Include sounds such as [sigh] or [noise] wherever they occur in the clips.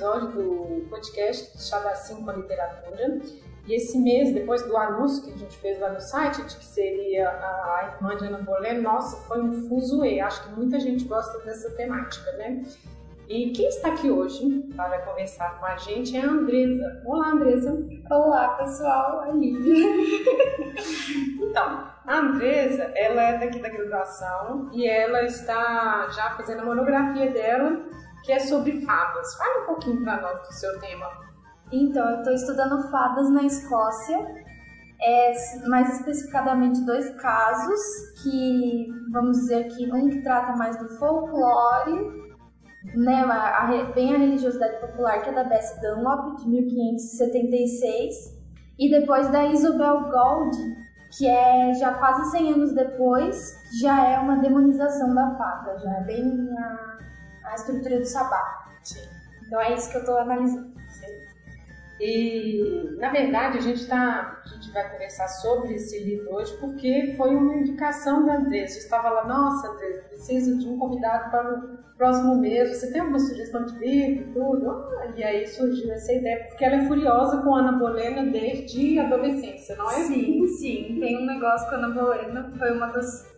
episódio do podcast 5 com a Literatura. E esse mês, depois do anúncio que a gente fez lá no site, de que seria a irmã de Ana Bolena, nossa, foi um fuzuê. Acho que muita gente gosta dessa temática, né? E quem está aqui hoje para conversar com a gente é a Andresa. Olá, Andresa. Olá, pessoal. A Lívia. [laughs] então, a Andresa, ela é daqui da graduação e ela está já fazendo a monografia dela, que é sobre fadas. Fala um pouquinho para nós do seu tema. Então, eu estou estudando fadas na Escócia, é, mais especificadamente dois casos, que vamos dizer que um que trata mais do folclore né, a, a, bem a religiosidade popular, que é da Bessie Dunlop, de 1576, e depois da Isabel Gold, que é já quase 100 anos depois, já é uma demonização da fada, já é bem a, a estrutura do sabá. Sim. Então é isso que eu estou analisando. E, na verdade, a gente, tá, a gente vai conversar sobre esse livro hoje porque foi uma indicação da Andressa. Eu estava lá, nossa, Andressa, preciso de um convidado para o próximo mês. Você tem alguma sugestão de livro e tudo? Ah, e aí surgiu essa ideia, porque ela é furiosa com Ana Bolena desde a adolescência, não é? Sim, sim. Tem um negócio com Ana Bolena, foi uma das.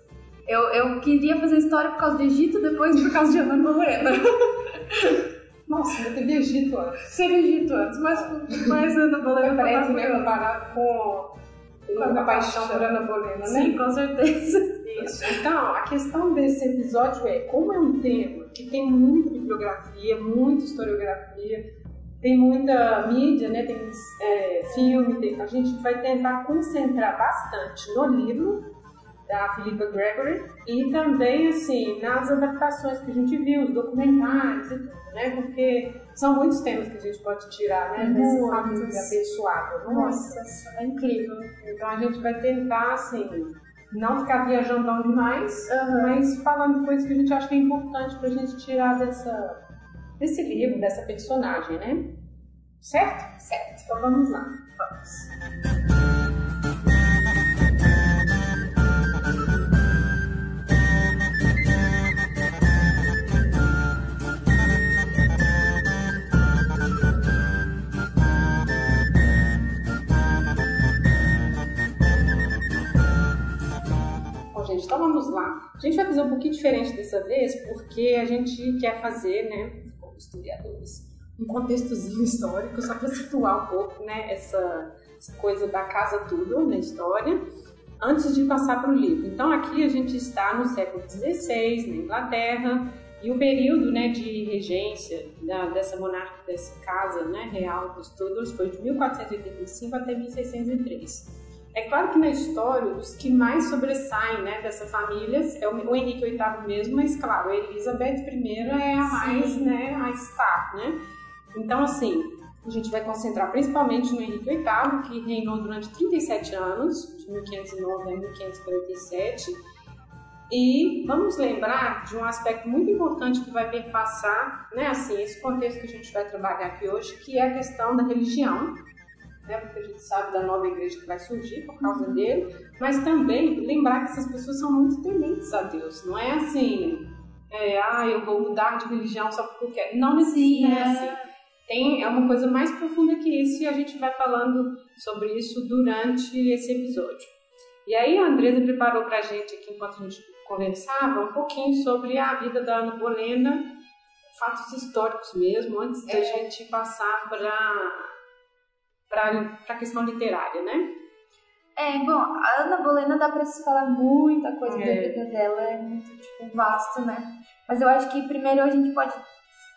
Eu, eu queria fazer história por causa do Egito, depois por causa de Ana Bolena. [laughs] Nossa, eu teve Egito antes. Teve Egito antes, mas, mas Ana Bolena parece né, comparado com, com a paixão por Ana Bolena, né? Sim, com certeza. Isso. Então, a questão desse episódio é, como é um tema que tem muita bibliografia, muita historiografia, tem muita mídia, né? tem é, filme, tem, a gente vai tentar concentrar bastante no livro da Philippa Gregory e também assim nas adaptações que a gente viu, os documentários e tudo, né? Porque são muitos temas que a gente pode tirar, né? Dessa família abençoada. Nossa, é incrível. Então a gente vai tentar assim não ficar viajando demais, uhum. mas falando coisas que a gente acha que é importante para a gente tirar dessa desse livro, dessa personagem, né? Certo? Certo. Então vamos lá. Vamos. Gente. Então vamos lá. A gente vai fazer um pouquinho diferente dessa vez, porque a gente quer fazer, né, como historiadores, um contextozinho [laughs] histórico, só para situar um pouco, né, essa, essa coisa da casa tudo na história, antes de passar para o livro. Então aqui a gente está no século XVI, na Inglaterra, e o período né, de regência da, dessa monarca, dessa casa né, real dos Tudors foi de 1485 até 1603. É claro que na história, os que mais sobressaem né, dessa família é o, Henrique VIII mesmo, mas claro, a Elizabeth I é a mais, né, a star, né? Então, assim, a gente vai concentrar principalmente no Henrique VIII, que reinou durante 37 anos, de 1509 a 1547. E vamos lembrar de um aspecto muito importante que vai perpassar, né, assim, esse contexto que a gente vai trabalhar aqui hoje, que é a questão da religião, né, porque a gente sabe da nova igreja que vai surgir por causa uhum. dele, mas também lembrar que essas pessoas são muito tementes a Deus. Não é assim, é, ah, eu vou mudar de religião só porque eu quero. Não existe, é assim. Tem, é uma coisa mais profunda que isso e a gente vai falando sobre isso durante esse episódio. E aí a Andresa preparou para a gente aqui, enquanto a gente conversava, um pouquinho sobre a vida da Ana Bolena, fatos históricos mesmo, antes é. da gente passar para para a questão literária, né? É, bom, a Ana Bolena dá para se falar muita coisa é. da vida dela, é muito, tipo, vasto, né? Mas eu acho que primeiro a gente pode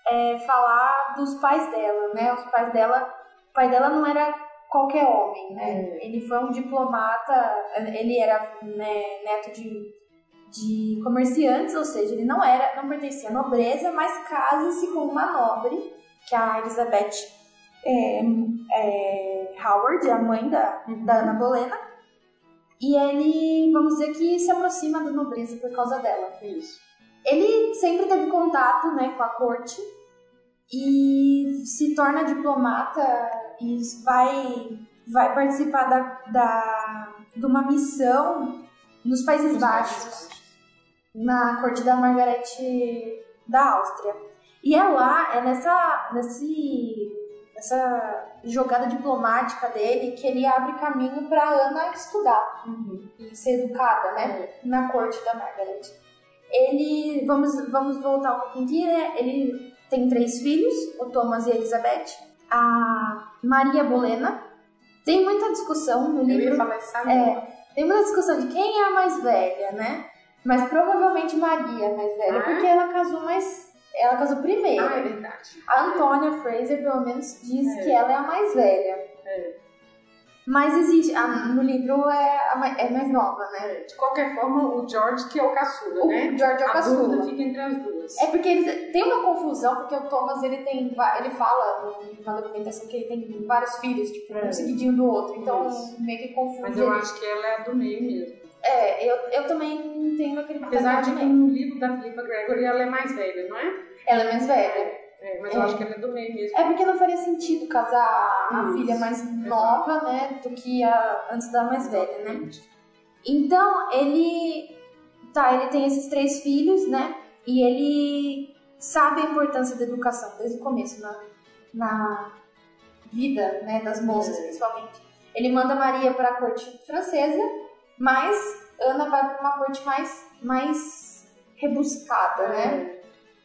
é, falar dos pais dela, né? Os pais dela, o pai dela não era qualquer homem, né? É. Ele foi um diplomata, ele era né, neto de, de comerciantes, ou seja, ele não era, não pertencia à nobreza, mas casa-se com uma nobre, que é a Elizabeth é, é, Howard, a mãe da, uhum. da Ana Bolena, e ele, vamos dizer que se aproxima da nobreza por causa dela. Isso. Ele sempre teve contato né, com a corte e se torna diplomata e vai, vai participar da, da, de uma missão nos Países Baixos, na corte da Margarete da Áustria. E é lá, é nessa, nesse, nessa jogada diplomática dele que ele abre caminho para Ana estudar Uhum. e ser educada, né? Na corte da Margaret. Ele, vamos, vamos voltar um pouquinho aqui, né? Ele tem três filhos, o Thomas e a Elizabeth. A Maria Bolena. Tem muita discussão no Eu livro. É, tem muita discussão de quem é a mais velha, né? Mas provavelmente Maria é mais velha, Ah, porque ela casou mais. Ela casou primeiro. Ah, é verdade. A Antônia Fraser, pelo menos, diz É. que ela é a mais velha. É. Mas existe. a- no livro é, a é mais nova, né? De qualquer forma, o George que é o caçula, O né? George é o A caçula. dúvida fica entre as duas. É porque ele- tem uma confusão, porque o Thomas ele tem. Ele fala na documentação que ele tem vários filhos, tipo, É. um seguidinho do outro. Então Isso. meio que confunde. Mas eu ele. acho que ela é a do meio mesmo. É, eu, eu também entendo aquele Apesar de que no livro da Philippa Gregory ela é mais velha, não é? Ela é mais velha. É, mas É. eu acho que ela é do meio mesmo. É porque não faria sentido casar a Isso, filha mais nova, né, do que a antes da mais velha, né? Então, ele tá, ele tem esses três filhos, né? E ele sabe a importância da educação desde o começo na, na vida, né, das moças, É. principalmente. Ele manda Maria para a corte francesa, mas Ana vai para uma corte mais mais rebuscada, né,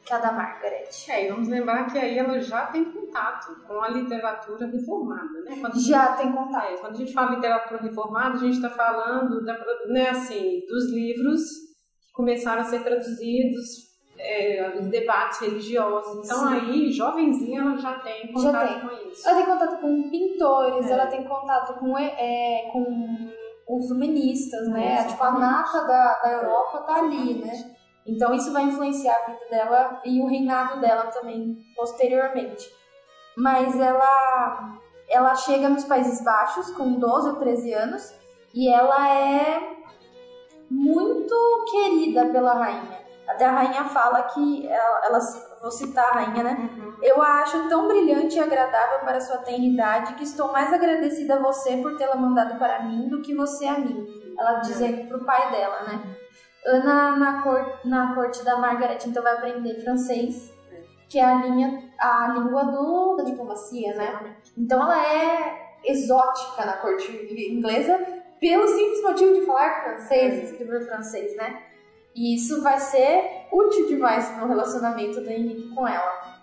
que a da Margaret. É, e vamos lembrar que aí ela já tem contato com a literatura reformada, né? Quando Já tem contato. É, quando a gente fala literatura reformada, a gente está falando da, né, assim, dos livros que começaram a ser traduzidos, é, os debates religiosos. Então Sim. aí, jovenzinha, ela já tem Já contato tem. com isso. Ela tem contato com pintores, É. ela tem contato com, é, com os humanistas, né? Exatamente. Tipo, a nata da, da Europa tá ali, né? Então isso vai influenciar a vida dela e o reinado dela também posteriormente. Mas ela ela chega nos Países Baixos com 12 ou 13 anos e ela é muito querida pela rainha. Até a rainha fala que ela, ela vou citar a rainha, né? Uhum. Eu a acho tão brilhante e agradável para sua tenridade que estou mais agradecida a você por tê-la mandado para mim do que você a mim. Ela dizendo pro pai dela, né? Ana, na, cor, na corte da Margaret, então vai aprender francês, que é a, linha, a língua do, da diplomacia, né? Então ela é exótica na corte inglesa pelo simples motivo de falar francês, escrever francês, né? E isso vai ser útil demais no relacionamento do Henrique com ela.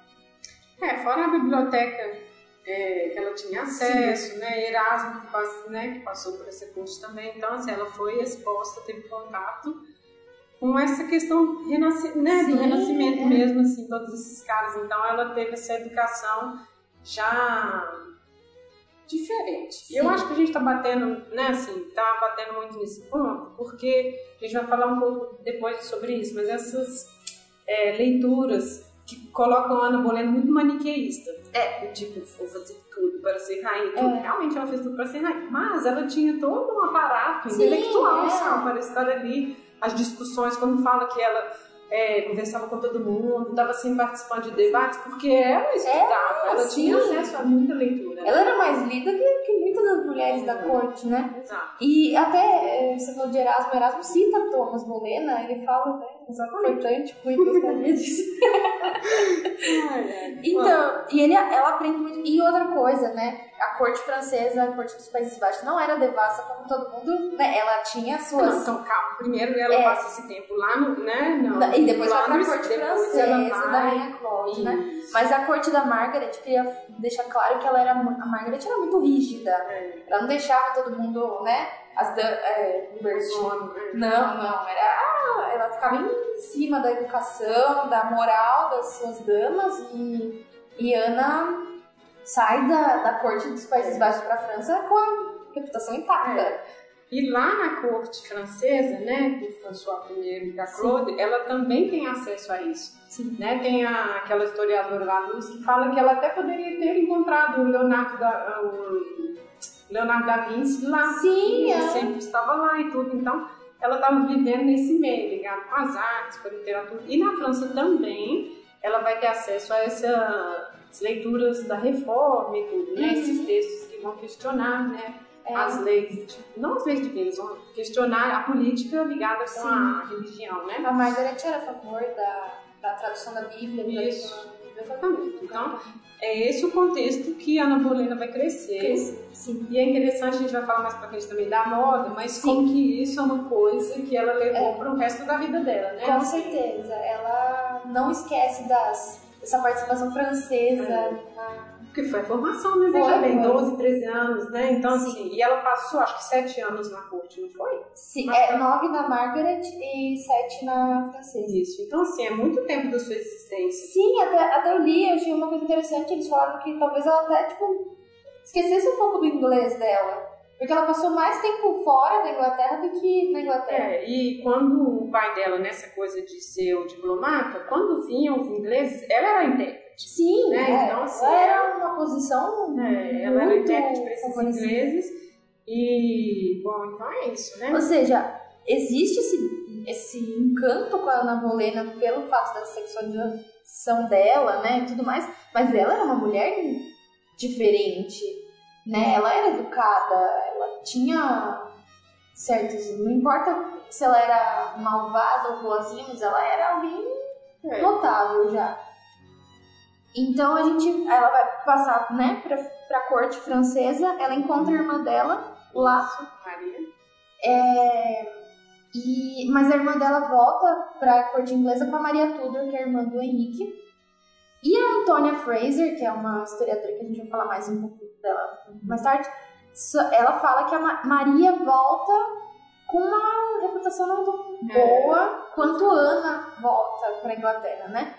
É, fora a biblioteca é, que ela tinha acesso, né? Erasmo, que, pass- né, que passou por esse curso também. Então, assim, ela foi exposta, teve contato com essa questão renasci né, Sim, do renascimento é. mesmo, assim, todos esses caras. Então, ela teve essa educação já diferente. E eu Sim. acho que a gente tá batendo, né, assim, tá batendo muito nesse ponto, porque a gente vai falar um pouco depois sobre isso, mas essas é, leituras que colocam a Ana Bolena muito maniqueísta. É. Do tipo, vou fazer tudo para ser rainha. É. Realmente ela fez tudo para ser rainha. Mas ela tinha todo um aparato Sim, intelectual, é. sabe? Para estar ali. As discussões, quando fala que ela é, conversava com todo mundo, estava sempre participando de debates, porque ela estudava, ela sim. tinha acesso a muita leitura. Ela era mais lida que, que muitas das mulheres da corte, né? Exato. E até, eh, você falou de Erasmo, Erasmo cita Thomas Bolena, ele fala, né? Exatamente. Importante, muito gostaria disso. [laughs] Então, e ele, ela aprende muito. E outra coisa, né? A corte francesa, a corte dos Países Baixos, não era devassa como todo mundo, né? Ela tinha Não, suas. então, calma. Primeiro ela É. passa esse tempo lá no, né? Não, e depois vai pra corte francesa da vai- Rainha Claude, né? Mas a corte da Margaret queria deixar claro que ela era mu- a Margaret era muito rígida. É. Ela não deixava todo mundo, né? As da, é, divertir. Sono, é. Não, não, era. ah, Ela ficava em cima da educação, da moral das suas damas e, e Ana sai da, da corte dos Países Baixos para a França com a reputação intacta. É. E lá na corte francesa, né, do François I e da Sim. Claude, ela também tem acesso a isso. Sim. Né? Tem a, aquela historiadora lá, Luz, que fala que ela até poderia ter encontrado o Leonardo da, o Leonardo da Vinci lá. Sim, é. sempre estava lá e tudo. Então, ela estava vivendo nesse meio, ligado com as artes, com a literatura. E na França também, ela vai ter acesso a essas leituras da reforma e tudo, né? Uhum. Esses textos que vão questionar, né? É. As leis, de- não as leis divinas, questionar a política ligada com a religião, né? A Margaret era a favor da, da tradução da Bíblia. da Isso. leitura. Exatamente. Então, é esse o contexto que a Ana Bolena vai crescer. Sim. E é interessante, a gente vai falar mais pra frente também da moda, mas Sim. como que isso é uma coisa que ela levou É. para o resto da vida dela, né? Com certeza. Ela não esquece das, dessa participação francesa. É. na- Porque foi a formação, né? Veja bem, foi. 12, 13 anos, né? Então, Sim. assim, e ela passou, acho que 7 anos na corte, não foi? Sim, Mas é tá. nove na Margaret e sete na francesa. Isso. Então, assim, é muito tempo da sua existência. Sim, até, até eu li, eu achei uma coisa interessante, eles falaram que talvez ela até, tipo, esquecesse um pouco do inglês dela. Porque ela passou mais tempo fora da Inglaterra do que na Inglaterra. É, e quando o pai dela, nessa coisa de ser o diplomata, quando vinham os ingleses, ela era. Sim, Né, é, então, assim, ela era uma posição É, ela era intérprete para esses ingleses. E, bom, então é isso, né? Ou seja, existe esse, esse encanto com a Ana Bolena pelo fato da sexualização dela, né, e tudo mais, mas ela era uma mulher diferente, né? Ela era educada, ela tinha certos, não importa se ela era malvada ou boazinha, mas ela era alguém É. notável já. Então a gente, ela vai passar, né, pra, pra corte francesa, ela encontra a irmã dela lá Maria. é, e, mas a irmã dela volta pra corte inglesa com a Maria Tudor, que é a irmã do Henrique. E a Antônia Fraser, que é uma historiadora que a gente vai falar mais um pouco dela mais tarde, ela fala que a Ma- Maria volta com uma reputação não tão É. boa quanto Ana volta pra Inglaterra, né?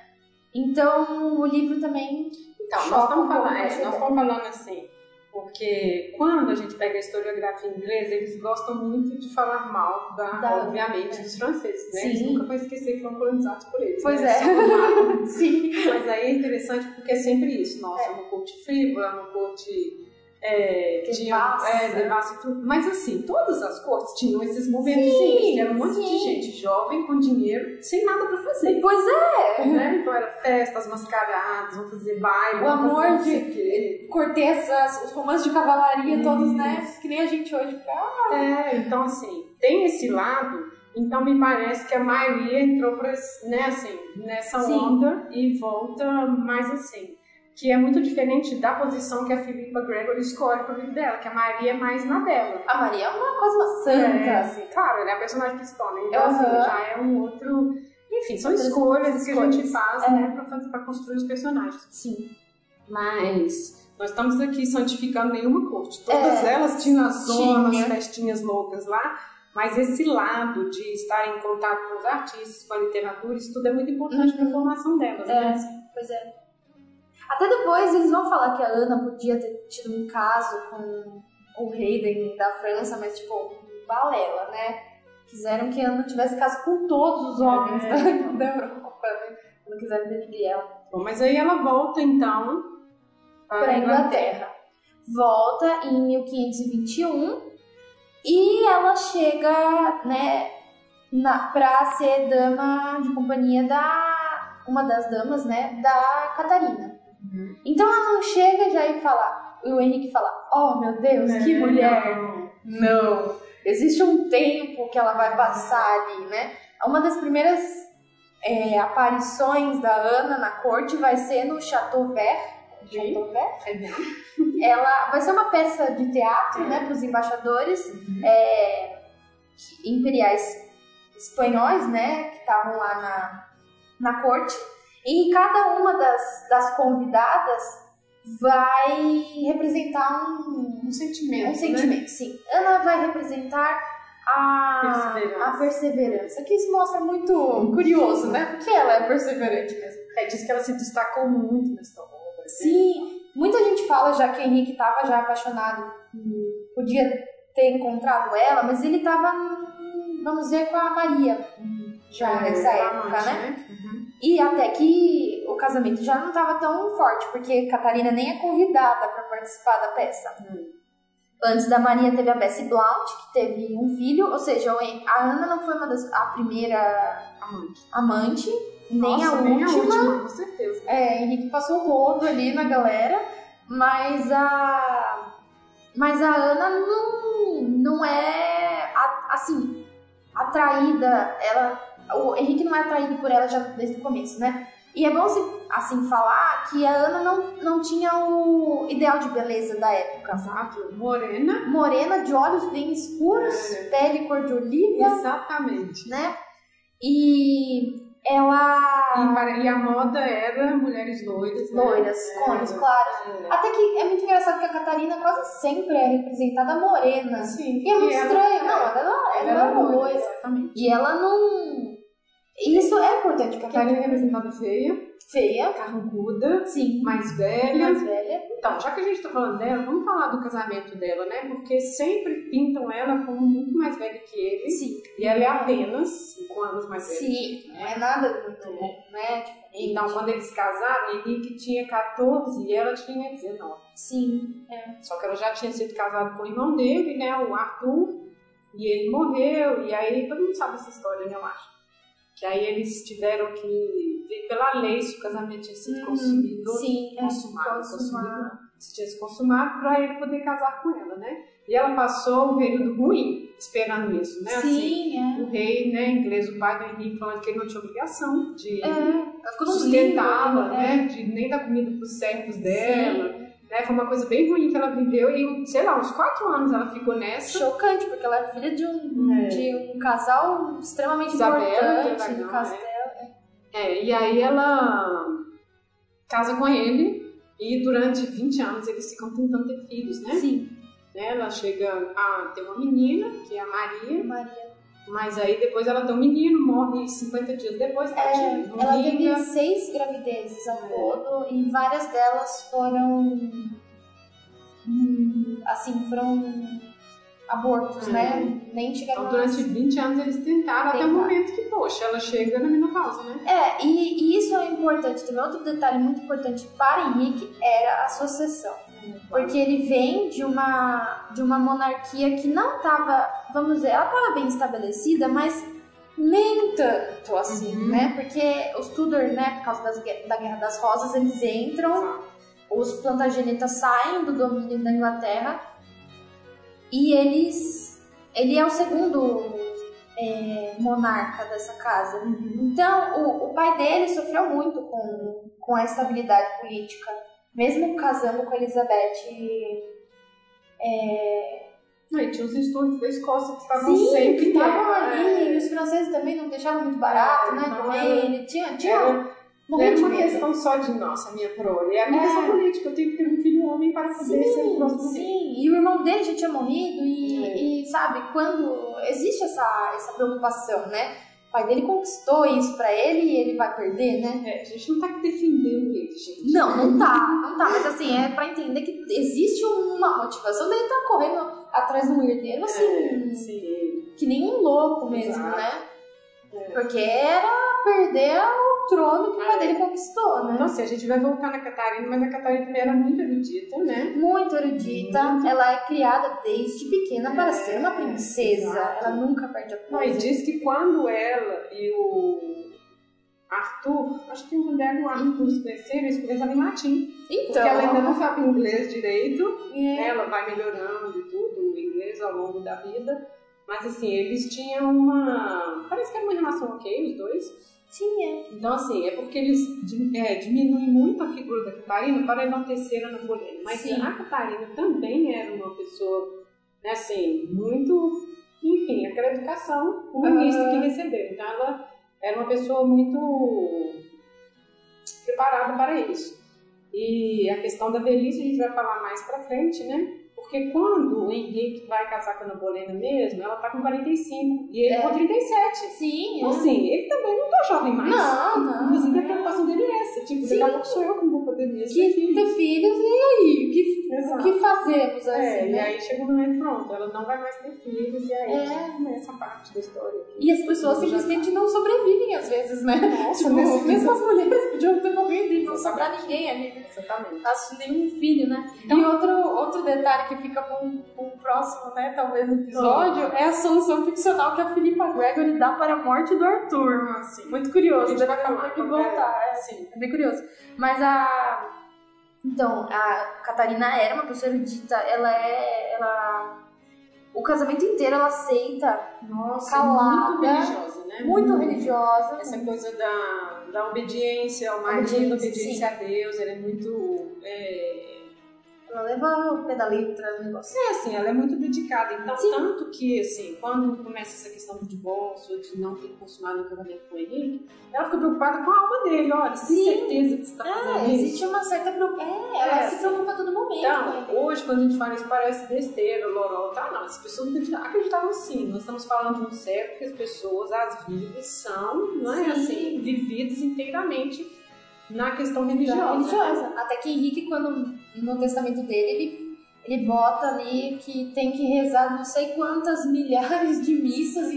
Então o livro também Então, nós estamos falando, é, nós estamos falando assim, porque quando a gente pega a historiografia inglesa, eles gostam muito de falar mal, da, Da- obviamente, é. dos franceses, né? Sim. Eles nunca vão esquecer que foram colonizados por eles. Pois né? é. [laughs] Sim. Mas aí é interessante porque é sempre isso. Nossa, é uma corte frívola, uma corte é, Que tinha, passa. é, devassa e tudo. Mas assim, todas as cortes tinham esses momentos Sim, que era um monte de sim. gente jovem com dinheiro, sem nada pra fazer. Pois é, Né? Então era festas, mascaradas, vão fazer baile, O amor de- cortesas, os romances de cavalaria, todos, né? Que nem a gente hoje fica. É, então assim, tem esse lado, então me parece que a Maria entrou esse, né, assim, nessa Sim. onda e volta mais assim. Que é muito diferente da posição que a Philippa Gregory escolhe pro livro dela, que a Maria é mais na dela. A Maria é uma coisa santa. É, assim, claro, ela é a personagem principal, né? Então, assim, Aham. já é um outro. Enfim, são escolhas que a gente faz, É. né, pra, pra construir os personagens. Sim. Mas nós estamos aqui santificando nenhuma corte. Todas É, elas tinham as zonas, tinha. festinhas loucas lá, mas esse lado de estar em contato com os artistas, com a literatura, isso tudo é muito importante para a formação delas, É. né? Pois é. Até depois eles vão falar que a Ana podia ter tido um caso com o rei da, França, mas tipo, balela, né? Quiseram que a Ana tivesse caso com todos os homens É. [laughs] da, da Europa, né? Não quiseram denigrir ela. Bom, mas aí ela volta então para a Inglaterra. Volta em 1521 e ela chega, né, na, pra ser dama de companhia da. Uma das damas, né, da Catarina. Uhum. Então ela não chega já e fala. E o Henrique fala: Oh meu Deus, que mulher! não. Não! Existe um tempo que ela vai passar ali, né? Uma das primeiras é, aparições da Ana na corte vai ser no Chateau Vert. Uhum. [laughs] Ela vai ser uma peça de teatro, né, para os embaixadores é, imperiais espanhóis, né, que estavam lá na, na corte. E cada uma das, das convidadas vai representar um, Um sentimento. um né? sentimento, sim. Ana vai representar a Perseverança. a perseverança, que isso mostra muito curioso, né? Porque ela é perseverante mesmo. É, diz que ela se destacou muito nessa obra. né? Sim, muita gente fala já que o Henrique estava já apaixonado, podia ter encontrado ela, mas ele estava, vamos dizer, com a Maria já É, nessa época, amante, né? Uhum. E até que o casamento já não estava tão forte, porque Catarina nem é convidada para participar da peça. Hum. Antes da Maria teve a Bessie Blount, que teve um filho, ou seja, a Ana não foi uma das, a primeira Amante. amante, nem, Nossa, a, nem última. a última, com certeza. É, Henrique passou o rodo ali na galera, mas a. Mas a Ana não, não é assim, atraída. Ela, o Henrique não é atraído por ela já desde o começo, né? E é bom se, assim falar que a Ana não, não tinha o ideal de beleza da época. Exato. Morena. Morena, de olhos bem escuros, É. pele cor de oliva, Exatamente. né? E ela. E, para- e a moda era mulheres loiras. né? Loiras, com olhos claros. É. Até que é muito engraçado que a Catarina quase sempre é representada morena. Sim. E é muito ela- estranho. Não, ela, ela, Ela ela é uma loira, loira. Exatamente. E ela não. Isso é importante, porque Catarina é representada feia, feia, carrancuda, sim, mais velha. mais velha. Então, já que a gente tá falando dela, vamos falar do casamento dela, né? Porque sempre pintam ela como muito mais velha que ele. Sim. E ela é apenas 5 anos mais velha. Sim, não é nada muito, né? Diferente. Então, quando eles casaram, Henrique tinha 14 e ela tinha 19. Sim, Só que ela já tinha sido casada com o irmão dele, né? O Arthur. E ele morreu. E aí, todo mundo sabe essa história, né? Eu acho. Que aí eles tiveram que ver pela lei se o casamento tinha sido Uhum. consumido. sim, é. consumado, consumado. consumido, se tinha se consumado para ele poder casar com ela, né? E ela passou um período ruim esperando isso, né? Assim, Sim, é. o rei, né, inglês, o pai do Henrique, falando que ele não tinha obrigação de É, sustentá-la, limbo, né? De nem dar comida para os servos dela, Sim. Né? Foi uma coisa bem ruim que ela viveu e, sei lá, uns quatro anos ela ficou nessa. Chocante, porque ela é filha de um, É. de um casal extremamente Isabela, é importante, do castelo. É, e aí ela casa com ele e durante 20 anos eles ficam tentando ter filhos, né? Sim? Ela chega a ter uma menina, que é a Maria, Maria. Mas aí depois ela tem um menino, morre 50 dias depois, não É, Ela vinga. teve seis gravidezes ao É. todo e várias delas foram. Assim, foram abortos, É. né? Nem chegaram Então, durante 20 anos eles tentaram até o Tentaram. momento que, poxa, ela chega na menopausa, né? É, e, e isso é importante. Também outro detalhe muito importante para Henrique era a sucessão. Porque ele vem de uma, de uma monarquia que não estava, vamos dizer, ela estava bem estabelecida, mas nem tanto assim, Uhum. né? Porque os Tudor, né, por causa das da Guerra das Rosas, eles entram, os Plantagenetas saem do domínio da Inglaterra e eles. Ele é o segundo é, monarca dessa casa. Então, o, o pai dele sofreu muito com, com a estabilidade política, mesmo casando com Elizabeth. Não, e tinha os estudos da Escócia que estavam Sim, sempre que estavam ali, é. e os franceses também não deixavam muito barato, né? Então, Também, tinha, tinha Era, não era de uma questão só de, nossa, minha prole, era uma É. questão política. Eu tenho que ter um filho homem para poder ser o Sim, próximo sim. E o irmão dele já tinha morrido e, É. e, sabe, quando existe essa, essa preocupação, né? O pai dele conquistou isso pra ele e ele vai perder, né? É, a gente não tá aqui defendendo ele, gente. Não, não tá, não tá, mas assim, é pra entender que existe uma motivação dele tá correndo atrás de um herdeiro, assim, É, que nem um louco mesmo, Exato. né? É. Porque era perder o trono que o pai É. dele conquistou, né? Então, assim, a gente vai voltar na Catarina, mas a Catarina também era muito erudita, né? Muito erudita, Muito. ela é criada desde pequena para É, ser uma princesa, exato. ela nunca perde a Não, e coisa. diz que quando ela e o Arthur, acho que o dela e o Arthur se conheceram, eles conversavam em latim. Então, Porque ela ainda não sabe inglês direito, é, ela vai melhorando e tudo, o inglês ao longo da vida. Mas assim, eles tinham uma. Parece que era uma relação ok, os dois. Sim, é. Então, assim, é porque eles é, diminuem muito a figura da Catarina para enaltecer a Ana Bolena. Mas Sim. a Catarina também era uma pessoa, né, assim, muito. Enfim, aquela educação humanista Aham. que recebeu. Então, ela era uma pessoa muito preparada para isso. E a questão da velhice a gente vai falar mais pra frente, né? Porque quando o Henrique vai casar com a Ana Bolena mesmo, ela tá com 45 e ele É. com 37. Sim, Então, é. assim, ele também não tá jovem mais. Não, não. Inclusive, a preocupação dele é essa. Tipo, Sim. daqui a pouco sou eu que não vou poder mesmo. que ter ter filhos, e aí? O que, o que fazemos, assim, É, e né? aí chega o momento, pronto, ela não vai mais ter filhos, e aí É. começa a parte da história. E as pessoas simplesmente não sobrevivem às vezes, né? Nossa, Tipo, mesmo [laughs] as mulheres podiam ter morrido e não sobrar ninguém ali. Exatamente. Acho nenhum filho, né? Então- e outro, outro detalhe que fica com o próximo, né, talvez, episódio, é a solução ficcional que a Philippa Gregory dá para a morte do Arthur. Ah, sim. Muito curioso, vai falar tem que é- voltar. É, Sim. é bem curioso. Mas a. Então, a Catarina era uma pessoa erudita, ela é. Ela. O casamento inteiro ela aceita Nossa, Calada. muito religiosa, né? Muito religiosa. Essa coisa da, da obediência ao marido, Obediência, obediência a Deus, ela é muito. É, Ela leva o pé da letra, o negócio. é assim, ela é muito dedicada. Então, Sim. tanto que, assim, quando começa essa questão do divórcio, de não ter consumado o casamento com Henrique, ela fica preocupada com a alma dele. Olha, Sim. certeza que você está fazendo É, isso? existe uma certa preocupação. É, ela É, se preocupa a todo momento. Então, com ele. hoje, quando a gente fala isso, parece besteira, loró, tá? Não, as pessoas acreditavam, acreditavam sim. Nós estamos falando de um século que as pessoas, as vidas, são, não é Sim. assim, vividas inteiramente na questão religiosa. religiosa. Até que Henrique, quando no testamento dele, ele, ele bota ali que tem que rezar não sei quantas [laughs] milhares de missas,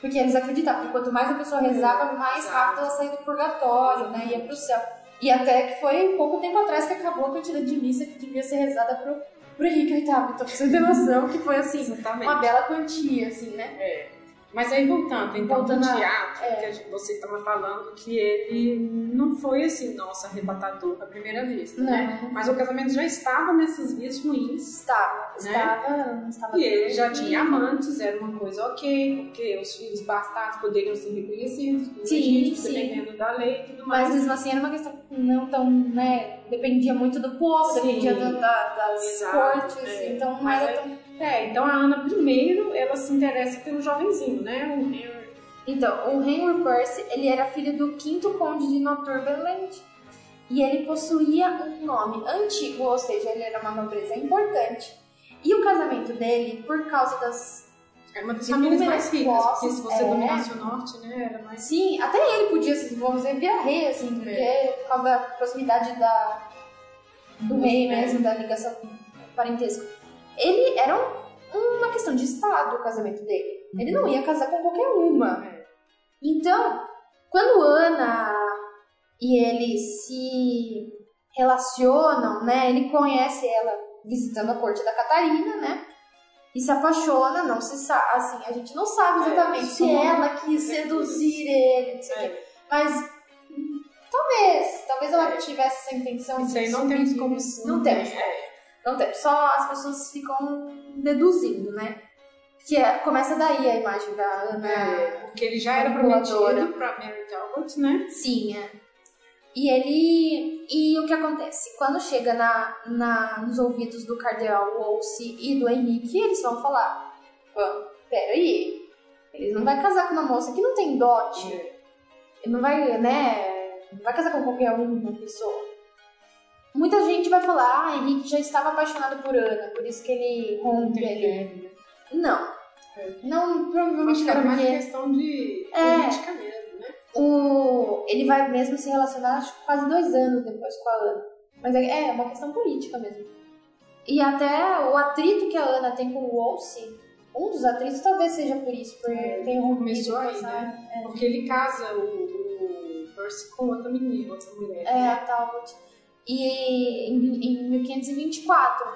porque eles acreditavam que quanto mais a pessoa rezava, mais rápido ela saía do purgatório, né? Ia pro céu. E até que foi pouco tempo atrás que acabou a quantidade de missa que devia ser rezada pro, pro Henrique VIII. Então, pra você ter noção que foi assim, Exatamente. uma bela quantia, assim, né? É. Mas aí voltando, então, Voltando do a- teatro, é. que você estava falando que ele não foi assim, nossa, arrebatador à primeira vista, né? Não, Mas o casamento já estava nessas vias ruins. estava, Né? estava, estava E ele já tinha amantes, era uma coisa ok, porque os filhos bastardos poderiam ser reconhecidos, Sim, sim. dependendo da lei e tudo Mas mais. mesmo assim era uma questão não tão, né? Dependia muito do povo, Sim. dependia da- da- das Exato, cortes, é. então não Mas era tão. É, então a Ana primeiro, ela se interessa pelo jovenzinho, né? O Henry. Então, o Henry Percy, ele era filho do quinto conde de Northumberland e ele possuía um nome antigo, ou seja, ele era uma nobreza importante. E o casamento dele, por causa das. É uma das famílias mais ricas, porque se você é. dominasse o norte, né? Era mais. Sim, até ele podia, vamos dizer, virar rei, assim, porque É. por causa da proximidade da, do rei rei. mesmo, da ligação parentesca. Ele era um- uma questão de estado o casamento dele. Ele não ia casar com qualquer uma. É. Então, quando Ana e ele se relacionam, né? Ele conhece ela visitando a corte da Catarina, né? E se apaixona, não se sabe, assim, a gente não sabe É, exatamente isso se ela quis seduzir ele, não sei o quê. É. Mas hum, talvez, talvez ela É. tivesse essa intenção Isso de aí não temos como. Não temos. É. Não temos. Só as pessoas ficam deduzindo, né? Que é- começa daí a imagem da Ana. É, porque ele já era prometido pra Mary Talbot, né? Sim, é. E ele. E o que acontece? Quando chega na, na, nos ouvidos do cardeal Wolsey e do Henrique, eles vão falar: "Pô, peraí, ele não vai casar com uma moça que não tem dote. Ele não vai, né? Não vai casar com qualquer uma pessoa. Muita gente vai falar: ah, Henrique já estava apaixonado por Ana, por isso que ele rompe ali. Não. É. Não, provavelmente era não, mais porque questão de É. política mesmo, né? o, ele vai mesmo se relacionar acho, que quase dois anos depois com a Ana. Mas é, é uma questão política mesmo. E até o atrito que a Ana tem com o Wolsey, um dos atritos talvez seja por isso, por É, ter rompido começou com aí, né? Porque ele casa o, o Percy com outra menina, outra mulher. É, a Talbot. E em, em 1524.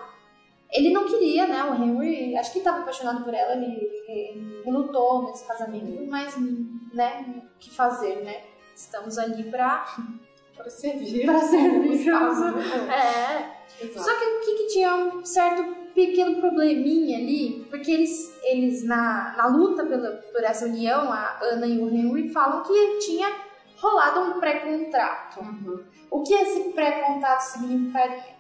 Ele não queria, né? O Henry, acho que estava apaixonado por ela, ele, ele relutou nesse casamento, mas, né? O que fazer, né? Estamos ali pra, Pra servir. pra [laughs] servir. É, Exato. Só que o que, que tinha um certo pequeno probleminha ali, porque eles, eles na, na luta pela, por essa união, a Ana e o Henry falam que tinha rolado um pré-contrato. Uhum. O que esse pré-contrato significaria?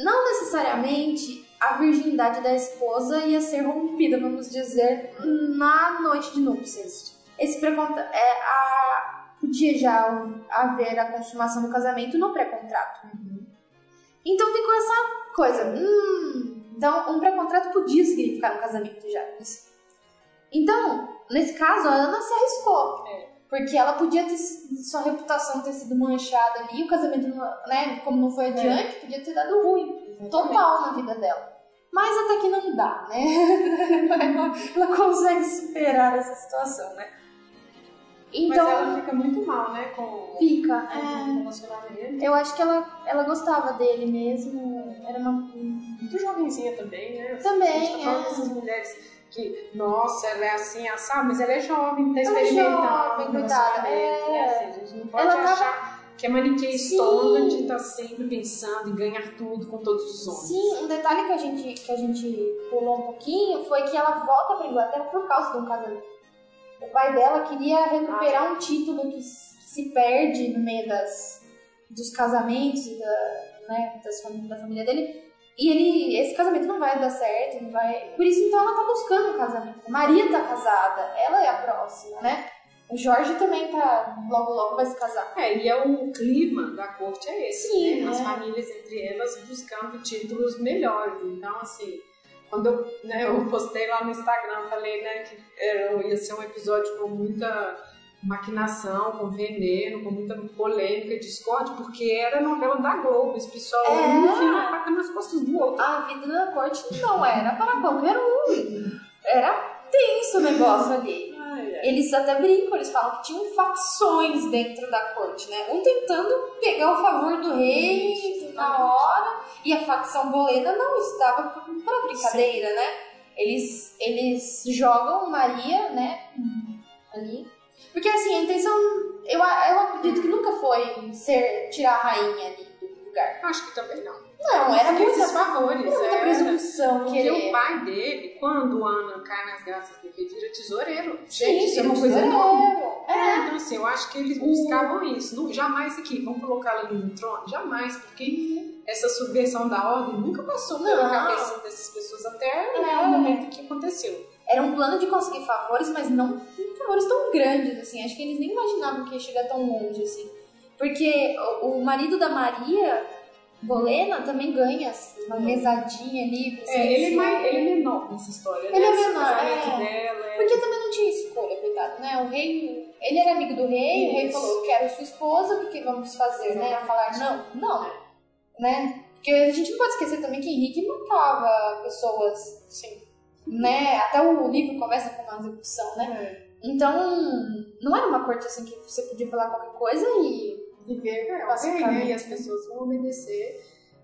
Não necessariamente a virgindade da esposa ia ser rompida, vamos dizer, na noite de núpcias. Esse pré-contrato é a podia já haver a consumação do casamento no pré-contrato. Então ficou essa coisa. Hum, então, um pré-contrato podia significar um casamento já. Então, nesse caso, a Ana se arriscou. É. Porque ela podia ter sua reputação ter sido manchada ali, o casamento, né, como não foi adiante, podia ter dado ruim total na vida dela. Mas até que não dá, né? [laughs] ela, ela consegue superar essa situação, né? Então, Mas ela fica muito mal, né? Com fica. com é. relacionamento. Eu acho que ela, ela gostava dele mesmo. Era uma. Muito jovenzinha também, né? Também, A gente tá é. dessas mulheres que, nossa, ela é assim, sabe? Mas ela é jovem, tá Ela é experimentando. jovem, coitada, é. né? Assim, a gente não pode Ela tava- achar que é maniqueia Sim. estômago de estar sempre pensando em ganhar tudo com todos os homens. Sim, um detalhe que a gente, que a gente pulou um pouquinho foi que ela volta pra Inglaterra por causa de um casamento. o pai dela queria recuperar ah. um título que se perde no meio das, dos casamentos e da, né, das, da família dele. E ele, esse casamento não vai dar certo, não vai. Por isso, então, ela tá buscando um casamento. Maria tá casada, ela é a próxima, né? O Jorge também tá, logo logo vai se casar. É, e é o clima da corte é esse, Sim, né? As é. famílias entre elas buscando títulos melhores. Então, assim, quando eu, né, eu postei lá no Instagram, falei, né, que era, ia ser um episódio com muita maquinação, com veneno, com muita polêmica, discórdia, porque era novela da Globo, esse pessoal é. um enfia a faca nas costas do outro. A vida na corte não era para qualquer um. Era tenso o negócio ali. Eles até brincam, eles falam que tinham facções dentro da corte, né? Um tentando pegar o favor do rei Isso, na hora, e a facção bolena não estava para brincadeira, Sim. né? Eles, eles jogam Maria, né? Ali. Porque assim, a intenção, eu, eu acredito que nunca foi ser tirar a rainha ali do lugar. Acho que também não. Não, era muita, favores. Era muita presunção. Porque querer. o pai dele, quando Ana cai nas graças do rei, vira tesoureiro. Sim, isso é uma coisa nova. É. é. Então, assim, eu acho que eles buscavam isso. Não, jamais aqui, vamos colocá-la no trono? Jamais, porque essa subversão da ordem nunca passou pela cabeça dessas pessoas até é. o momento que aconteceu. Era um plano de conseguir favores, mas não favores tão grandes, assim. Acho que eles nem imaginavam que ia chegar tão longe, assim. Porque o marido da Maria Bolena também ganha assim, uma mesadinha ali. Pra é, ele é, mais, ele é menor nessa história. Ele né? é menor, é. Dela, é. Porque também não tinha escolha, cuidado, né? O rei, ele era amigo do rei, Isso. o rei falou, quero sua esposa, o que, que vamos fazer, né? Exatamente. né? Falar não, não, né? Porque a gente não pode esquecer também que Henrique matava pessoas, sim, né? Até o livro começa com uma execução, né? É. Então, não era uma corte assim que você podia falar qualquer coisa e viver é? E as pessoas vão obedecer.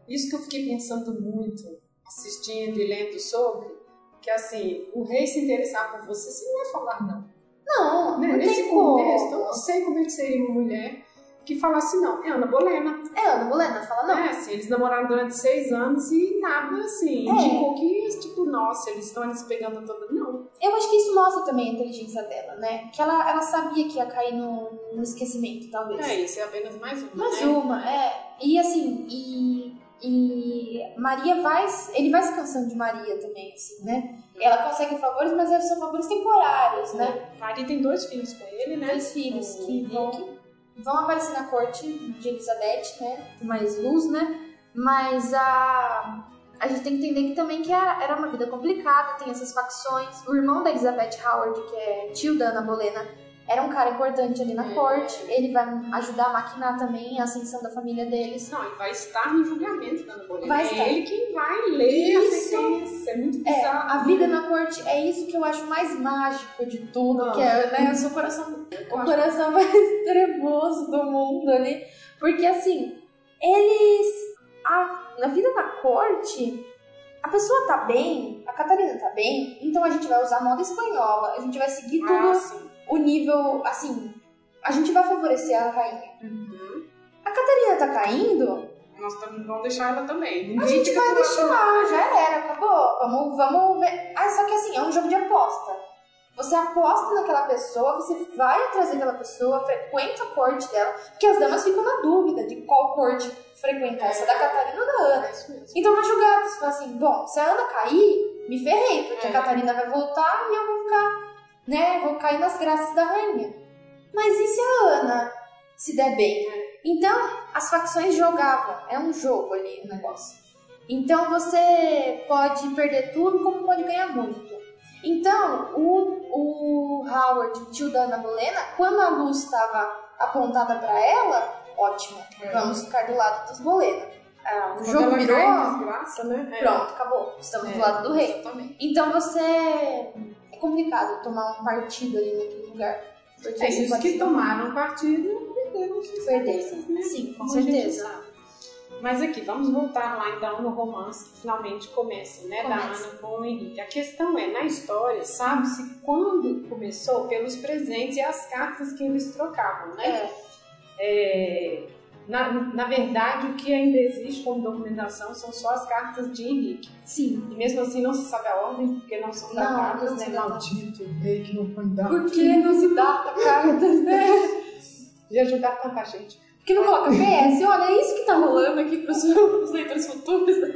Isso que eu fiquei pensando muito, assistindo e lendo sobre, que assim, o rei se interessar por você, você não vai falar não. Não, né? não Nesse contexto, eu não sei como é que seria uma mulher que falasse não. É Ana Bolena. É Ana Bolena, fala não. É, assim, eles namoraram durante seis anos e nada, assim, é. indicou que, tipo, nossa, eles estão se pegando toda. Não. Eu acho que isso mostra também a inteligência dela, né? Que ela, ela sabia que ia cair no, no esquecimento, talvez. É, isso é apenas mais uma. Mais né? uma, é. E assim, e. E Maria vai. Ele vai se cansando de Maria também, assim, né? Ela consegue favores, mas são favores temporários, né? Maria tem dois filhos com ele, né? Dois filhos o que vão aparecer na corte de Elizabeth, né? Mais luz, né? Mas a a gente tem que entender que também que era uma vida complicada, tem essas facções. O irmão da Elizabeth Howard, que é tio da Ana Bolena, era um cara importante ali na é. corte. Ele vai ajudar a maquinar também a ascensão da família deles. Não, ele vai estar no julgamento da Ana Bolena. Vai é estar. ele quem vai ler isso. a sentença. É muito bizarro. É, a vida na corte é isso que eu acho mais mágico de tudo, Não. que é né, o seu coração, o coração [laughs] mais tremoso do mundo ali. Porque assim, eles. A, na vida na corte, a pessoa tá bem, a Catarina tá bem, então a gente vai usar a moda espanhola, a gente vai seguir ah, tudo. Ah, o nível, assim, a gente vai favorecer a rainha. Uhum. A Catarina tá caindo. Nós vamos deixar ela também. Ninguém a gente vai deixar, já era, acabou. Vamos, vamos ver. Ah, só que assim, é um jogo de aposta. Você aposta naquela pessoa, você vai trazer aquela pessoa, frequenta a corte dela, porque as damas ficam na dúvida de qual corte frequentar, é. essa da Catarina ou da Ana. É então vai julgar, você fala assim, bom, se a Ana cair, me ferrei, porque é. a Catarina vai voltar e eu vou ficar né? Vou cair nas graças da rainha. Mas e se a Ana se der bem? Então, as facções jogavam. É um jogo ali o negócio. Então, você pode perder tudo, como pode ganhar muito. Então, o, o Howard, o tio da Ana Bolena, quando a luz estava apontada para ela, ótimo, é. vamos ficar do lado dos Bolena. Ah, o jogo virou. Desgraça, né? Pronto, acabou. Estamos é, do lado do rei. Exatamente. Então você complicado tomar um partido ali naquele lugar. Porque é, os que tomaram partido perderam suas Perderam, né? Sim, com certeza. Mas aqui, vamos voltar lá então no romance que finalmente começa, né? Começa. Da Ana com o Henrique. A questão é, na história, sabe-se quando começou pelos presentes e as cartas que eles trocavam, né? É. É, Na, na verdade, o que ainda existe como documentação são só as cartas de Henrique. Sim. E mesmo assim não se sabe a ordem, porque não são Não, datadas, não né? se data. Maldito rei que não põe data. Por que não se data cartas, né? [laughs] De ajudar tanta gente. Por que não coloca PS? Olha, é isso que tá rolando aqui pros, [laughs] pros leitores futuros, né?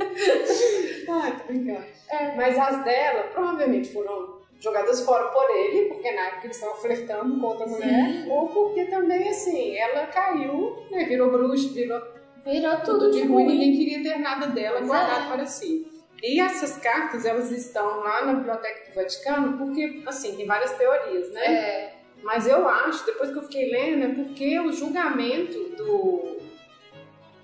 Ai, tô brincando. É. Mas as dela provavelmente foram jogadas fora por ele, porque na época eles estavam flertando com outra mulher, ou porque também, assim, ela caiu, né, virou bruxa, virou Virou tudo de ruim, ruim. ninguém queria ter nada dela guardado é. para si. E essas cartas, elas estão lá na Biblioteca do Vaticano, porque, assim, tem várias teorias, né? É, Mas eu acho, depois que eu fiquei lendo, é porque o julgamento do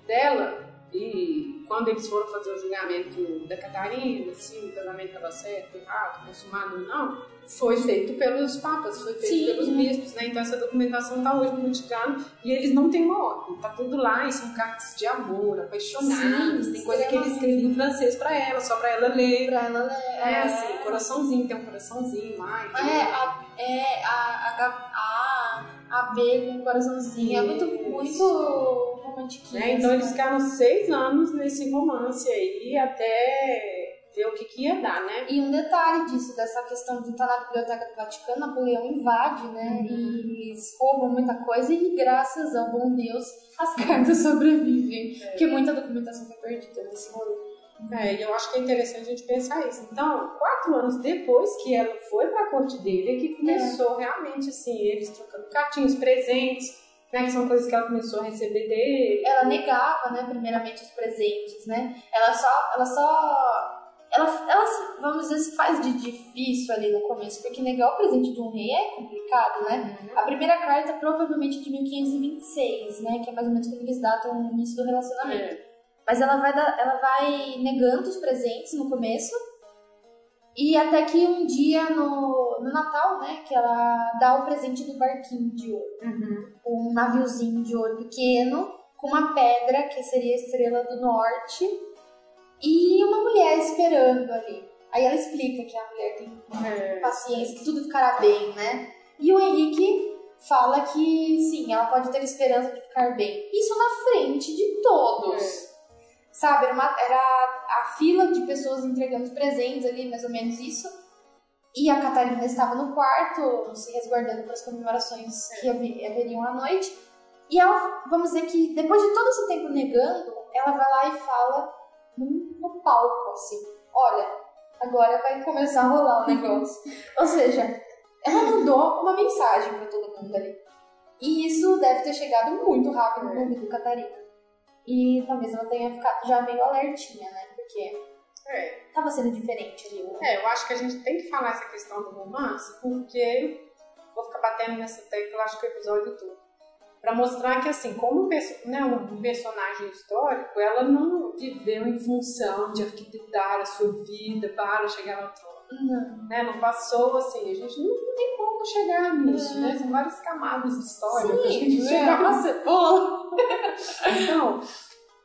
dela e quando eles foram fazer o julgamento da Catarina, se o casamento estava certo, errado, consumado ou não, foi feito pelos papas, foi feito Sim. pelos bispos, né? Então essa documentação está hoje no Vaticano e eles não têm uma ordem, tá tudo lá e são cartas de amor, apaixonadas, Sim, tem coisa que ele escrevia em francês para ela, só para ela ler. pra ela, né? É assim, coraçãozinho, tem um coraçãozinho lá. É, a, é a, a, a, a B com o coraçãozinho. É muito, muito romantiquinho. Né? Então eles ficaram seis anos nesse romance aí até ver o que, que ia dar, né? E um detalhe disso, dessa questão de estar na Biblioteca do Vaticano, Napoleão invade, né? Uhum. E eles roubam muita coisa e graças ao bom Deus as [laughs] cartas sobrevivem. Porque muita documentação foi perdida nesse rolê. É, e eu acho que é interessante a gente pensar isso. Então, quatro anos depois que ela foi pra corte dele, é que começou realmente assim, eles trocando cartinhas, presentes, né? Que são coisas que ela começou a receber dele. Ela negava, né, primeiramente os presentes, né? Ela só, ela só ela, ela, vamos dizer, se faz de difícil ali no começo, porque negar o presente de um rei é complicado, né? A primeira carta é provavelmente de 1526, né? Que é mais ou menos quando eles datam o início do relacionamento. É. Mas ela vai, ela vai negando os presentes no começo. E até que um dia no, no Natal, né? Que ela dá o presente do barquinho de ouro. Uhum. Um naviozinho de ouro pequeno, com uma pedra, que seria a estrela do norte. E uma mulher esperando ali. Aí ela explica que a mulher tem É. paciência, que tudo ficará bem, né? E o Henrique fala que sim, ela pode ter esperança de ficar bem. Isso na frente de todos. Sabe, era, uma- era a fila de pessoas entregando os presentes ali, mais ou menos isso. E a Catarina estava no quarto, se resguardando para as comemorações que haveriam à noite. E ela, vamos dizer que depois de todo esse tempo negando, ela vai lá e fala no, no palco, assim: Olha, agora vai começar a rolar o [laughs] negócio. Ou seja, ela mandou uma mensagem para todo mundo ali. E isso deve ter chegado muito rápido no ouvido do Catarina. E talvez ela tenha ficado já meio alertinha, né? Porque É. tava sendo diferente ali. o- É, eu acho que a gente tem que falar essa questão do romance, porque vou ficar batendo nessa tecla, acho que o episódio todo. Pra mostrar que, assim, como um perso- né, um personagem histórico, ela não viveu em função de arquitetar a sua vida para chegar ao trono. Não. Né? Não passou assim, a gente não, não tem como chegar nisso, né? São várias camadas de história pra gente Sim, chegar é uma cebola. [laughs] Então,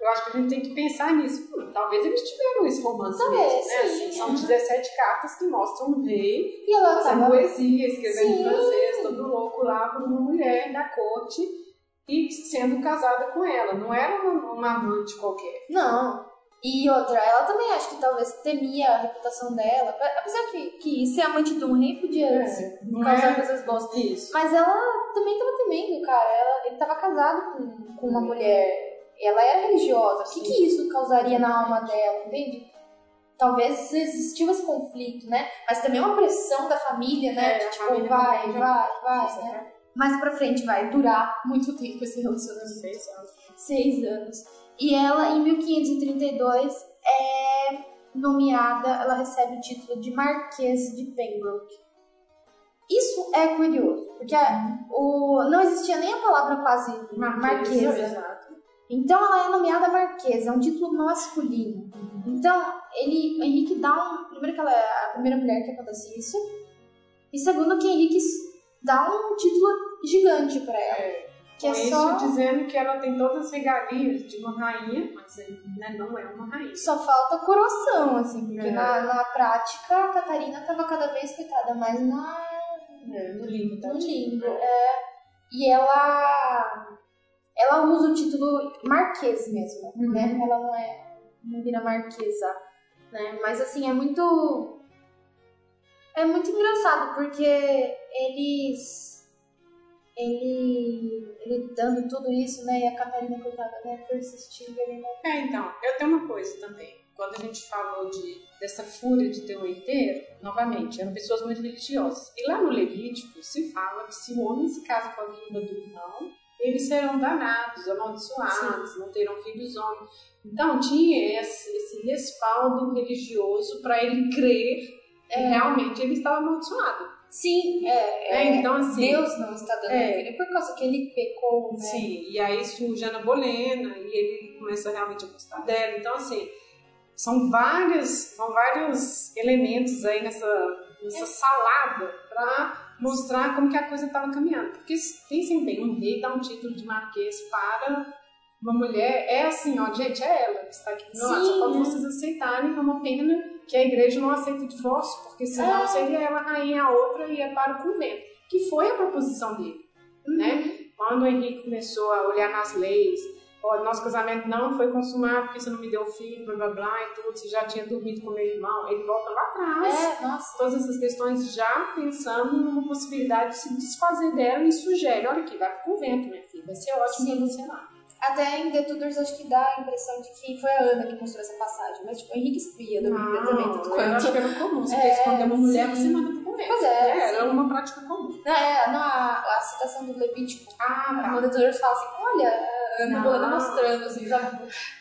eu acho que a gente tem que pensar nisso. Hum, talvez eles tiveram esse romance Talvez, mesmo, né? sim, Assim, são é. 17 cartas que mostram um rei E ela fazendo tava. poesia, escrevendo em Sim. francês, todo louco lá por uma mulher da corte e sendo casada com ela. Não era uma, uma amante qualquer. Não. E outra, ela também acho que talvez temia a reputação dela. Apesar que, que ser amante de um rei podia assim, não causar é- coisas boas. Isso. Mas ela também tava temendo, cara. Ela, ele tava casado com, com uma mulher. Ela era religiosa. O que, que isso causaria na alma dela, entende? Talvez existiu esse conflito, né? Mas também uma pressão da família, né? É, De, tipo, família vai, também já- vai, vai, Isso, né? Mais pra frente vai durar muito tempo esse relacionamento. Seis anos. Seis anos. E ela, em 1532, é nomeada, ela recebe o título de Marquesa de Pembroke. Isso é curioso, porque a- o, não existia nem a palavra quase marquesa. Exato. Então ela é nomeada Marquesa, é um título masculino. Então, ele, o Henrique dá um. Primeiro que ela é a primeira mulher que acontece isso. E segundo que Henrique dá um título gigante pra ela. É. Que é só. dizendo que ela tem todas as regalias de uma rainha, mas né, não é uma rainha. Só falta coroação, assim, porque É. na, na prática a Catarina tava cada vez, coitada, mais na, É, no limbo, tá? no limbo. É, e ela ela usa o título marquês mesmo, Uhum. né? Ela não é não vira marquesa, né? Mas assim, é muito é muito engraçado porque eles ele ele dando tudo isso, né? E a Catarina coitada, né, persistindo ali, né? É, então, eu tenho uma coisa também. Quando a gente falou de, dessa fúria de ter um herdeiro, novamente, eram pessoas muito religiosas. E lá no Levítico se fala que se o homem se casa com a viúva do irmão, eles serão danados, amaldiçoados, não terão filhos homens. Então tinha esse, esse respaldo religioso para ele crer que realmente ele estava amaldiçoado. Sim, é, É, então, assim, Deus não está dando é. filho por causa que ele pecou, né? Sim, e aí surge Ana Bolena e ele começa realmente a gostar dela. Então, assim, são vários, são vários elementos aí nessa, nessa salada para mostrar como que a coisa estava caminhando. Porque pensem bem, um rei dá um título de marquês para uma mulher, é assim, ó, gente, é ela que está aqui do meu lado. Só né? vocês aceitarem, é uma pena que a igreja não aceita o divórcio, porque senão É. seria ela a rainha, a outra ia para o convento. Que foi a proposição dele né? Quando o Henrique começou a olhar nas leis, ó, nosso casamento não foi consumado porque você não me deu filho, blá blá blá e tudo, você já tinha dormido com meu irmão, ele volta lá atrás. É, nossa. Todas essas questões já pensando numa possibilidade de se desfazer dela e sugere, olha aqui, vai pro convento, minha filha, vai ser ótimo Sim. pra você lá. Até em The Tudors acho que dá a impressão de que foi a Ana que mostrou essa passagem, mas tipo, o Henrique espia do Bíblia também, tanto eu acho quanto. que era comum, você É, esconder uma mulher, sim. você manda pro convento. Pois é, Era sim. uma prática comum. Não, é, não, a, a citação do Levítico, Ah, quando The Tudors fala assim, olha, a Ana Não. Mostrando, assim, sabe?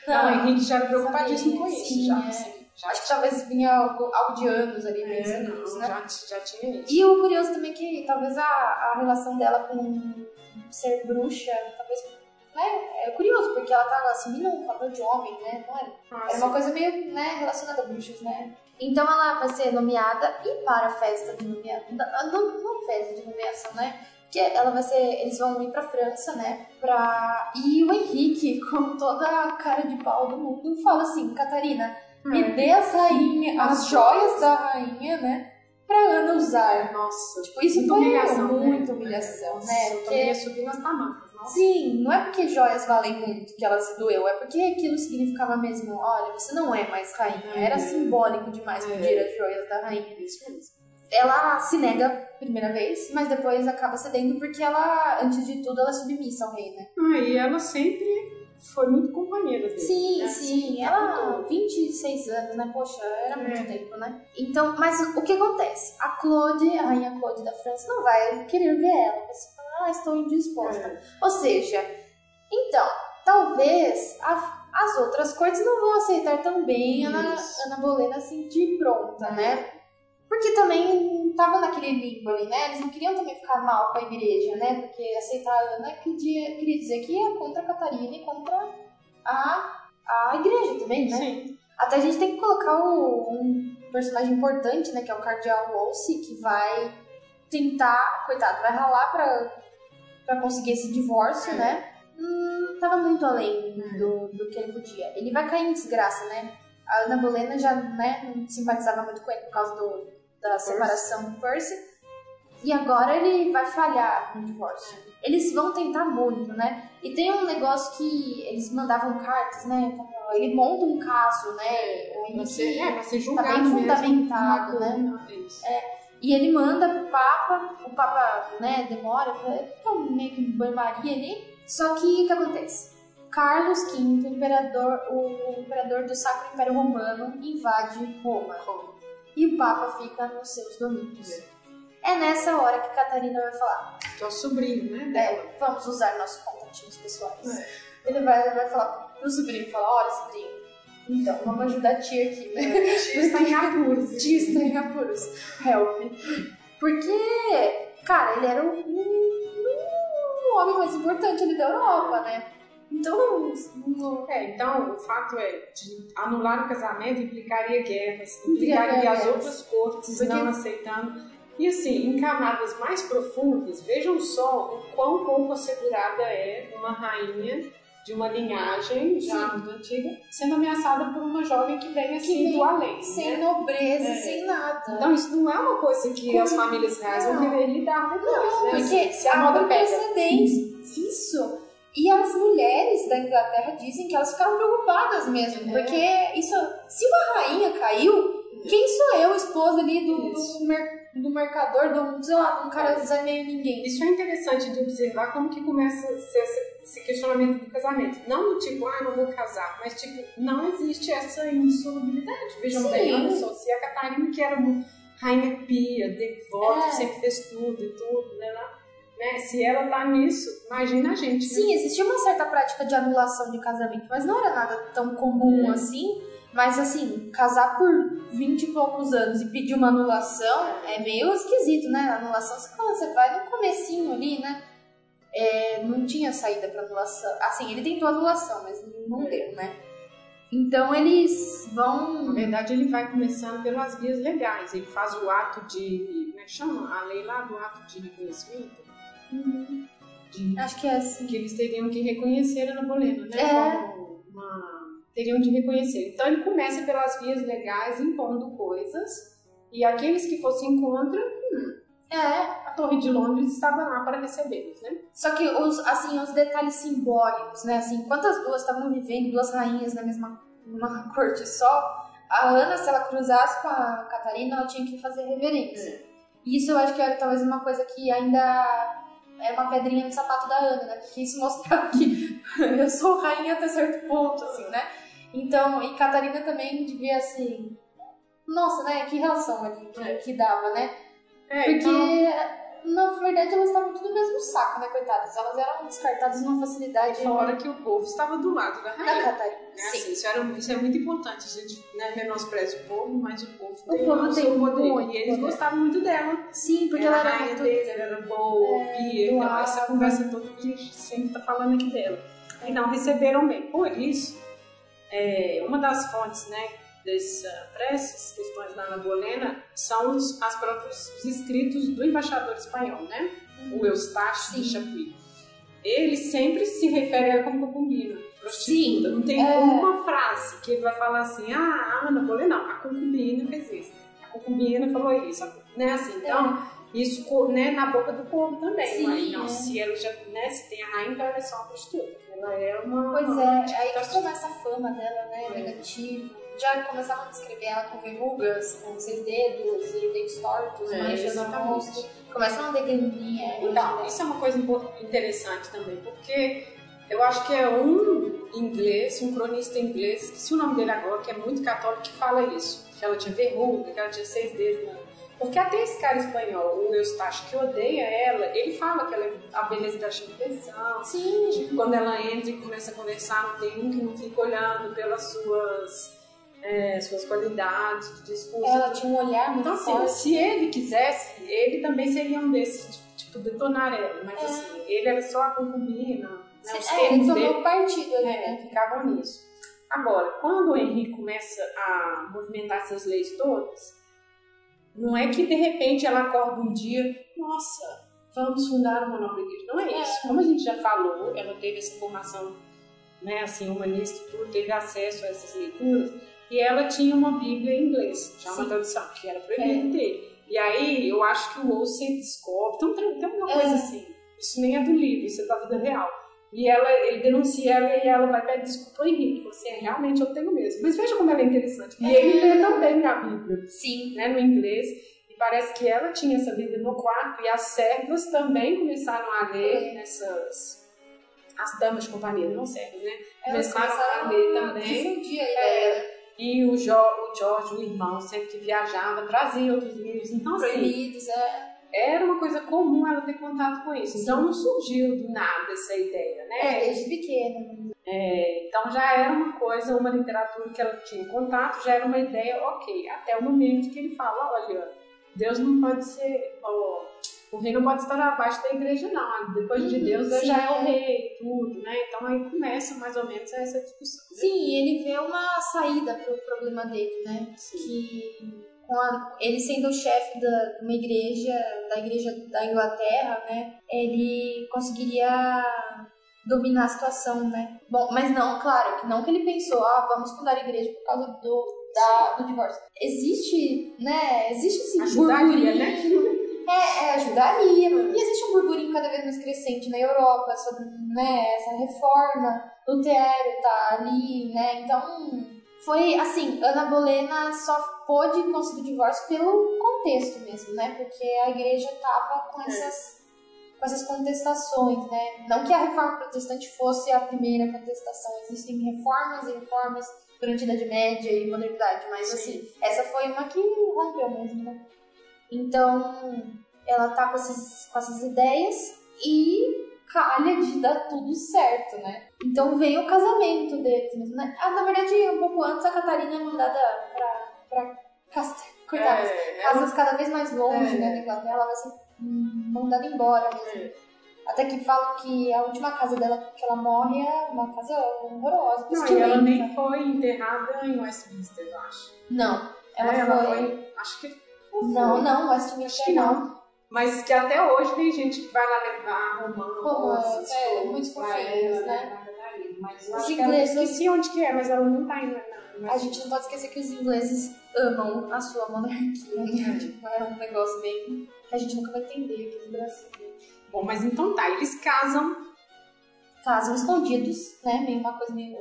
Não, o Henrique já era preocupadíssimo com isso, Sim, já, é. assim, já Acho que talvez vinha algo, algo de anos ali É, pensando não, nisso, né? já, já tinha isso. E o curioso também é que talvez a, a relação dela com ser bruxa, talvez. Né, é curioso, porque ela tava assumindo um papel de homem, né? Não era? Era uma coisa meio né, relacionada a bruxas, né? Então ela vai ser nomeada e para a festa de nomeação. Não, não festa de nomeação, né? Que ela vai ser. Eles vão ir pra França, né? Pra. E o Henrique, [laughs] com toda a cara de pau do mundo, fala assim: Catarina, me É. dê as rainhas, as joias da rainha, né? Pra Ana usar. Nossa, Tipo, isso foi humilhação, né? muita humilhação, Nossa, né? Eu Porque- ia subir nas tamancas, nossa. Sim, não é porque joias valem muito que ela se doeu, é porque aquilo significava mesmo, olha, você não é mais rainha. Era Uhum. simbólico demais É. pedir as joias da rainha. Isso mesmo. Ela se nega a primeira vez, mas depois acaba cedendo porque ela, antes de tudo, ela é submissa ao rei, né? Ah, e ela sempre foi muito companheira dele. Sim, né? sim. o Ela, tempo todo. 26 anos, né? Poxa, era muito É. tempo, né? Então, mas o que acontece? A Claude, a rainha Claude da França, não vai querer ver ela. Vai se falar, ah, estou indisposta. É. Ou seja, então, talvez a- as outras cortes não vão aceitar tão bem a Ana. Ana Bolena assim de pronta, né? Porque também tava naquele limbo ali, né? Eles não queriam também ficar mal com a igreja, né? Porque aceitar a Ana queria, queria dizer que ia contra a Catarina e contra a, a igreja também, né? Sim. Até a gente tem que colocar o- um personagem importante, né? Que é o Cardeal Wolsey, que vai tentar, coitado, vai ralar pra, pra conseguir esse divórcio, É. né? Hum, tava muito além do, do que ele podia. Ele vai cair em desgraça, né? A Ana Bolena já né, não simpatizava muito com ele por causa do, da separação do Percy. E agora ele vai falhar no divórcio. Eles vão tentar muito, né? E tem um negócio que eles mandavam cartas, né? Ele monta um caso, né? O Pra ser, é, pra ser julgado bem mesmo. fundamentado, né? isso. E ele manda pro Papa, o Papa, né, demora, fica meio que em banho-maria ali. Só que o que acontece? Carlos V, o imperador, o imperador do Sacro Império Romano, invade Roma. E o Papa fica nos seus domínios. É nessa hora que Catarina vai falar: Que é o sobrinho, né? Dela. é, vamos usar nossos contatinhos pessoais. É. Ele vai, ele vai falar pro sobrinho, fala, olha sobrinho, então, vamos ajudar a tia aqui, né? Tia está em apuros. Tia está em apuros. Help. Porque, cara, ele era um, um, homem mais importante ali da Europa, né? Então, não, não- É, então, o fato é, de anular o casamento implicaria guerras, Implicaria implicaria as guerras. outras cortes Porque- não aceitando. E assim, em camadas mais profundas, vejam só o quão pouco assegurada é uma rainha de uma linhagem já muito antiga, sendo ameaçada por uma jovem que vem assim vem do além. sem né? nobreza, É. sem nada. Então, isso não é uma coisa que Como- as famílias reais vão querer lidar depois, Não, né? porque se a moda pega. precedentes. Isso. E as mulheres da Inglaterra dizem que elas ficaram preocupadas mesmo, é. porque isso, se uma rainha caiu, quem sou eu, esposa ali do, do, mer, do mercador, do, sei lá, um cara Zé meio ninguém? Isso é interessante de observar como que começa a ser esse questionamento do casamento. Não do tipo, ah, não vou casar, mas tipo, não existe essa insolubilidade. Vejam Sim. bem, olha só, se a Catarina, que era uma rainha pia, devota, é. sempre fez tudo e tudo, né? Né? Se ela tá nisso, imagina a gente. Né? Sim, existia uma certa prática de anulação de casamento, mas não era nada tão comum é. assim. Mas assim, casar por 20 e poucos anos e pedir uma anulação é meio esquisito, né? Anulação, você vai no comecinho ali, né? É, não tinha saída para anulação. Assim, ele tentou anulação, mas não deu, né? Então eles vão. Na verdade, ele vai começando pelas vias legais. Ele faz o ato de. Como é que chama? A lei lá do ato de reconhecimento. Uhum. De, Acho que é assim. Que eles teriam que reconhecer a Ana Bolena, né? É. Uma teriam de reconhecer. Então ele começa pelas vias legais, impondo coisas, e aqueles que fossem contra, hum, é, a Torre de Londres estava lá para recebê-los, né? Só que os, assim, os detalhes simbólicos, né? Assim, quantas duas estavam vivendo, duas rainhas na mesma numa [laughs] corte só, a Ana, se ela cruzasse com a Catarina, ela tinha que fazer reverência. É. Isso eu acho que era talvez uma coisa que ainda é uma pedrinha no sapato da Ana, né? Porque isso mostra que eu sou rainha até certo ponto, assim, né? Então, e Catarina também devia assim. Nossa, né? Que relação ali que, é. que dava, né? É, Porque, então... na verdade, elas estavam tudo no mesmo saco, né, coitadas? Elas eram descartadas numa facilidade. Fora que o povo estava do lado da rainha. Da Catarina. Né? Assim, isso, era, isso é muito importante. A gente né, menospreza o povo, mas o povo o tem povo o seu poder. E eles poder. gostavam muito dela. Sim, porque ela era. A rainha muito... deles, ela era boa, é, pia. Então, essa conversa toda que a gente sempre está falando aqui dela. E não receberam bem. Por isso é, uma das fontes né, para essas questões da Ana Bolena são os, as próprios os escritos do embaixador espanhol, né? Uhum. o Eustache de Chapuis. Ele sempre se refere a ela como concubina, prostituta. Sim, não tem é... uma frase que ele vai falar assim, ah, a Ana Bolena, não, a concubina fez isso, a concubina falou isso, né? Assim, então... É isso né, na boca do povo também. Sim, mas não, é. se ela já né, se tem a rainha, então ela é só uma prostituta. Ela é uma. Pois é, aí que começa a fama dela, né? É. Negativo. Já começavam a descrever ela com verrugas, com seis dedos e dentes tortos, é, manchas no rosto. Começam a degrinhar. Então, isso é uma coisa interessante também, porque eu acho que é um inglês, um cronista inglês, esqueci o nome dele agora, que é muito católico, que fala isso. Que ela tinha verruga, que ela tinha seis dedos na porque até esse cara espanhol, o Eustache, que odeia ela, ele fala que ela é a beleza da atenção. Sim. Tipo, quando ela entra e começa a conversar, não tem um que não fica olhando pelas suas. É, suas qualidades de discurso. Ela tinha um olhar muito Então, assim, forte. se ele quisesse, ele também seria um desses, tipo, tipo detonar ela. Mas, é. assim, ele era só a concubina. Né, os é, ele tomou partido ali, né? É, ficavam nisso. Agora, quando o Henrique começa a movimentar essas leis todas, não é que de repente ela acorda um dia, nossa, vamos fundar uma nova igreja. Não é isso. Como a gente já falou, ela teve essa formação né, assim, humanista e tudo, teve acesso a essas leituras, e ela tinha uma Bíblia em inglês, já uma tradução, que era proibido é. ter. E aí eu acho que o Olsen descobre, então tem, tem uma coisa é. assim, isso nem é do livro, isso é da vida real. E ela, ele denuncia ela e ela vai pedir desculpa ao Henrique. Você assim, é, realmente eu tenho mesmo. Mas veja como ela é interessante. E ele lê também a Bíblia. Sim. Né, no inglês. E parece que ela tinha essa Bíblia no quarto. E as servas também começaram a ler nessas. As damas de companhia, não servas, né? Começaram, começaram a ler também. Dia é, e o, jo, o Jorge, o irmão, sempre que viajava, trazia outros livros. Então, assim, Proibidos, é era uma coisa comum ela ter contato com isso. Então não surgiu do nada essa ideia, né? É, desde pequena. É, então já era uma coisa, uma literatura que ela tinha contato, já era uma ideia, ok. Até o momento que ele fala, olha, Deus não pode ser, ó, o rei não pode estar abaixo da igreja, não. Depois de uhum, Deus, já é o rei, tudo, né? Então aí começa mais ou menos essa discussão. Né? Sim, ele vê uma saída para o problema dele, né? Sim. Que com a, ele sendo o chefe da uma igreja, da igreja da Inglaterra, né? Ele conseguiria dominar a situação, né? Bom, mas não, claro, que não que ele pensou, ah, vamos fundar a igreja por causa do, da, do divórcio. Existe, né? Existe esse ajudaria, né? [laughs] É, é, ajudaria. E existe um burburinho cada vez mais crescente na Europa, sobre né, essa reforma, Lutero tá ali, né? Então, foi assim, Ana Bolena só pôde conseguir o divórcio pelo contexto mesmo, né? Porque a igreja tava com essas, com essas contestações, né? Não que a reforma protestante fosse a primeira contestação, existem reformas e reformas durante a Idade Média e modernidade, mas assim, essa foi uma que rompeu mesmo, né? Então, ela tá com, esses, com essas ideias e calha de dar tudo certo, né? Então veio o casamento deles mesmo, né? Ah, na verdade, um pouco antes a Catarina é mandada pra, pra. Coitada, É, casas cada vez mais longe, É. né, da Inglaterra, ela vai ser mandada embora mesmo. É. Até que falam que a última casa dela que ela morre é uma casa horrorosa. Não, e ela nem foi enterrada em Westminster, eu acho. Não, ela É, foi... Acho que. Não, não, Acho Westminster que não. não. Mas que até hoje tem gente que vai lá levar romance. Romance, é, muitos fofinhos, né? Catarina. Mas eu Os ingleses- esqueci onde que é, mas ela não tá indo na. A gente não pode esquecer que os ingleses amam a sua monarquia, né? Tipo, é um negócio bem que a gente nunca vai entender aqui no Brasil. Bom, mas então tá, eles casam. Casam escondidos, né? Meio uma coisa meio.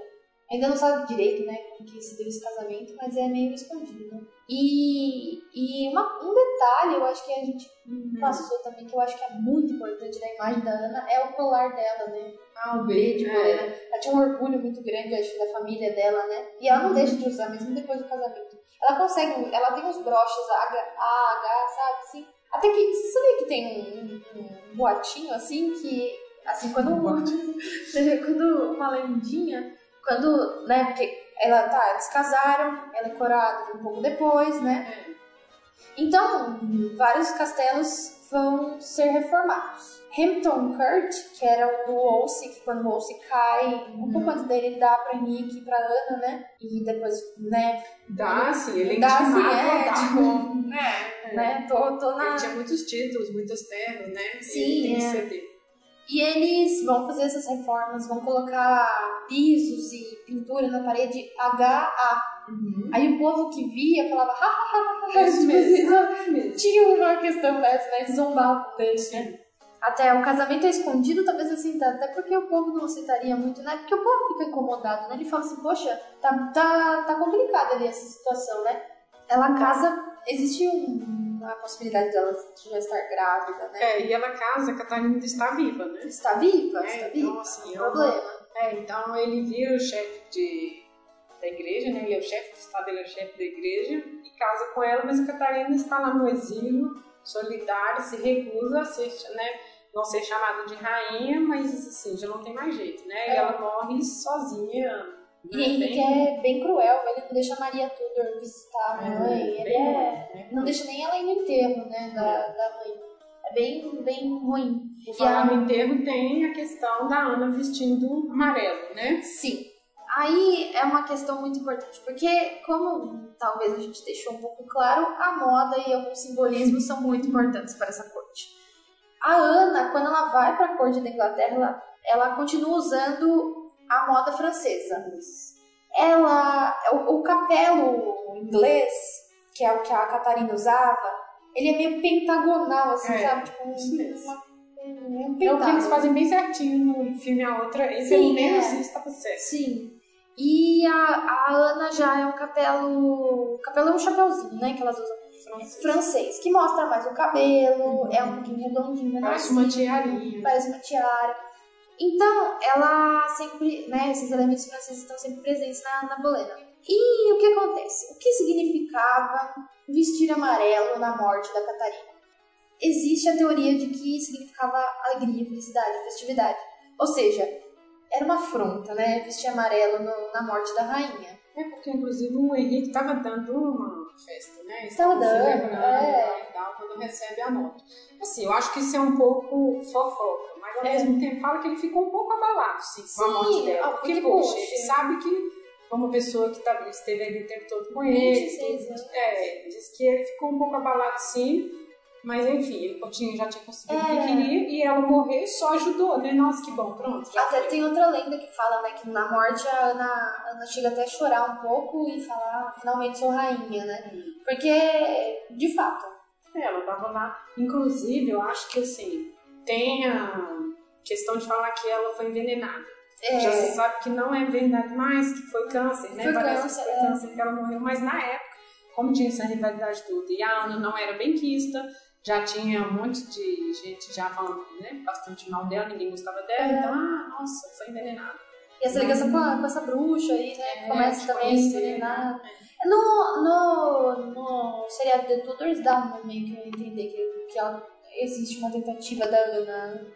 Ainda não sabe direito, né? Como que se deu esse casamento, mas é meio escondido, né? E, e uma, um detalhe, eu acho que a gente passou também, que eu acho que é muito importante da imagem da Ana, é o colar dela, né? Ah, o B de é. Bolena. Ela tinha um orgulho muito grande, acho, da família dela, né? E ela não deixa de usar, mesmo depois do casamento. Ela consegue, ela tem uns broches A, H, sabe? Assim. Até que, você sabia que tem um, um boatinho, assim, que, assim, quando, [laughs] quando uma lendinha, quando, né, porque ela, tá, eles casaram, ela é corada um pouco depois, né? Então, vários castelos vão ser reformados. Hampton Court, que era o do Wolsey, que quando o Wolsey cai, um pouco antes dele, ele dá pra Nick e pra Ana, né? E depois, né, Dá, sim, ele é Dá, sim, é, dar tipo, como- É, né, tô, tô na... Ele tinha muitos títulos, muitas terras, né? Sim, Ele tem que é. E eles vão fazer essas reformas, vão colocar pisos e pintura na parede HA. Uhum. Aí o povo que via falava, ha, ha, ha, ha, ha, Isso tipo, mesmo. assim, tinha uma questão dessa, né? Eles zombavam deles, né? Até o casamento é escondido, talvez assim, tá- até porque o povo não aceitaria muito, né? Porque o povo fica incomodado, né? Ele fala assim, poxa, tá, tá, tá complicada ali essa situação, né? Ela casa, existe um, a possibilidade dela já estar grávida, né? É, e ela casa, a Catarina ainda está viva, né? Está viva, É, está então, viva, assim, não tem é problema. É, então ele vira o chefe de, da igreja, né? Ele é o chefe do estado, ele é o chefe da igreja e casa com ela, mas a Catarina está lá no exílio, solidária, se recusa a ser, né? Não ser chamada de rainha, mas assim, já não tem mais jeito, né? E É. ela morre sozinha. E? Henrique Bem- é bem cruel, ele não deixa a Maria Tudor visitar a mãe, ele bem é... né? Não deixa nem ela ir no enterro, né, da, da mãe. É bem, bem ruim. E falar no enterro, tem a questão da Ana vestindo amarelo, né? Sim. Aí é uma questão muito importante, porque como talvez a gente deixou um pouco claro, a moda e alguns simbolismos são muito importantes para essa corte. A Ana, quando ela vai para a corte da Inglaterra, ela, ela continua usando a moda francesa. Ela, o, o capelo inglês, que é o que a Catarina usava, ele é meio pentagonal, assim, É, sabe? Tipo, um, isso mesmo. uma- um É o que eles pentágono. fazem bem certinho no filme A Outra, e Sim, pelo menos é. isso estava certo. Sim. E a, a Ana já é um capelo. O capelo é um chapéuzinho, né? Que elas usam. Francês. Francês, que mostra mais o cabelo, é um pouquinho redondinho, né? Parece uma tiarinha. Parece uma tiara. Então, ela sempre, né, esses elementos franceses estão sempre presentes na, na bolena. E o que acontece? O que significava vestir amarelo na morte da Catarina? Existe a teoria de que significava alegria, felicidade, festividade. Ou seja, era uma afronta, né, vestir amarelo no- na morte da rainha. É porque, inclusive, o Henrique estava dando uma festa, né? Estava dando, celebrando é. e tal, quando recebe a nota. Assim, eu acho que isso é um pouco fofoca, mas ao É. mesmo tempo fala que ele ficou um pouco abalado, sim, com a Sim, morte dela. ah, Porque, porque, poxa, poxa. ele sabe que foi uma pessoa que tá, esteve ali o tempo todo com ele. 26 tudo. anos. É, diz que ele ficou um pouco abalado, sim. Mas enfim, ele tinha- já tinha conseguido o que É. queria e ela morrer só ajudou, né? Nossa, que bom, pronto. Até foi. tem outra lenda que fala, né, que na morte a Ana, a Ana chega até a chorar um pouco e falar, "Ah, finalmente sou rainha, né? Porque, de fato, É, ela tava lá. Inclusive, eu acho que assim, tem a, questão de falar que ela foi envenenada. É. Já se sabe que não é verdade mais, que foi câncer, né? Foi Parece câncer, que foi é. câncer que ela morreu, mas na época, como tinha essa rivalidade toda, e a Ana não era benquista, já tinha um monte de gente já falando né, bastante mal dela, ninguém gostava dela, É. então, ah, nossa, foi envenenada. E essa ligação com, a- com essa bruxa aí, né? É, começa de também a conhecer, envenenar. No, no, no seriado The Tudors dá um meio que eu entender que, que ela- existe uma tentativa da Ana.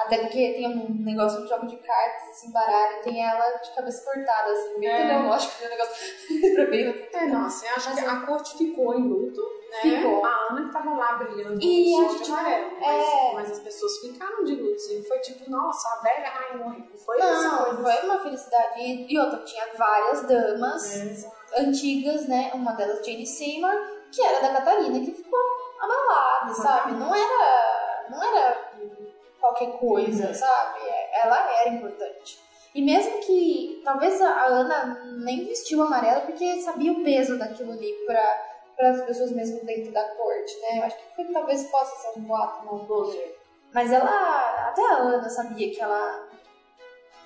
Até porque tem um negócio de jogo de cartas, assim, baralho, tem ela de cabeça cortada, assim, bem É. né? Um negócio [laughs] pra bem É, nossa, eu acho que a corte ficou em luto, né? Ficou. A Ana que tava lá brilhando E com o a sol de gente amarelo, mas, é. mas as pessoas ficaram de luto, assim, foi tipo, nossa, a velha rainha não foi essa Não, coisa. foi uma felicidade. E, e outra, tinha várias damas É, antigas, né? Uma delas, Jane Seymour, que era da Catarina, que ficou abalada, sabe? Não era, não era qualquer coisa, sabe? Ela era importante. E mesmo que talvez a Ana nem vestiu amarelo porque sabia o peso daquilo ali para as pessoas mesmo dentro da corte, né? Eu acho que foi, talvez possa ser um boato maldoso. Mas ela, até a Ana sabia que ela.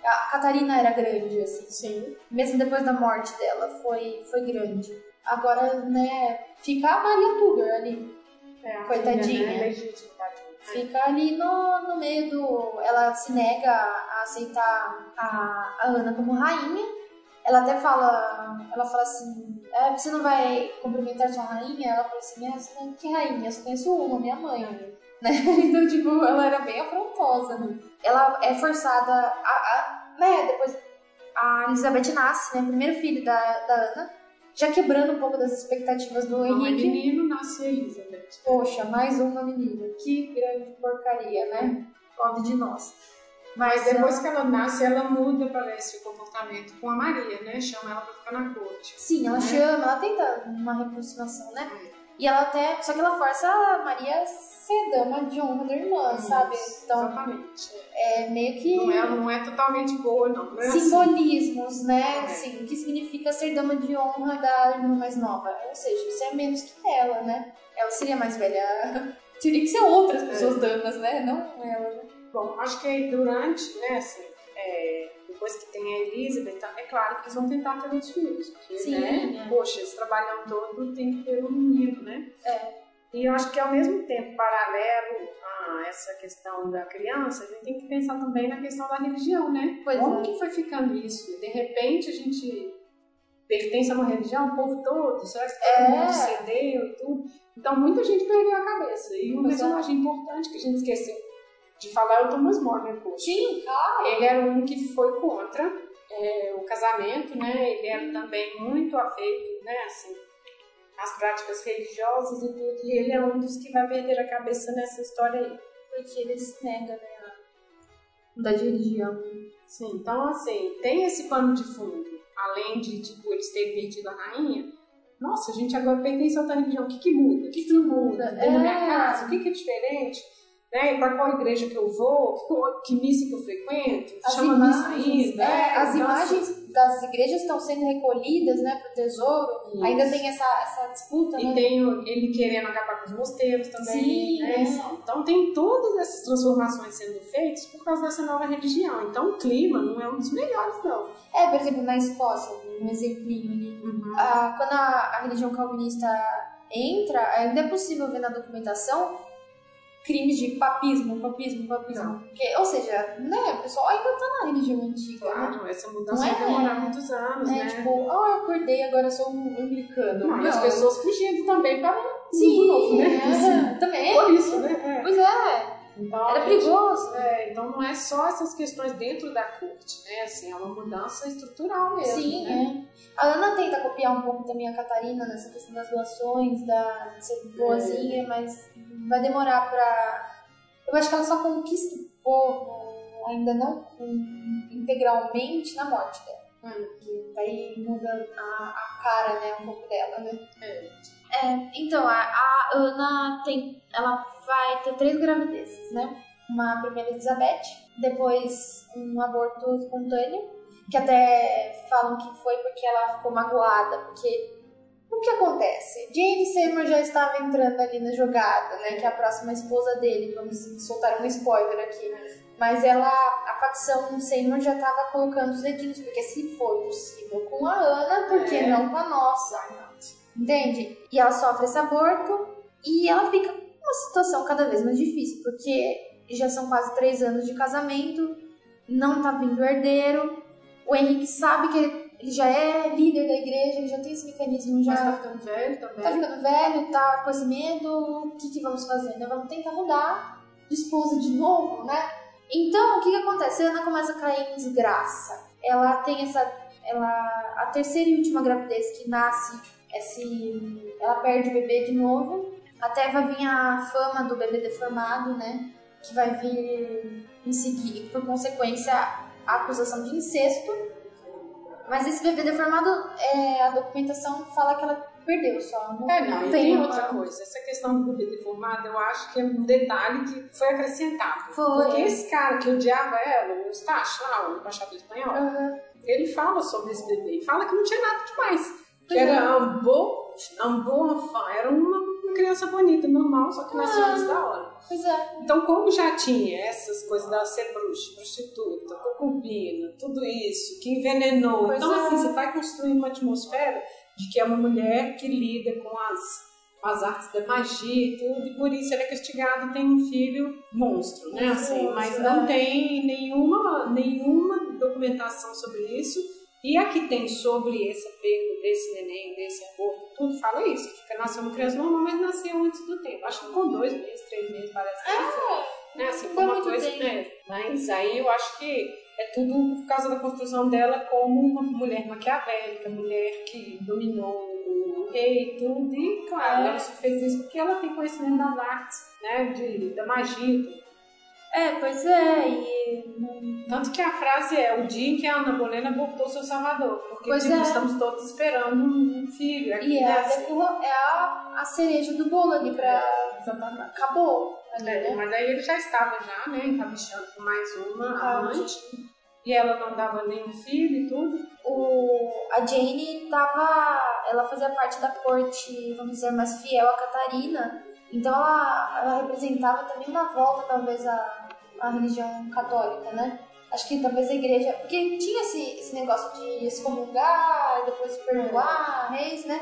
A Catarina era grande, assim Sim. mesmo depois da morte dela, foi, foi grande. Agora, né, fica a Maria Tudor ali. É, Coitadinha. Filha, né? Fica ali no, no meio do. Ela se nega a aceitar a, a Ana como rainha. Ela até fala. Ela fala assim: é, você não vai cumprimentar sua rainha? Ela fala assim: é, que rainha? Eu só conheço uma, minha mãe. [laughs] Né? Então, tipo, ela era bem afrontosa. Né? Ela é forçada a, a. né, depois a Elizabeth nasce, né? Primeiro filho da, da Ana. Já quebrando um pouco das expectativas do Não é Henrique. menino, nasce a Elizabeth. Poxa, mais uma menina. Que grande porcaria, né? Pobre de nós. Mas depois que ela nasce, ela muda, parece, o comportamento com a Maria, né? Chama ela pra ficar na corte. Sim, ela né? chama, ela tenta uma reaproximação, né? E ela até. Só que ela força a Maria a ser dama de honra da irmã, sabe? Isso, Então Exatamente. é meio que. Não é, não é totalmente boa, não. não é assim. Simbolismos, né? É. Assim, o que significa ser dama de honra da irmã mais nova. Ou seja, você é menos que ela, né? Ela seria mais velha. [laughs] Teria que ser outras pessoas damas, né? Não ela, né? Bom, acho que aí durante, né, assim, é, depois que tem a Elizabeth, é claro que eles vão tentar ter outros filhos. Porque, Sim, né, é. poxa, esse trabalhão todo tem que ter um menino, né? É. E eu acho que ao mesmo tempo, paralelo a essa questão da criança, a gente tem que pensar também na questão da religião, né? Pois Como é. que foi ficando isso? De repente a gente pertence a uma religião, o povo todo, será que todo É. mundo cedeu e tudo? Então muita gente perdeu a cabeça. E um Pois é. personagem importante que a gente esqueceu de falar é o Thomas More, né, poxa? Sim, claro. Ele era um que foi contra é, o casamento, né? Ele era também muito afeito, né? Assim, às práticas religiosas e tudo. E ele é um dos que vai perder a cabeça nessa história aí. Porque ele se nega, né? a Mudar de religião. Sim, então assim, tem esse pano de fundo. Além de, tipo, eles terem perdido a rainha. Nossa, a gente agora pertence a outra religião. O que que muda? O que que não muda? Dentro da minha É. casa? O que que é diferente? Né? Para qual igreja que eu vou? Que, que missa que eu frequento? As Chama missa ainda? é, né? as Então, assim, imagens das igrejas estão sendo recolhidas, né, pro tesouro. Isso. Ainda tem essa, essa disputa, E né? tem o- ele querendo acabar com os mosteiros também. Sim, né? é. Então tem todas essas transformações sendo feitas por causa dessa nova religião. Então o clima não é um dos melhores, não. É, por exemplo, na Escócia, um exemplinho ali. Ah, quando a, a religião calvinista entra, ainda é possível ver na documentação crimes de papismo, papismo, papismo. Não. Porque, ou seja, né, o pessoal ainda tá na religião antiga, né? Claro, essa mudança é? vai demorar muitos anos, É, né? tipo, ah, eu acordei, agora eu sou um anglicano. Não, e as pessoas fugindo também para o Sim, novo, né? é, [laughs] também. Por isso, né? Pois é, É. Então, era perigoso. é, então não é só essas questões dentro da corte, né? Assim, é uma mudança estrutural mesmo, Sim, né? é. A Ana tenta copiar um pouco também a Catarina nessa questão das doações, da, de ser boazinha, mas vai demorar pra. Eu acho que ela só conquista o povo, ainda não integralmente, na morte dela. Hum. Que daí muda a, a cara, né, um pouco dela, né? É. É, então, a, a Ana tem. Ela vai ter três gravidezes, né? Uma primeira Elizabeth, depois um aborto espontâneo, que até falam que foi porque ela ficou magoada, porque O que acontece? Jane Seymour já estava entrando ali na jogada, né? Que é a próxima esposa dele. Vamos soltar um spoiler aqui. Mas ela, a facção Seymour já estava colocando os dedinhos, porque se for possível com a Ana, por que É. não com a nossa? Entende? E ela sofre esse aborto e ela fica numa situação cada vez mais difícil, porque já são quase três anos de casamento, não tá vindo herdeiro. O Henrique sabe que ele, ele já é líder da igreja, ele já tem esse mecanismo, já Já tá ficando velho também. tá ficando velho, tá com esse medo. O que, que vamos fazer? Né? Vamos tentar mudar de esposa de novo, né? Então, o que, que acontece? A Ana começa a cair em desgraça. Ela tem essa. Ela, a terceira e última gravidez que nasce, esse, ela perde o bebê de novo. Até vai vir a fama do bebê deformado, né? Que vai vir em seguir, por consequência, a acusação de incesto. Mas esse bebê deformado, é, a documentação fala que ela perdeu só. Não, É, não, e tem outra coisa. Essa questão do bebê deformado, eu acho que é um detalhe que foi acrescentado. Foi. Porque esse cara que odiava ela, o Stash, lá, o embaixador espanhol, Aham. ele fala sobre esse bebê. E fala que não tinha nada demais. Que era um bom, um bom enfant, era uma criança bonita, normal, só que nasceu Ah. antes da hora. Pois é. Então, como já tinha essas coisas dela ser bruxa, prostituta, concubina, tudo isso, que envenenou. Pois então, é. assim, você vai construindo uma atmosfera de que é uma mulher que lida com as, as artes da magia e tudo, e por isso ela é castigada e tem um filho monstro, né? Assim, mas é. não tem nenhuma, nenhuma documentação sobre isso. E a que tem sobre essa perda desse neném, desse aborto, tudo fala isso, que fica, nasceu uma criança normal, mas nasceu antes do tempo. Acho que com dois meses, três meses, parece que nasceu. Né? Assim, foi uma coisa. tempo. É, mas aí eu acho que é tudo por causa da construção dela como uma mulher maquiavélica, mulher que dominou o rei e tudo. E, claro, É. ela só fez isso porque ela tem conhecimento das artes, né? De, da magia tudo. É, pois é. E. Tanto que a frase é o dia em que a Ana Bolena abortou seu salvador. Porque Pois tipo, é. estamos todos esperando um filho. E é, a, assim. decor- é a, a cereja do bolo ali pra. Exatamente. Acabou. Ali, É, né? mas aí ele já estava já, né, encabichando com mais uma Ah, amante. E ela não dava nenhum filho e tudo. O, a Jane tava. Ela fazia parte da corte, vamos dizer, mais fiel a Catarina. Então ela, ela representava também uma volta, talvez, à, à religião católica, né? Acho que talvez a igreja. Porque tinha esse, esse negócio de excomungar depois perdoar reis, né?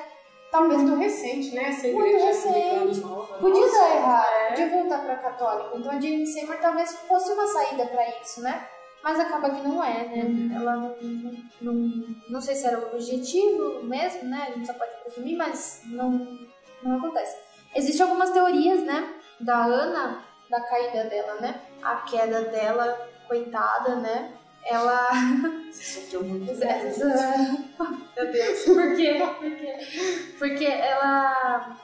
Tá muito recente, né? Essa Muito igreja recente. nova. Podia Nossa, dar errado, é. podia voltar pra católica. Então a Jane Seymour talvez fosse uma saída pra isso, né? Mas acaba que não é, né? Uhum. Ela não, não, não. Não sei se era o objetivo mesmo, né? A gente só pode presumir, mas não, não acontece. Existem algumas teorias, né? Da Ana, da caída dela, né? A queda dela, coitada, né? Ela. [laughs] Você sofreu muito. Meu Deus. Por quê? Por quê? Porque ela.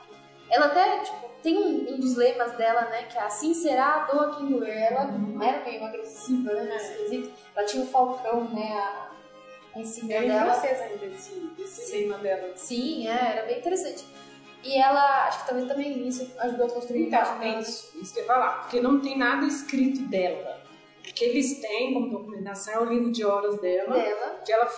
Ela até, tipo, tem um, um dos lemas dela, né? Que é assim será a doa quem doer. Ela não era meio agressiva, né? Nesse quesito. Ela tinha o falcão, né? A, a insígnia É em dela. vocês ainda esse, esse tema dela. Sim, é, era bem interessante. E ela, acho que talvez também isso ajudou a construir Então, é isso. Isso que eu ia falar. Porque não tem nada escrito dela. O que eles têm como documentação é o livro de horas dela. dela. que ela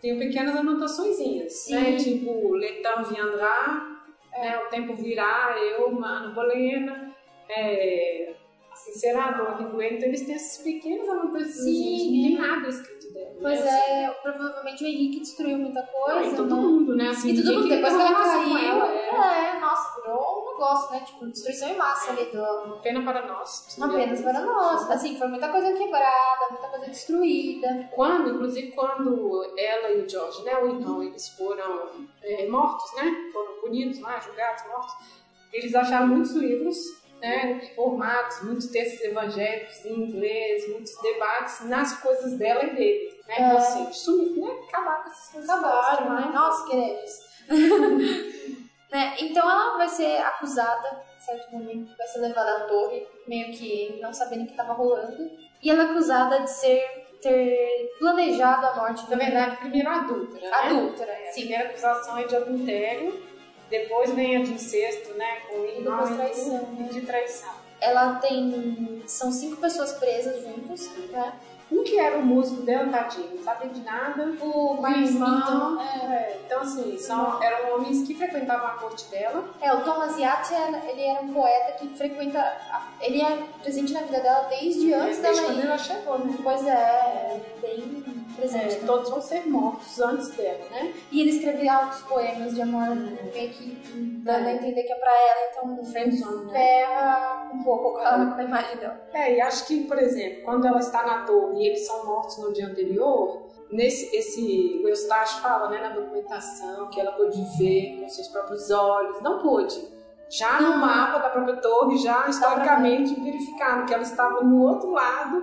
tem pequenas anotaçõezinhas, Sim. né? Tipo, le temps viendra, né? O tempo virá, eu, mano, bolena, é, assim, será a dor que doer. Então eles têm essas pequenas anotações, Sim. não tem nada escrito né? Assim, é, provavelmente o Henrique destruiu muita ah, coisa. e todo né? mundo, né? Assim, E todo mundo, depois que ela caiu, ela, é. é, nossa, virou um negócio, né? Tipo, destruição em massa ali do, Pena para nós. apenas para nós. Assim, foi muita coisa quebrada, muita coisa destruída. Quando, inclusive, quando ela e o George, né, o irmão, eles foram é, mortos, né, foram punidos lá, julgados, mortos, eles acharam muitos livros, né, formatos, muitos textos evangélicos em inglês, muitos debates nas coisas dela e dele, né, É. assim, sumir, né, acabar com essas coisas. Acabaram, né? Nossa, que hereges. [laughs] né? Então ela vai ser acusada, em certo momento, vai ser levada à torre, meio que não sabendo o que estava rolando. E ela é acusada de ser ter planejado a morte do Na verdade, primeiro adúltera, né? adúltera. A Sim. primeira acusação é de adultério, depois vem a de incesto, né, com o depois e traição, né? e de traição. ela tem. São cinco pessoas presas juntos, né? Um que era o músico dela, tadinho, não sabia de nada. O Mas, irmão. então, é, então assim, são, eram homens que frequentavam a corte dela. É, o Thomas Yates, ele era um poeta que frequenta. a- Ele é presente na vida dela desde antes desde dela quando ir. ela chegou, né? Pois é, é bem presente. É, todos vão ser mortos antes dela, né? E ele escrevia altos poemas de amor, meio que dando a entender que é pra ela, então Friendzone, né? ferra um pouco com a, com a [laughs] imagem dela. É, e acho que, por exemplo, quando ela está na torre e eles são mortos no dia anterior, nesse esse, o Eustache fala né, na documentação que ela pôde ver com seus próprios olhos. Não pôde. Já no mapa da própria torre, já historicamente verificado que ela estava no outro lado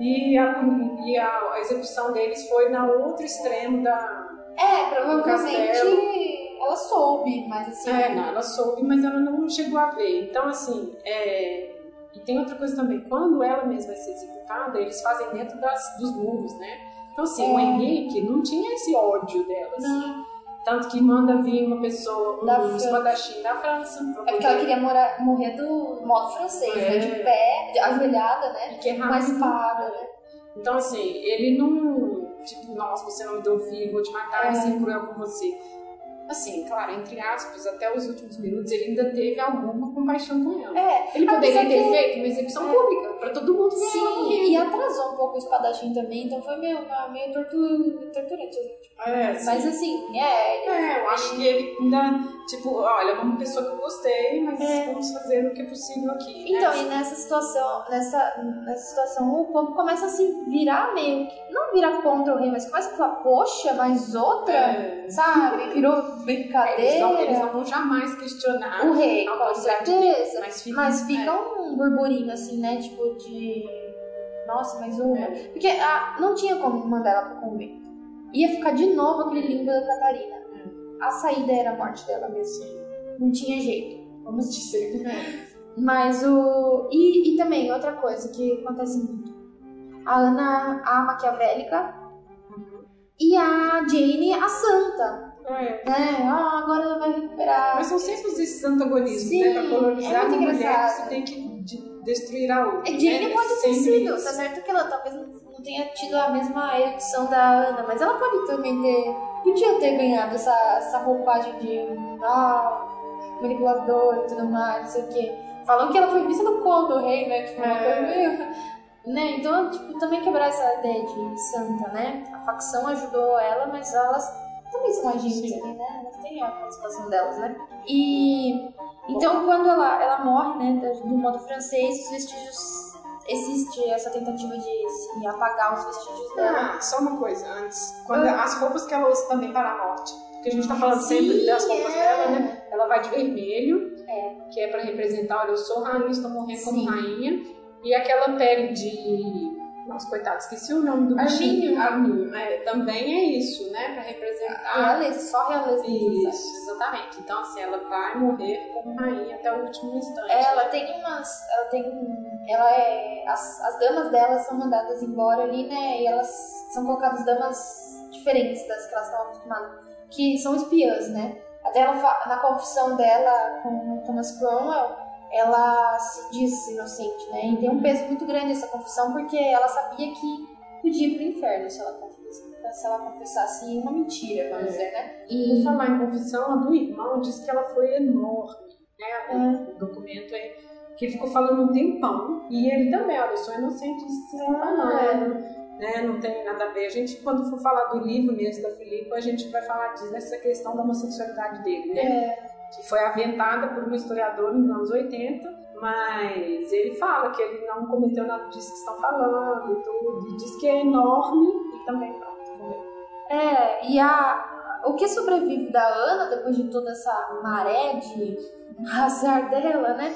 e a, e a execução deles foi na outro extremo da. É, provavelmente ela soube, mas assim. É, não, ela soube, mas ela não chegou a ver. Então, assim, é, e tem outra coisa também, quando ela mesma vai ser executada, eles fazem dentro das, dos muros, né? Então, assim, o É. Henrique não tinha esse ódio dela, assim. Não, Tanto que manda vir uma pessoa, Da um França. espadachim da França, é porque ela queria morar, morrer do modo francês, É. né? De pé, de- ajoelhada, né? é Com rápido. espada, né? Então, assim, ele não. Tipo, nossa, você não me deu filho, vou te matar, É. ser cruel com você. Assim, claro, entre aspas, até os últimos minutos ele ainda teve alguma compaixão com ela. É, Ele poderia ter que- feito uma execução pública pra todo mundo. Sim, e atrasou um pouco o espadachim também, então foi meio, meio tortu, torturante. assim. É, sim. Mas assim, é. É, eu acho que ele ainda, tipo, olha, é uma pessoa que eu gostei, mas É. vamos fazer o que é possível aqui. Então, né? e nessa situação, nessa, nessa situação, o povo começa a se virar meio que. Não virar contra o rei, mas começa a falar, poxa, mas outra, É. sabe? Virou Eles não, brincadeira. eles não vão jamais questionar O rei, com dele, certeza. mas fica, Mas fica é, um burburinho assim, né? Tipo de. Nossa, mas o. É. Porque ah, não tinha como mandar ela pro convento. Ia ficar de novo aquele limbo da Catarina. A saída era a morte dela mesmo. Não tinha jeito, vamos dizer. Mas o. E, e também, outra coisa que acontece muito. A Ana, a maquiavélica, e a Jane, a santa. É. Né? Ah, agora ela vai recuperar. Mas são sempre esses antagonismos, Sim, né? Pra colonizar é uma muito mulher, engraçado. você tem que destruir a outra. A Jane né? pode ter sido, isso. tá certo que ela talvez não tenha tido a mesma erudição da Ana, mas ela pode também ter. Podia ter ganhado essa, essa roupagem de ah, manipulador e tudo mais, não sei o quê. Falam que ela foi vista no colo do rei, né? Tipo, uma É. coisa meio. Né? Então, tipo, também quebrar essa ideia de santa, né? A facção ajudou ela, mas elas também são agentes Sim. ali, né? Elas têm a participação delas, né? E então quando ela, ela morre, né, do modo francês, os vestígios existe essa tentativa de se apagar os vestígios dela. Ah, só uma coisa antes. Quando as roupas que ela usa também para a morte. Porque a gente tá falando sempre das roupas é. dela, né? Ela vai de vermelho, É. que é pra representar, olha, eu sou rainha, estou morrendo como Sim. rainha. E aquela pele de. Nossa, coitado, esqueci o nome do bichinho. Arminho. É, também é isso, né? Pra representar. Realeza, só realeza. Isso, exatamente. Então, assim, ela vai morrer como rainha até o último instante. Ela tem umas. Ela tem. Ela é. As, as damas dela são mandadas embora ali, né? E elas são colocadas damas diferentes das que elas estavam acostumadas. Que são espiãs, né? Até ela na confissão dela com Thomas Cromwell, ela se diz inocente, né? E tem um peso muito grande essa confissão, porque ela sabia que podia ir pro inferno se ela confessasse, se ela confessasse uma mentira, vamos É. dizer, né? Por E. falar em confissão, a do irmão diz que ela foi enorme. Né? É. O documento é que ele ficou falando um tempão. E ele também, olha, eu sou inocente disso que você está falando. Né? Não tem nada a ver. A gente, quando for falar do livro mesmo da Filipa, a gente vai falar disso, dessa questão da homossexualidade dele, né? É, Que foi aventada por um historiador nos anos 80, mas ele fala que ele não cometeu nada disso que estão falando e tudo. E diz que é enorme e também pronto. É, e a, o que sobrevive da Ana, depois de toda essa maré de azar dela, né?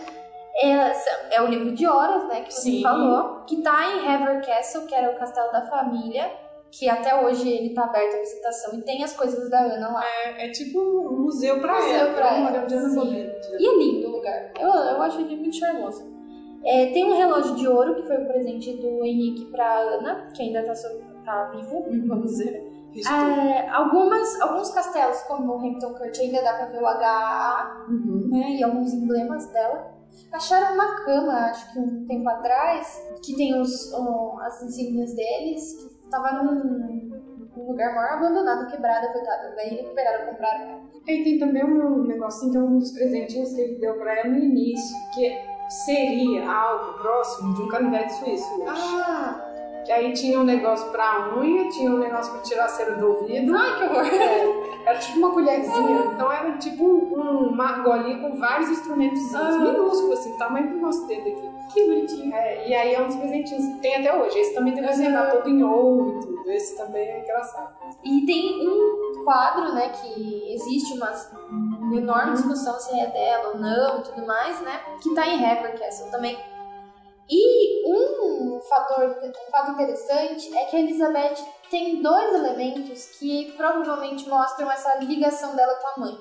É, é o livro de horas, né, que você Sim. falou, que tá em Hever Castle, que era o castelo da família, que até hoje ele tá aberto à visitação e tem as coisas da Ana lá. É, é tipo um museu pra Museu ela. pra é uma ela, Ana sim. Bolena. E é lindo o lugar. Eu, eu acho ele muito charmoso. É, tem um relógio de ouro, que foi o presente do Henrique pra Ana, que ainda tá, so- tá vivo, [laughs] vamos dizer. É, algumas, alguns castelos, como o Hampton Court, ainda dá pra ver o HA. Uhum. né, e alguns emblemas dela. Acharam uma cama, acho que um tempo atrás, que tem os, um, as insígnias deles, que tava num, num lugar maior abandonado, quebrado, coitado. Daí recuperaram, compraram. E tem também um negocinho, que é um dos presentinhos que ele deu pra ela no início, que seria algo próximo de um canivete suíço hoje. Ah! Que aí tinha um negócio pra unha, tinha um negócio pra tirar a cera do ouvido. Ai, que horror! É, era tipo uma colherzinha. Então era tipo um, uma argolinha com vários instrumentos Ah. minúsculos, assim, tamanho do nosso dedo aqui. Que bonitinho. É, e aí é um dos presentinhos. Tem até hoje. Esse também tem que ser todo em ouro e tudo. Esse também é engraçado. E tem um quadro, né, que existe uma enorme discussão se é dela ou não e tudo mais, né, que tá em Hever Castle também. E um fator, um fato interessante é que a Elizabeth tem dois elementos que provavelmente mostram essa ligação dela com a mãe.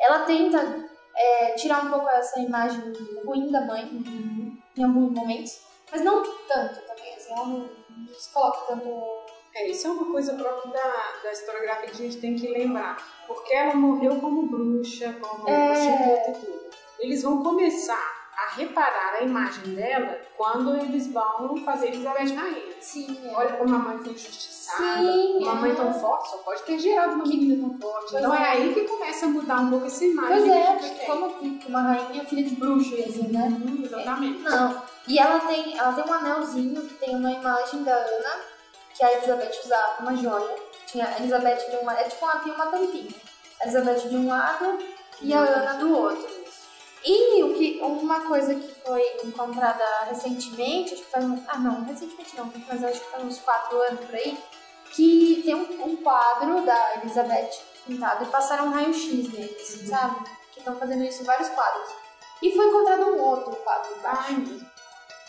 Ela tenta é, tirar um pouco essa imagem ruim da mãe em alguns momentos, mas não tanto também, assim, ela não, não se coloca tanto É, isso é uma coisa própria da, da historiografia que a gente tem que lembrar. Porque ela morreu como bruxa, como É. prostituta e tudo. Eles vão começar a reparar a imagem dela quando eles vão fazer Elizabeth Rainha. Sim, é. Olha como a mãe foi injustiçada. Sim, uma é. mãe tão forte só pode ter gerado uma menina tão forte. Pois então é. é. aí que começa a mudar um pouco essa imagem. Pois é, porque como uma rainha é filha de bruxo, assim, né? Hum, Exatamente. Não. E ela tem, ela tem um anelzinho que tem uma imagem da Ana, que a Elizabeth usava, uma joia. Tinha a Elizabeth de um lado, é tipo uma, uma tampinha. A Elizabeth de um lado e a Ana do outro. E o que, uma coisa que foi encontrada recentemente, acho que faz um, ah não, recentemente não, mas acho que faz uns quatro anos por aí, que tem um, um quadro da Elizabeth pintado e passaram um raio-x neles, sabe? Que estão fazendo isso em vários quadros. E foi encontrado um outro quadro embaixo. Ai.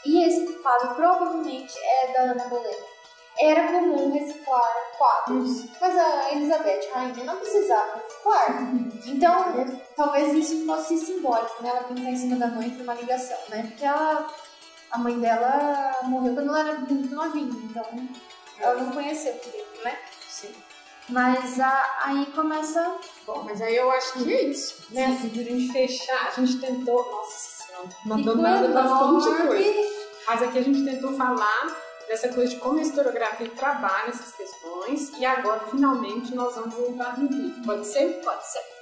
E esse quadro provavelmente é da Ana Bolena. Era comum reciclar quadros, mas a Elizabeth, rainha, não precisava reciclar. Então, talvez isso fosse simbólico, né? Ela pintar em cima da mãe por uma ligação, né? Porque ela, a mãe dela morreu quando ela era muito novinha, então ela não conheceu direito, né? Sim. Mas a- aí começa. Bom, mas aí eu acho que é isso. Né? Assim, pra gente fechar, a gente tentou. Nossa senhora, mandou nada bastante coisa. [laughs] Mas aqui a gente tentou falar dessa coisa de como a historiografia trabalha essas questões e agora finalmente nós vamos entrar no livro. Pode ser? Pode ser.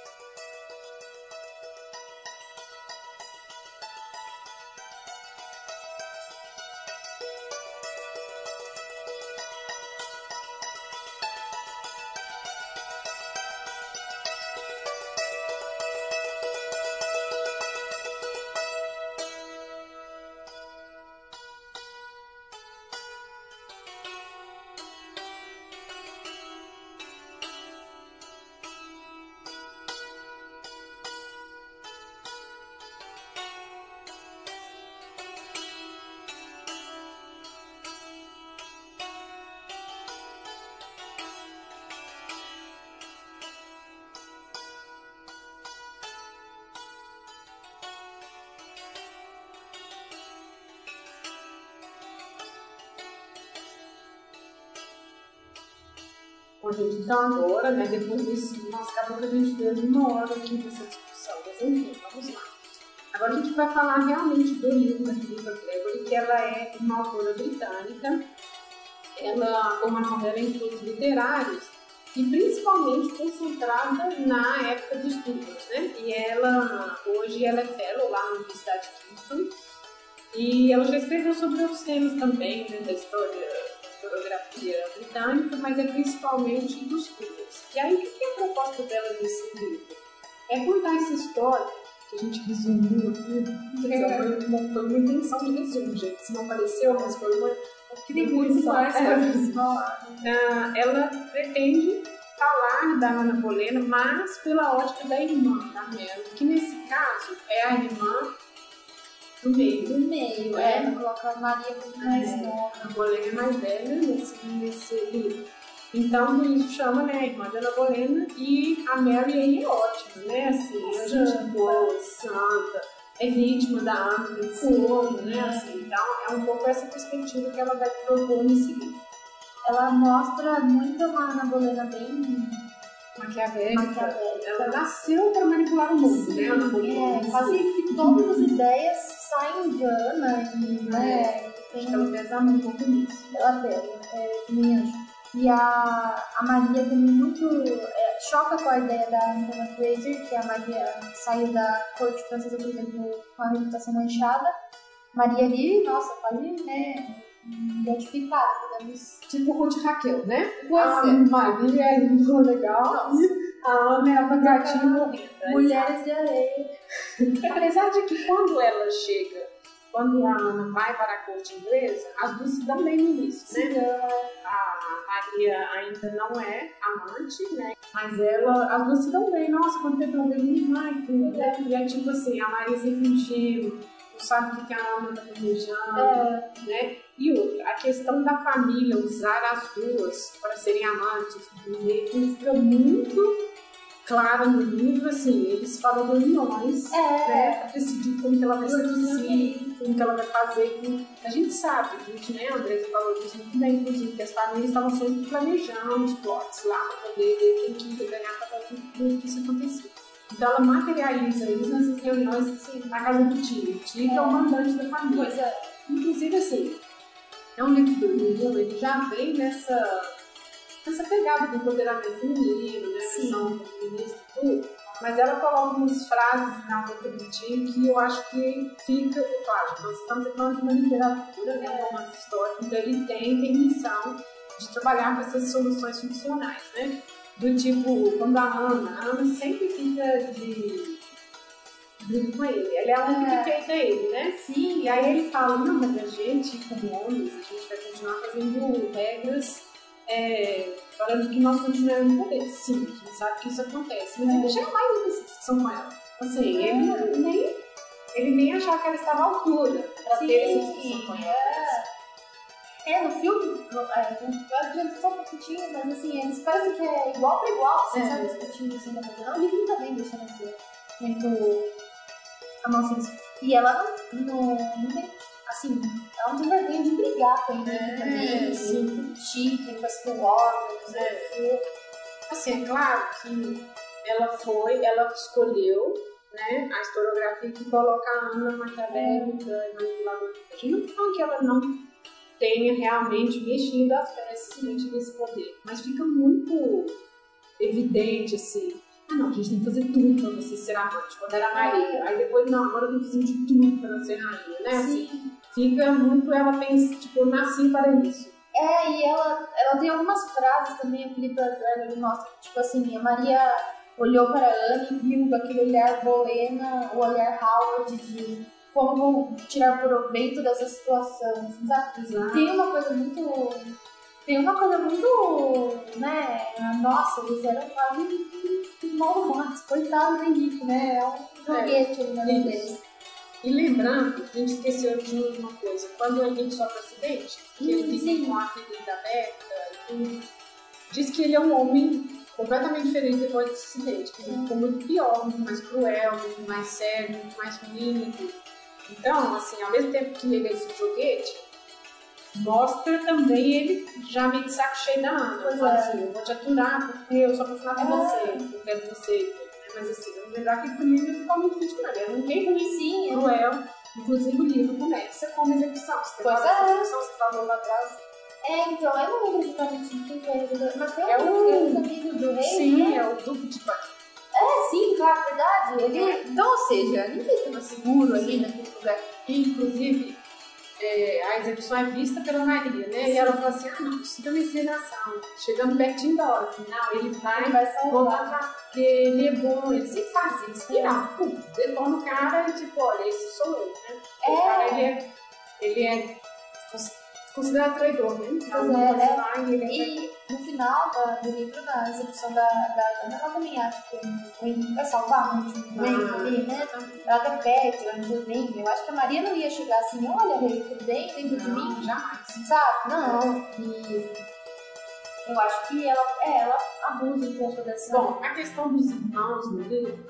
Então agora, né, depois desse, nossa, acabou que a gente fez uma hora aqui dessa discussão, mas enfim, vamos lá. Agora a gente vai falar realmente do livro da Philippa Gregory, que ela é uma autora britânica, ela, a formação dela é em estudos literários e principalmente concentrada na época dos Tudors, né? E ela, hoje, ela é fellow lá na Universidade de Kingston e ela já escreveu sobre outros temas também, né, da história, mas é principalmente dos Tudors. E aí, o que é a proposta dela nesse livro? É contar essa história que a gente resumiu aqui, dizer, foi, uma, foi uma intenção de resumo, gente, se não pareceu, mas foi uma, uma intenção. É. Ah, ela pretende falar da Ana Bolena, mas pela ótica da irmã, da Mel, que nesse caso é a irmã do meio. No meio, É. é. Coloca a Maria como mais É. nova. A Bolena é mais velha nesse, nesse livro. Então, por isso chama né, a irmã da Ana Bolena e a Mary aí é ótima, né? Assim, a gente boa, santa, é vítima da arma de fogo, né? Assim, então, é um pouco essa perspectiva que ela vai propor nesse livro. Ela mostra muito uma Ana Bolena bem Maquiavélica. maquiavélica. Ela nasceu para manipular o mundo, né? Ana Bolena. É, quase que todas as ideias saem de Ana e, né, tem Ela pesa um pouco nisso. ela pega, é, também acho. E a, a Maria também muito é, choca com a ideia da Angela Fraser, que a Maria saiu da corte francesa, por exemplo, com a reputação manchada. Maria ali, nossa, quase, né, identificada, podemos... Tipo Ruth Raquel, né? Pois a é. Maria é muito legal. A Ana é uma gatinha Mulheres de areia. [laughs] Apesar de que quando ela chega, quando a Ana vai para a corte inglesa, as duas se dão bem no início, né? A Maria ainda não é amante, né? Mas ela, as duas se dão bem. Nossa, quanto tempo eu vejo minha e tudo, né? E é tipo assim, a Maria sempre ingênua, não sabe o que a Ana tá planejando, É, né? E outra, a questão da família usar as duas para serem amantes, que fica muito clara no livro, assim, eles falam de uniões, é, né, para decidir como que ela vai seduzir, como que ela vai fazer. A gente sabe, a gente, né, a Andresa falou disso muito bem, inclusive, que as famílias estavam sempre planejando os plots lá para poder ver quem que ia ganhar para tudo que isso acontecia. Então ela materializa isso nessas reuniões assim, na casa do tio. O tio que é o mandante da família. Pois é. Inclusive, assim, é um livro do Lula, ele já vem nessa, nessa pegada do empoderamento feminino, né? Sim. Questão feminista e tudo. Mas ela coloca umas frases na boca do que eu acho que fica, claro, nós estamos falando de uma literatura, né? Um romance histórico, então ele tem, tem missão de trabalhar com essas soluções funcionais, né? Do tipo, quando a Ana, a Ana sempre fica de com ele. Ela é a única É. que peita ele, né? Sim, E aí ele fala, não, mas a gente, como homens, a gente vai continuar fazendo regras é, para que nós continuemos no poder. Sim, a gente sabe que isso acontece. Mas ele jamais teve essa discussão com ela. Assim, ele nem, ele nem achava que ela estava à altura para ter essa discussão com ela. É, no filme, é, não adianta só um pouquinho, mas assim, eles parecem que é igual pra igual, assim, É. sabe? Discutindo assim, coisa. Não, o livro também deixa ela ver muito a nossa. E ela não, não, não tem, assim, ela não tem vergonha de brigar com ele É, também, discutir, tem coisa que gosta, não sei o quê. Assim, é claro que ela foi, ela escolheu né, a historiografia que coloca a Ana maquiavélica e manipuladora. A gente não tá falando que ela não tenha realmente mexido as peças e tido esse poder, mas fica muito evidente assim. Ah, não, a gente tem que fazer tudo pra você ser amante, quando era Maria. Aí depois, não, agora eu tenho que fazer de tudo pra ser rainha, né? Assim, Sim. fica muito, ela pensa, tipo, eu nasci para isso. É, e ela, ela tem algumas frases também, o Felipe Adorno, ele mostra que, tipo assim, a Maria olhou para a Anne e viu aquele olhar Bolena, o olhar Howard de como vou tirar proveito dessa situação, assim, sabe? Exato. Tem uma coisa muito... Tem uma coisa muito, né, nossa, eles eram quase malvados, coitado do Henrique, né, é um joguete ali na mão Isso. deles. E lembrando, a gente esqueceu de uma coisa, quando o Henrique sofre acidente, que ele Hum, fica com a ferida aberta, e diz que ele é um homem completamente diferente depois desse acidente, que ele ficou muito pior, muito mais cruel, muito mais sério, muito mais ruim. Então, assim, ao mesmo tempo que ele é esse joguete, mostra também ele já meio de saco cheio da Ana. Pois é. assim, eu vou te aturar porque eu sou apaixonada por É. você, eu quero você. né? Mas assim, vamos lembrar que também ele é totalmente vítima, ele era um rei ruim Sim, é. cruel. Inclusive o livro começa com uma execução. Você Pois é. execução, você falou lá atrás. É, então, eu não lembro exatamente quem foi mas tem É um o- dos amigos do rei, Sim, né? é o Duque de Buckingham. É, sim, claro, verdade. Ele... Então, ou seja, ninguém estava seguro ali naquele lugar. Inclusive, é, a execução é vista pela Maria, né? E ela fala assim, ah, não, é encenação. Chegando pertinho da hora, assim, não, ele vai Ele vai voltar porque ele é bom, ele sempre faz isso. E não, pum, detona o cara e tipo, olha, esse sou eu, né? O É. cara, ele é, ele é cons- considerado traidor, né? Pois Alguma é, né? lá e ele é E no final da- do livro, na execução da, da Ana, ela também acha que o Henrique vai salvar último momento Ah. ali, né? Ela até pede, ela intervém. Eu acho que a Maria não ia chegar assim, olha, rei, tudo bem, dentro de mim, jamais. sabe? Não. E eu acho que ela, é, ela abusa um pouco dessa... Bom, a questão dos irmãos no livro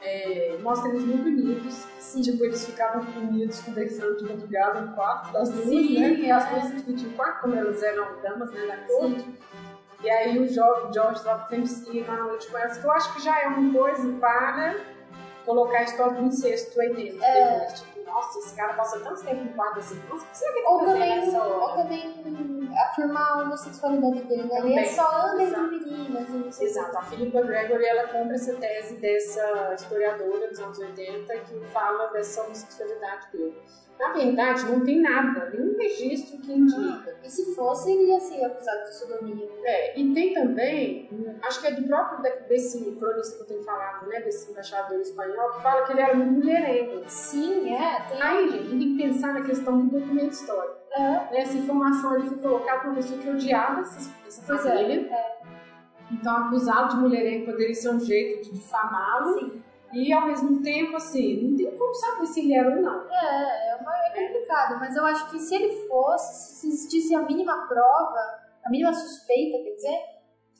é, mostra eles muito unidos. Tipo, eles ficavam unidos conversando de madrugada no quarto das duas, Sim, né? É. as duas dividiam o quarto, como elas eram damas né, da corte. E aí o George, George sempre se na noite com elas, que eu acho que já é uma coisa para colocar a história do incesto aí dentro. É. Tipo, nossa, esse cara passa tanto tempo no quarto assim, nossa, o que quer ou também, ou também afirmar a homossexualidade dele, né? Ele é só anda entre meninas. Exato, a Philippa Gregory, ela compra essa tese dessa historiadora dos anos 80 que fala dessa homossexualidade dele. Na verdade, não tem nada, nenhum registro que indica. E se fosse, ele ia ser acusado de sodomia. É, e tem também, acho que é do próprio desse cronista que eu tenho falado, né, desse embaixador espanhol, que fala que ele era muito mulherengo. Sim, é. Tem... Aí, gente, tem que pensar na questão do documento histórico. É. Né, essa informação ali foi colocada por uma pessoa que odiava essa, essa é, família. É. Então, acusado de mulherengo poderia ser um jeito de difamá-lo. E ao mesmo tempo, assim, não tem como saber se ele era ou não. É, é, uma, é complicado, mas eu acho que se ele fosse, se existisse a mínima prova, a mínima suspeita, quer dizer,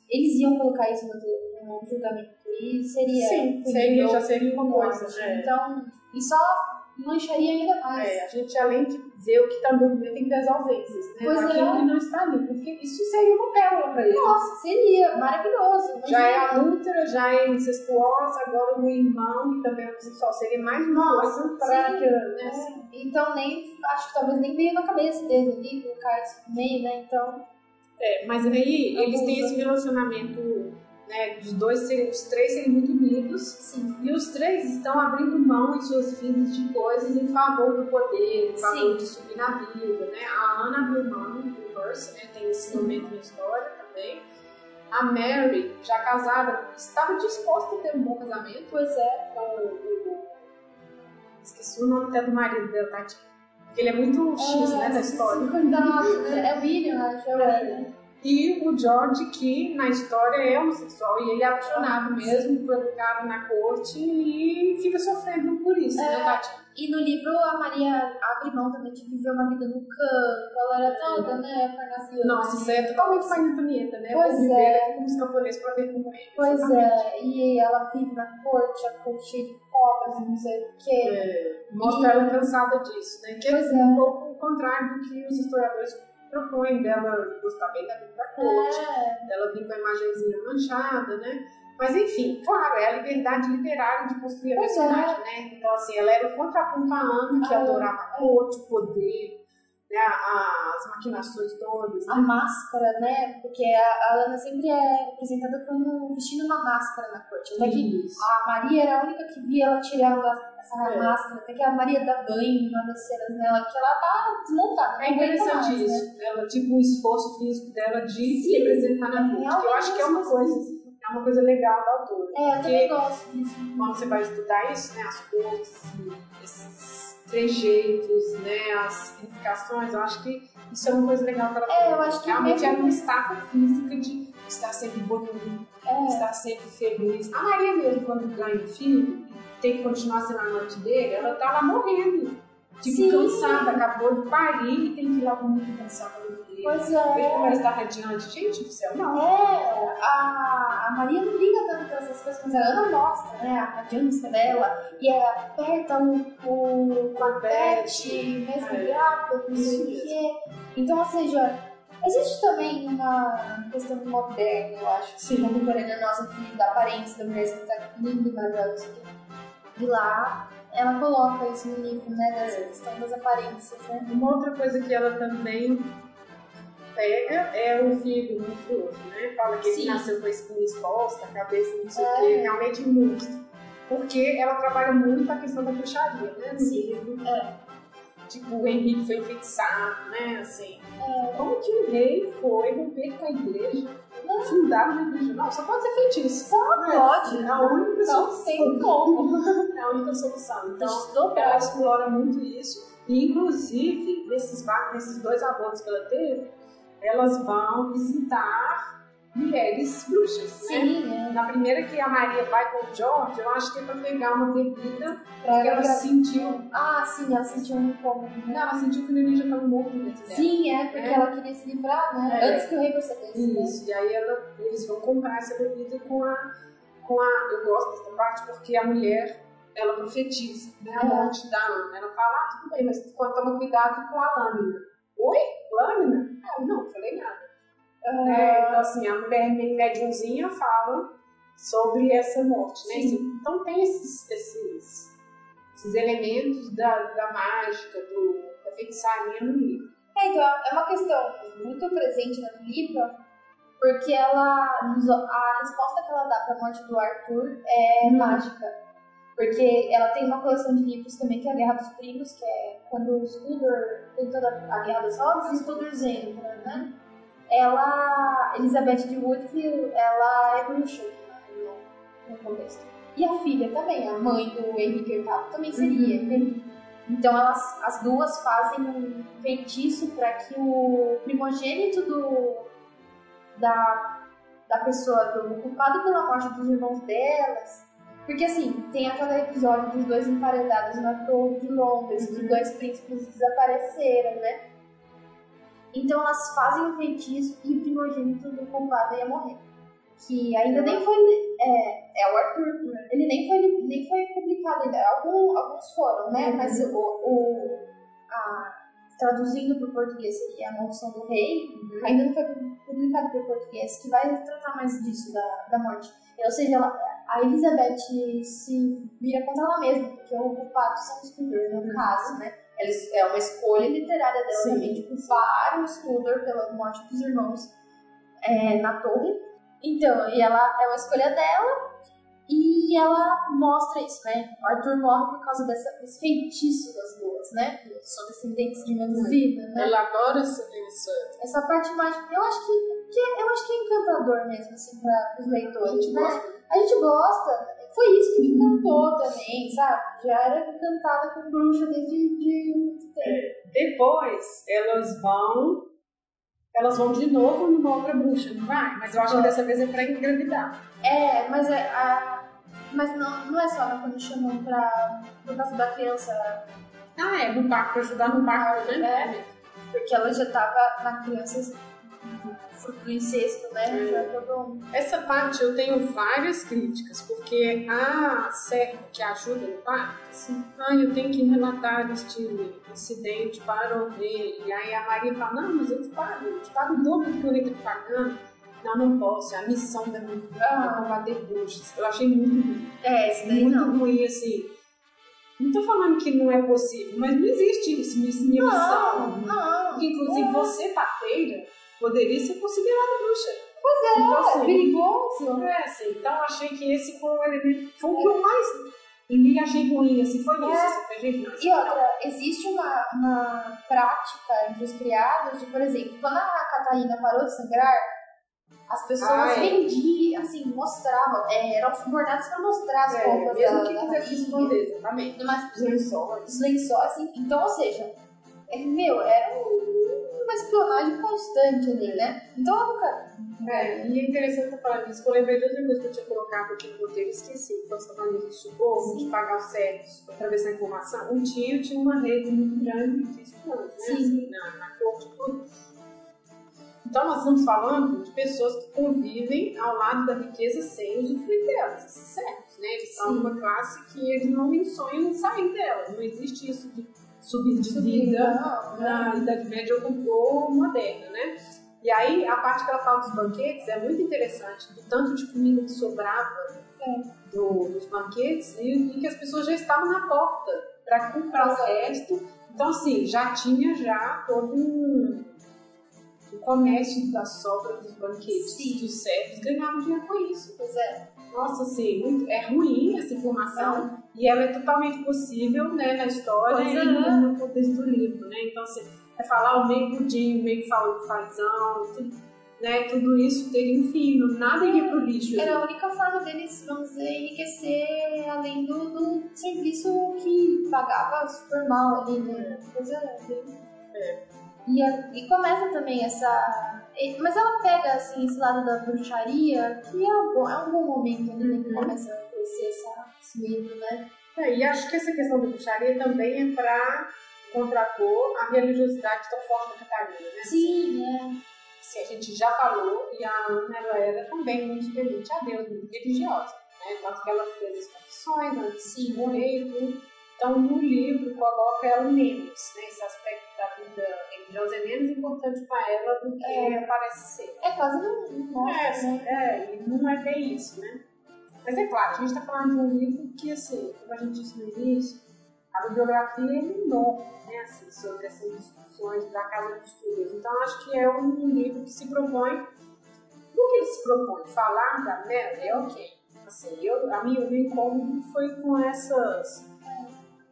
eles iam colocar isso no, no julgamento e seria. Sim, seria, já seria uma coisa. É. Então, e só mancharia ainda mais. É, a gente, além de ver o que está no tem que ver as ausências, né? Pois Aquilo é. que não está ali, porque isso seria uma pérola para eles. Nossa, seria maravilhoso. Já é adúltera, já é incestuosa, agora o irmão, que também é homossexual, seria mais coisa para que... Né? É. Então, nem, acho que talvez nem veio na cabeça dele ali, colocar isso no meio, né? Então... É, mas aí eles têm esse relacionamento né, os dois seriam, os três seriam muito unidos Sim. e os três estão abrindo mão em suas vidas de coisas em favor do poder, em favor Sim. de subir na vida, né? A Ana abriu mão do Percy, né? Tem esse momento na história também. A Mary, já casada, estava disposta a ter um bom casamento. Pois é. Com esqueci o nome até do marido dela, Tati. Porque ele é muito X, é, né, da história. Nossa, é o William, acho. É o é. William. E o George, que na história é homossexual e ele é apaixonado mesmo pelo cara na corte e fica sofrendo por isso, né, é, né, Tati? E no livro a Maria abre mão também de viver uma vida no campo, ela era toda, né, parnasiana. Nossa, isso é totalmente mais Antonieta, né? Pois viver é. como os camponeses pra ver como é. Pois é, e ela vive na corte, a corte cheia de cobras e não sei o quê. É, mostra e... ela cansada disso, né? Que pois é um pouco o contrário do que os historiadores propõe dela gostar bem da vida da corte, é. dela vir com a imagenzinha manchada, né? Mas enfim, claro, é a liberdade literária de construir a pois é. personagem, é. né? Então, assim, ela era o contraponto à Ana, que ah, adorava a corte, o poder, né, as maquinações todas. Né? A máscara, né? Porque a, a Ana sempre é representada como vestindo uma máscara na corte. Até que a Maria era a única que via ela tirando essa é. máscara. Até que a Maria dá banho uma das cenas nela, que ela tá desmontada. É interessante mais, né? isso. Né? Ela, tipo, o esforço físico dela de Sim, se representar na corte. Que eu acho que é uma coisa é uma coisa legal da autora. É, eu também gosto disso. Quando você vai estudar isso, né, as cores, esses trejeitos, né, as significações, eu acho que isso é uma coisa legal para ela. É, eu acho que realmente mesmo... é uma estafa física de estar sempre bonito, é. estar sempre feliz. A Maria mesmo, quando ganha o filho, tem que continuar sendo a noite dele, ela tá lá morrendo. Tipo, Sim. cansada, acabou de parir e tem que ir lá muito cansada Pois é. Ele ela está radiante. Gente do céu, não. É, a, a Maria não liga tanto para essas coisas, mas ela não mostra, né, a radiância dela. E ela aperta o, corpete, mesmo é. grávida, não sei o quê. Então, ou seja, existe também uma questão moderna, eu acho, Sim. contemporânea nossa, que da aparência da mulher, que tá linda, maravilhosa. E lá ela coloca isso no livro, né, dessa questão das aparências, né? Uma outra coisa que ela também pega é o filho monstruoso, né? Fala que Sim. ele nasceu com a espinha exposta, a cabeça não sei o é. que, realmente monstro. Porque ela trabalha muito a questão da bruxaria, né? Sim. livro. É. Tipo, o Henrique foi enfeitiçado, né? Assim. É. Como que o rei foi romper com a igreja? Não. Fundar uma igreja. Não, só pode ser feitiço. Só né? pode. É a única não solução. tem como. [laughs] É a única solução. Então, ela explora muito isso. E, inclusive, nesses, nesses dois abortos que ela teve, elas vão visitar mulheres bruxas. Né? Sim, né? É. Na primeira que a Maria vai com o George, eu acho que é pra pegar uma bebida pra que ela sentiu. Ah, sim, ela sentiu um pouco. Né? Não, ela sentiu que o neném já estava morto dentro dela. Sim, é, porque é. ela queria se livrar, né? É. Antes que o rei percebesse. Né? Isso, né? e aí ela, eles vão comprar essa bebida com a, com a. Eu gosto dessa parte porque a mulher ela profetiza né, a morte da Ana. Ela fala, ah, tudo bem, mas toma cuidado com a lâmina. Oi? Lâmina? Ah, não, falei nada. É, então, assim, a mulher médiumzinha fala sobre essa morte, né? Sim. Então tem esses, esses, esses elementos da, da mágica, do, da feitiçaria no livro. É, então é uma questão muito presente na Filipa, porque ela, a resposta que ela dá pra morte do Arthur é Hum. mágica. Porque ela tem uma coleção de livros também, que é a Guerra dos Primos, que é quando o Scudor tem toda a Guerra das Rosas, e o Scudor entra, né? Ela, Elizabeth de Woodville, ela é bruxa no, no contexto. E a filha também, a mãe do Henrique VIII também seria. Então elas, as duas fazem um feitiço para que o primogênito do, da, da pessoa, do culpado pela morte dos irmãos delas. Porque assim, tem aquele episódio dos dois emparedados na torre de Londres, que dois príncipes desapareceram, né? Então elas fazem um feitiço e o primogênito do culpado ia morrer. Que ainda nem foi. É, é o Arthur. Ele nem foi, nem foi publicado ainda. Algum, alguns foram, né? Uhum. Mas o, o, a, traduzindo para o português seria a Maldição do Rei. Ainda não foi publicado para o português, que vai tratar mais disso, da, da morte. Ou seja, ela, a Elizabeth se vira contra ela mesma, porque o culpado são os Tudor, no caso, né? Eles, é uma escolha literária dela Sim. também de culpar os Tudor pela morte dos irmãos é, na torre. Então, e ela é uma escolha dela e ela mostra isso, né? Arthur morre por causa dessa, desse feitiço das duas, né? São descendentes de mesma vida, né? Ela adora essa, essa Essa parte mágica, eu acho que, que é- eu acho que é encantador mesmo, assim, para os leitores, né? A gente gosta. Foi isso que me encantou também, sabe? Já era encantada com bruxa desde de muito tempo. Depois elas vão. Elas vão de novo numa outra bruxa, não vai? Mas eu acho que dessa vez é pra engravidar. É, mas é a. Mas não, não é só quando chamam pra. Por causa da criança. Ah, é, no parto, pra ajudar no né? É, porque ela já tava na criança do incesto, né? Já todo Essa parte eu tenho várias críticas, porque a serva que ajuda no parto, assim, ah, eu tenho que relatar este incidente para o rei. E aí a Maria fala, não, mas eu te pago, eu te pago o dobro do que rei está te pagando. Não, não posso, é a missão da minha vida, Ah. é combater bruxas. Eu achei muito ruim. É, esse daí muito não. ruim, assim. Não tô falando que não é possível, mas não existe isso, isso minha Não, missão. não. Porque, inclusive, É. você, parteira, poderia ser considerada bruxa. Pois é, Então, assim, é perigoso. é, assim, então achei que esse foi um elemento, foi o que eu mais li e achei ruim, assim, foi isso, É. assim, foi, gente, não, E outra, existe uma, uma prática entre os criados de, por exemplo, quando a Catarina parou de sangrar, as pessoas Ah, é. vendiam, assim, mostravam, é, eram subornados para mostrar as é, roupas mesmo dela, que da quisesse esconder, exatamente. mas Os lençóis. os lençóis, assim, então, ou seja, é, meu, era um- uma espionagem constante ali, né? Então nunca. É, e é interessante você falar disso, eu lembrei de outra coisa que eu tinha colocado aqui no roteiro, esqueci, quando você tá falando do socorro, de pagar os certos, atravessar a informação. Um tio tinha uma rede muito grande de espiões, né? Sim. Assim, na, na corte, tudo. Então, nós estamos falando de pessoas que convivem ao lado da riqueza sem usufruir delas, esses servos, né? Eles são uma classe que eles não sonham em sair dela. Não existe isso de subir de Subir, vida não, né? na Idade Média ou, moderna, né? E aí, a parte que ela fala dos banquetes é muito interessante, do tanto de comida que sobrava do- dos banquetes e, e que as pessoas já estavam na porta para comprar o resto. Então, assim, já tinha já todo um, um comércio das sobras dos banquetes, Sim. que os servos ganhavam dinheiro com isso. Pois é. Nossa, assim, muito- é ruim essa informação e ela é totalmente possível né, na história Pois e é. no contexto do livro, né? Então, assim, é falar o meio pudim, o meio fa- fazão, tudo, né? Tudo isso teria um fim, nada iria pro lixo. Era a única forma deles, vamos dizer, enriquecer além do, do serviço que pagava super mal ali, né? Pois é, bem- E, a- e começa também essa. Mas ela pega assim, esse lado da bruxaria, que é um bom, é um bom momento ali, né? Que Uhum. começa a crescer essa, medo, né? É, e acho que essa questão da bruxaria também é para contrapor a religiosidade tão forte da Catarina, né? Sim, é. Assim, a gente já falou, e a Ana ela era também muito temente a Deus, muito religiosa. Né? Tanto que ela fez as confissões antes de morrer e tudo. Então, no livro, coloca ela menos, né? Esse aspecto da vida religiosa é menos importante para ela do que é. parece ser. É quase não, não mostra, é, né? É, e não é bem isso, né? Mas é claro, a gente está falando de um livro que, assim, como a gente disse no início, a bibliografia é enorme, né? Assim, sobre essas discussões da Casa de Estudos. Então, acho que é um livro que se propõe. O que ele se propõe? Falar da Mary é ok. Assim, eu, a minha, o meu incômodo foi com essas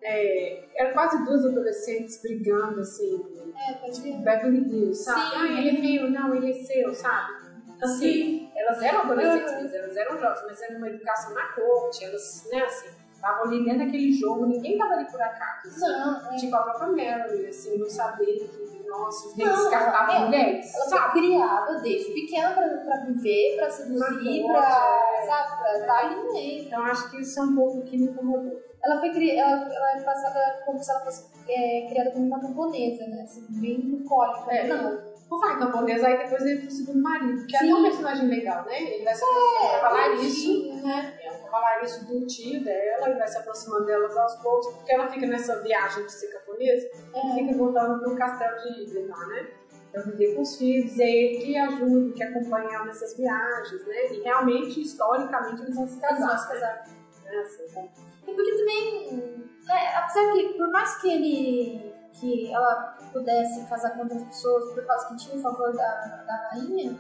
é, eram quase duas adolescentes brigando, assim. É, tipo, Beverly Hills, sabe? Sim. Ah, ele é meu, não, ele é seu, sabe? Assim, Sim. Elas eram adolescentes, mas elas eram jovens, mas era uma educação na corte, elas, né, assim, estavam ali dentro daquele jogo, ninguém tava ali por acaso. Assim, Não, é. Tipo a própria Mary, assim, não saber que, nossa, negros descartavam é. mulheres, Ela sabe? foi criada desde pequena pra, pra viver, pra seduzir, Pra pra, é. sabe, pra estar ali no meio. Então acho que isso é um pouco que me incomodou. Ela foi cri... ela, ela é passada como se ela fosse é, criada como uma camponesa, né? Assim, bem bucólica. É. Não. Vou falar camponesa, aí depois ele pro segundo marido, que é Sim. até um personagem legal, né? Ele vai se É, falar isso. bonitinho, né? É um cavalariço do tio dela e vai se aproximando delas aos poucos, porque ela fica nessa viagem de ser camponesa e É. fica voltando pro castelo de Idemar, né? Pra viver com os filhos, e é ele que ajuda, que acompanha ela nessas viagens, né? E realmente, historicamente, eles vão se Elas vão casar. se casar. Né? Assim, com- E porque também, né, apesar que, por mais que ele, que ela pudesse casar com outras pessoas por causa que tinha o favor da, da rainha,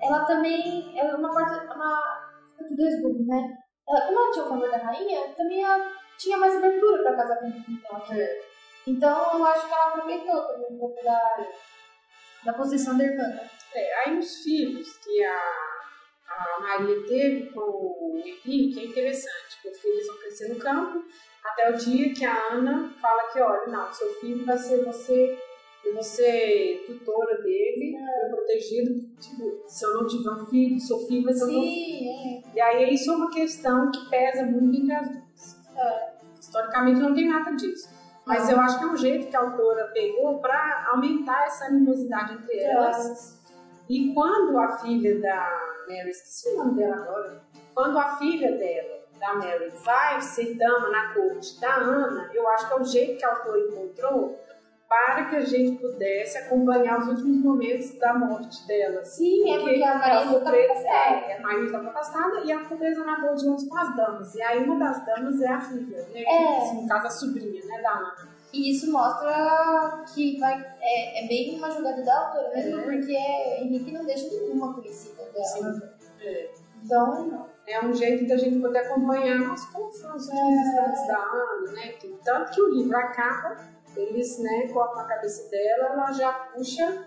ela também, é uma parte, uma, fica tudo dois grupos, né? Ela, como ela tinha o favor da rainha, também ela tinha mais abertura pra casar com quem ela queria. Então, eu acho que ela aproveitou também um pouco da, da posição da irmã? É, aí os filhos que a, a Maria teve com o Henrique é interessante, porque eles vão crescer no campo, até o dia que a Ana fala que, olha, não, seu filho vai ser você, eu vou ser tutora dele, É. protegido, tipo, se eu não tiver um filho, seu filho vai ser. Sim, é. E aí isso é uma questão que pesa muito entre as duas. É. Historicamente não tem nada disso. Mas eu acho que é um jeito que a autora pegou para aumentar essa animosidade entre elas. Elas- E quando a filha da Mary, esqueci o nome dela agora, quando a filha dela, da Mary, vai ser dama na corte da Ana, eu acho que é o jeito que a autora encontrou para que a gente pudesse acompanhar os últimos momentos da morte dela. Sim, é porque a Maria ficou tá presa, afastada. é, a Maria estava afastada e ela ficou presa na boa de mãos com as damas. E aí uma das damas é a filha, né? É. Assim, no caso a sobrinha, né, da Ana. E isso mostra que vai, é, é bem uma jogada da autora mesmo, É. porque Henrique não deixa nenhuma conhecida dela. Sim. É. Então, não. É um jeito da gente poder acompanhar foram os últimos instantes da Ana, né? Que, tanto que o livro acaba, eles né, cortam a cabeça dela, ela já puxa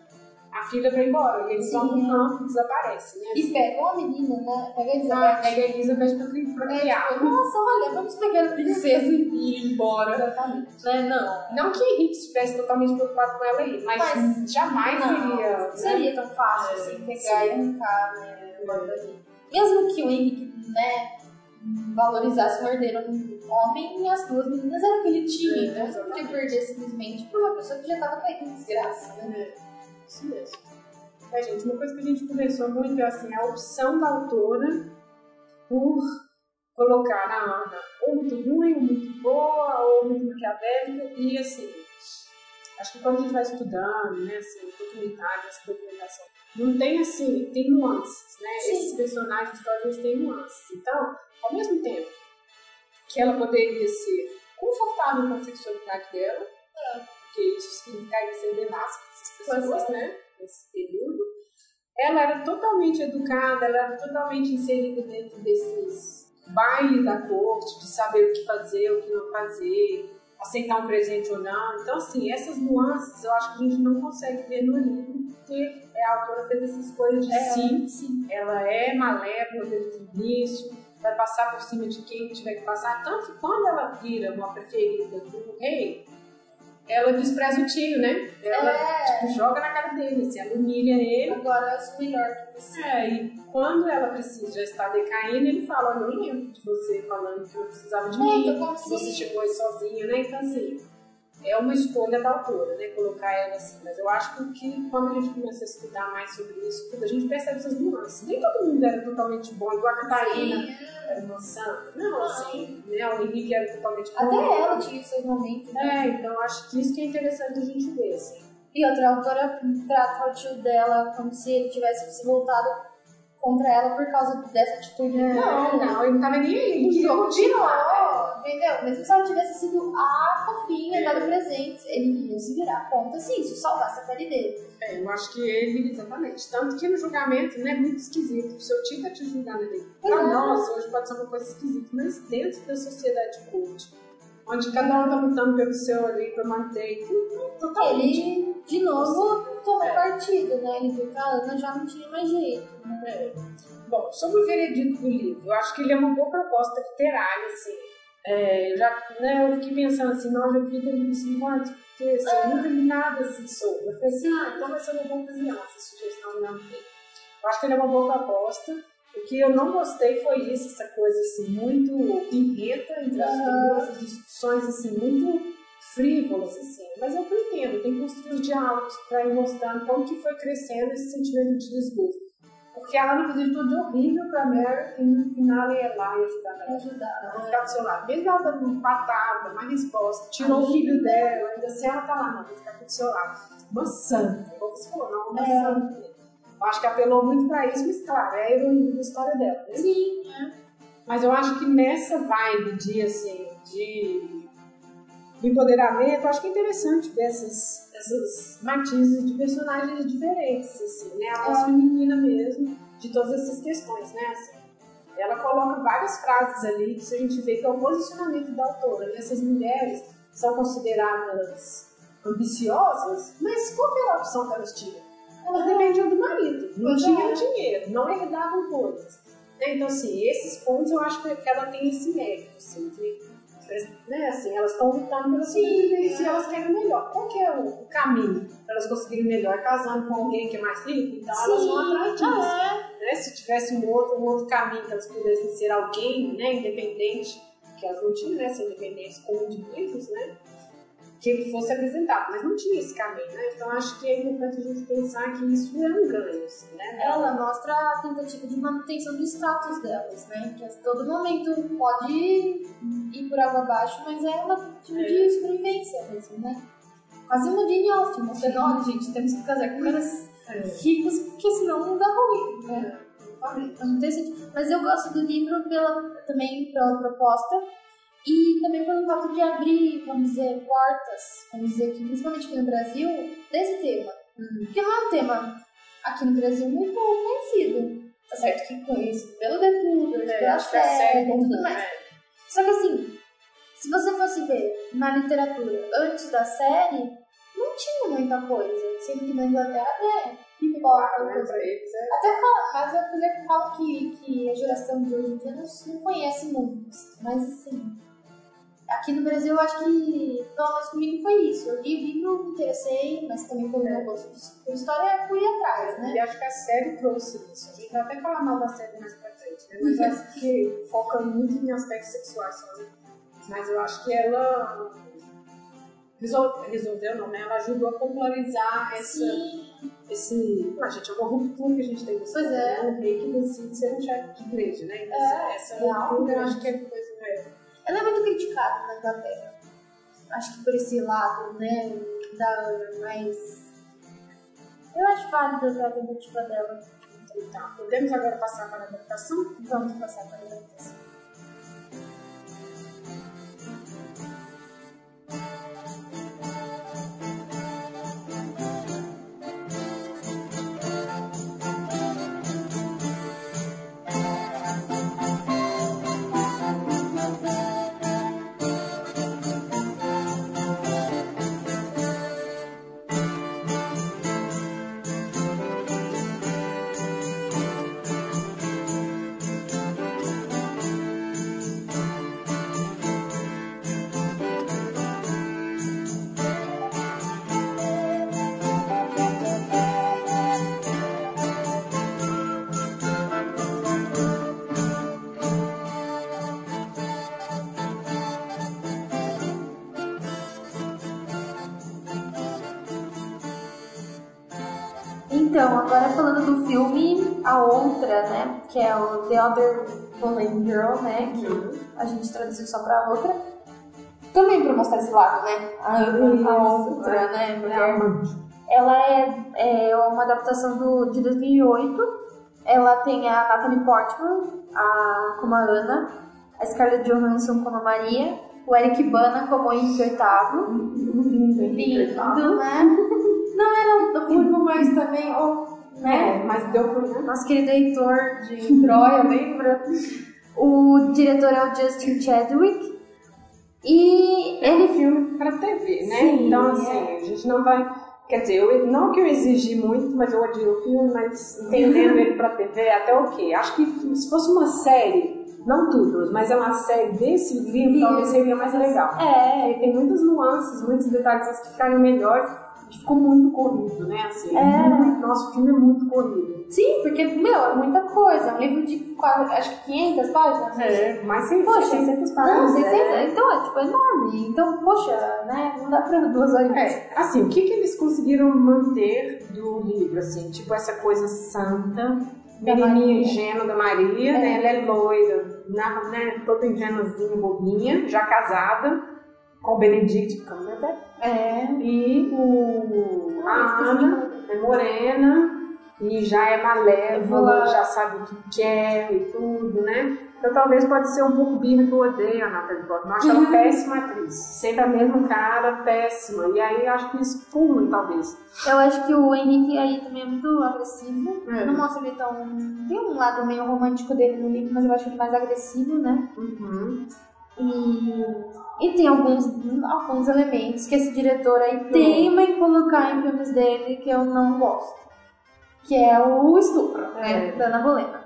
a filha ir embora. Eles vão no campo e desaparecem, né? E pega a menina, né? Pega a Ah, Elizabeth. pega a Elizabeth pra, pra É, criar. tipo, Nossa, olha, vamos pegar a princesa e ir embora. Exatamente. Né? Não. Não que Henrique estivesse totalmente preocupado com ela aí, mas, Mas- jamais não, iria. não né? seria tão fácil É, assim pegar sim. e arrancar, né? embora dali. Mesmo que o Henrique, né? Valorizasse o herdeiro um homem, as duas meninas eram que ele tinha. É, Então, você podia perder simplesmente por uma pessoa que já estava caída em desgraça, né? Isso mesmo. É, gente, uma coisa que a gente conversou muito é assim, a opção da autora por colocar a Ana ou muito ruim, ou muito boa, ou muito maquiavélica, e assim, acho que quando a gente vai estudando, né, assim, documentário, essa documentação, não tem assim, tem nuances, né? Sim. Esses personagens históricos têm nuances. Então, ao mesmo tempo que ela poderia ser confortável com a sexualidade dela, porque isso significaria ser para essas pessoas, é. né? Nesse período. Ela era totalmente educada, ela era totalmente inserida dentro desses bailes da corte, de saber o que fazer, o que não fazer, aceitar um presente ou não. Então, assim, essas nuances eu acho que a gente não consegue ver no livro, porque a autora fez essas coisas de É, sim, sim. ela é malévola desde o início, vai passar por cima de quem tiver que passar. Tanto que quando ela vira uma preferida do rei, ela despreza o tio, né? Ela É. tipo, joga na cara dele, assim, ela humilha ele. Agora eu sou melhor que você. É, e quando ela precisa, já está decaindo, ele fala, eu não lembro de você falando que eu precisava de É, mim, como se- você chegou aí sozinha, né? Então, assim, é uma escolha da autora, né, colocar ela assim. Mas eu acho que, que quando a gente começa a estudar mais sobre isso, tudo, a gente percebe essas nuances. Nem todo mundo era totalmente bom, igual a Catarina Sim. era uma santa. Não, assim, né, o Henrique era totalmente bom. Até ela tinha seus momentos. Né? É, então acho que isso que é interessante a gente ver, assim. E outra, a autora trata o tio dela como se ele tivesse se voltado contra ela por causa dessa atitude. Não, não, ele não tava nem aí. Ele queria continuar, entendeu? Mesmo se ela tivesse sido a fofinha, é. dado presentes, ele ia se virar conta sim, se salvasse a pele dele. É, eu acho que ele, exatamente. Tanto que no julgamento, né, é muito esquisito. O seu tio tá te julgando ali. Pra é. nós, hoje pode ser uma coisa esquisita, mas dentro da sociedade cult, onde cada um tá lutando pelo seu ali pra manter tudo totalmente. Ele, de novo, tomou é. partido, né? Ele viu que a Ana já não tinha mais jeito. Né? É. Bom, sobre o veredito do livro, eu acho que ele é uma boa proposta literária, assim. É, eu já, né, eu fiquei pensando assim, não, eu queria ter lido isso antes, porque assim, eu nunca li nada assim sobre. Eu falei assim, ah, então vai ser uma boa ocasião essa sugestão mesmo. Eu acho que ele é uma boa proposta. O que eu não gostei foi isso, essa coisa assim, muito irreta entre as duas, discussões assim, muito frívolas, assim. Mas eu entendo, tem que construir os diálogos para ir mostrando como que foi crescendo esse sentimento de desgosto. Porque ela não fez tudo de horrível pra Mary e no final ia lá e ajudar ela. Ajudar. Ela ficar do seu lado. Mesmo ela dando patada, uma resposta, tirou o filho dela, ainda assim ela tá lá, não, vai ficar aqui do seu lado. Uma santa, igual você falou, não, uma é. santa. Eu acho que apelou muito pra isso, mas claro, é a ironia da história dela, né? Sim, é. Mas eu acho que nessa vibe de, assim, de do empoderamento, eu acho que é interessante ver essas, essas matizes de personagens diferentes, assim, né? A voz é. feminina mesmo, de todas essas questões, né? Assim, ela coloca várias frases ali que a gente vê que é o posicionamento da autora. Né? Essas mulheres são consideradas ambiciosas, mas qual era a opção que elas tinham? elas dependiam do marido, não tinham dinheiro, não herdavam coisas. Né? Então, assim, esses pontos eu acho que ela tem esse mérito, assim, de, né, assim, elas estão lutando pela sobrevivência e elas querem melhor. Qual que é o caminho para elas conseguirem melhor? Casando com alguém que é mais rico? Então Sim. elas vão atrás disso. Ah, é. né? Se tivesse um outro, um outro caminho que elas pudessem ser alguém né, independente, que elas não tinham, ser independentes como indivíduos, né? Que ele fosse apresentado, mas não tinha esse caminho, né? Então acho que é importante a gente pensar que isso é um ganho, assim, né? Ela mostra a tentativa de manutenção do status delas, né? Que a todo momento pode ir por água abaixo, mas é uma tentativa é. de sobrevivência mesmo, né? Quase uma Jane Austen, mostrando, olha gente, temos que casar com caras é. ricos, porque senão não dá ruim, né? Não tem sentido. Mas eu gosto do livro pela, também pela proposta e também pelo fato de abrir, vamos dizer, portas, vamos dizer aqui, principalmente aqui no Brasil, desse tema. Uhum. Porque não é um tema aqui no Brasil muito conhecido. Tá certo que conheço pelo Detudo, é, pela série e tudo mais. É. Só que assim, se você fosse ver na literatura antes da série, não tinha muita coisa. Sendo que na Inglaterra é pipoca, né, coisa. Eles, é. Até fala, mas eu, por exemplo, falo que, que a geração de hoje em dia não, não conhece muito. Mas assim, Aqui no Brasil, eu acho que, pelo menos comigo, foi isso. Eu li o livro, me interessei, mas também pelo meu gosto por história, fui atrás, né? E acho que a série trouxe isso. A gente vai até falar mal da série mais pra frente, né? Mas [laughs] acho que foca muito em aspectos sexuais sozinha. Mas eu acho que ela resolveu, resolveu não, né? Ela ajudou a popularizar essa, esse. Ah, gente, é uma ruptura que a gente tem. Pois é. Né? Um rei que decide ser um chefe de igreja, né? Então, é, essa ruptura eu acho que é coisa ela é muito criticada na Inglaterra. Acho que por esse lado, né, da mais... Eu acho válida a tentativa dela. Então. Podemos agora passar para a adaptação? Vamos passar para a adaptação. Outra, né? Que é o The Other Fallen Girl, né? Que a gente traduziu só pra outra. Também pra mostrar esse lado, né? A, a outra, né? Mulher. Ela é, é uma adaptação do, de 2008. Ela tem a Natalie Portman a, como a Ana, a Scarlett Johansson como a Maria, o Eric Bana como o Henrique VIII. Lindo, né? Não era ruim, mas também, oh, né? É, mas deu pro Nosso querido Heitor de Troia, [laughs] lembra? O diretor é o Justin Chadwick. E É um ele filme pra TV, né? Sim, então, assim, é. a gente não vai. Quer dizer, eu, não que eu exigi muito, mas eu odio o filme, mas entendendo ele pra TV, até o quê? Acho que se fosse uma série, não tudo, mas é uma série desse livro, talvez seria mais legal. É, Porque tem muitas nuances, muitos detalhes que ficaram melhores. Ficou muito corrido, né? Assim, É. muito- nosso filme é muito corrido. sim, porque, meu, é muita coisa. Um livro de quase, acho que 500 páginas. É, mas sem Poxa, 600 Não, páginas. 600, né? então é tipo enorme. Então, poxa, né? Não dá pra duas horas. É, assim, o que, que eles conseguiram manter do livro, assim, tipo essa coisa santa, menininha ingênua da Maria, É. né? Ela é loira, na- né? toda ingênuazinha, bobinha, já casada com o Benedict Cumberbatch. É. E o, a Ah, Ana é morena e já é malévola, já sabe o que quer e tudo, né? Então talvez pode ser um pouco birra que eu odeio a Natalie Portman. Eu acho ela Uhum. péssima atriz. Sempre a mesma cara, péssima. E aí eu acho que ruim, talvez. Eu acho que o Henrique aí também é muito agressivo. É. Não mostra ele tão. Tem um lado meio romântico dele no livro, mas eu acho ele mais agressivo, né? Uhum. E, e tem alguns, alguns elementos que esse diretor aí teima em colocar em filmes dele que eu não gosto. Que é o estupro, né? É. Da Ana Bolena.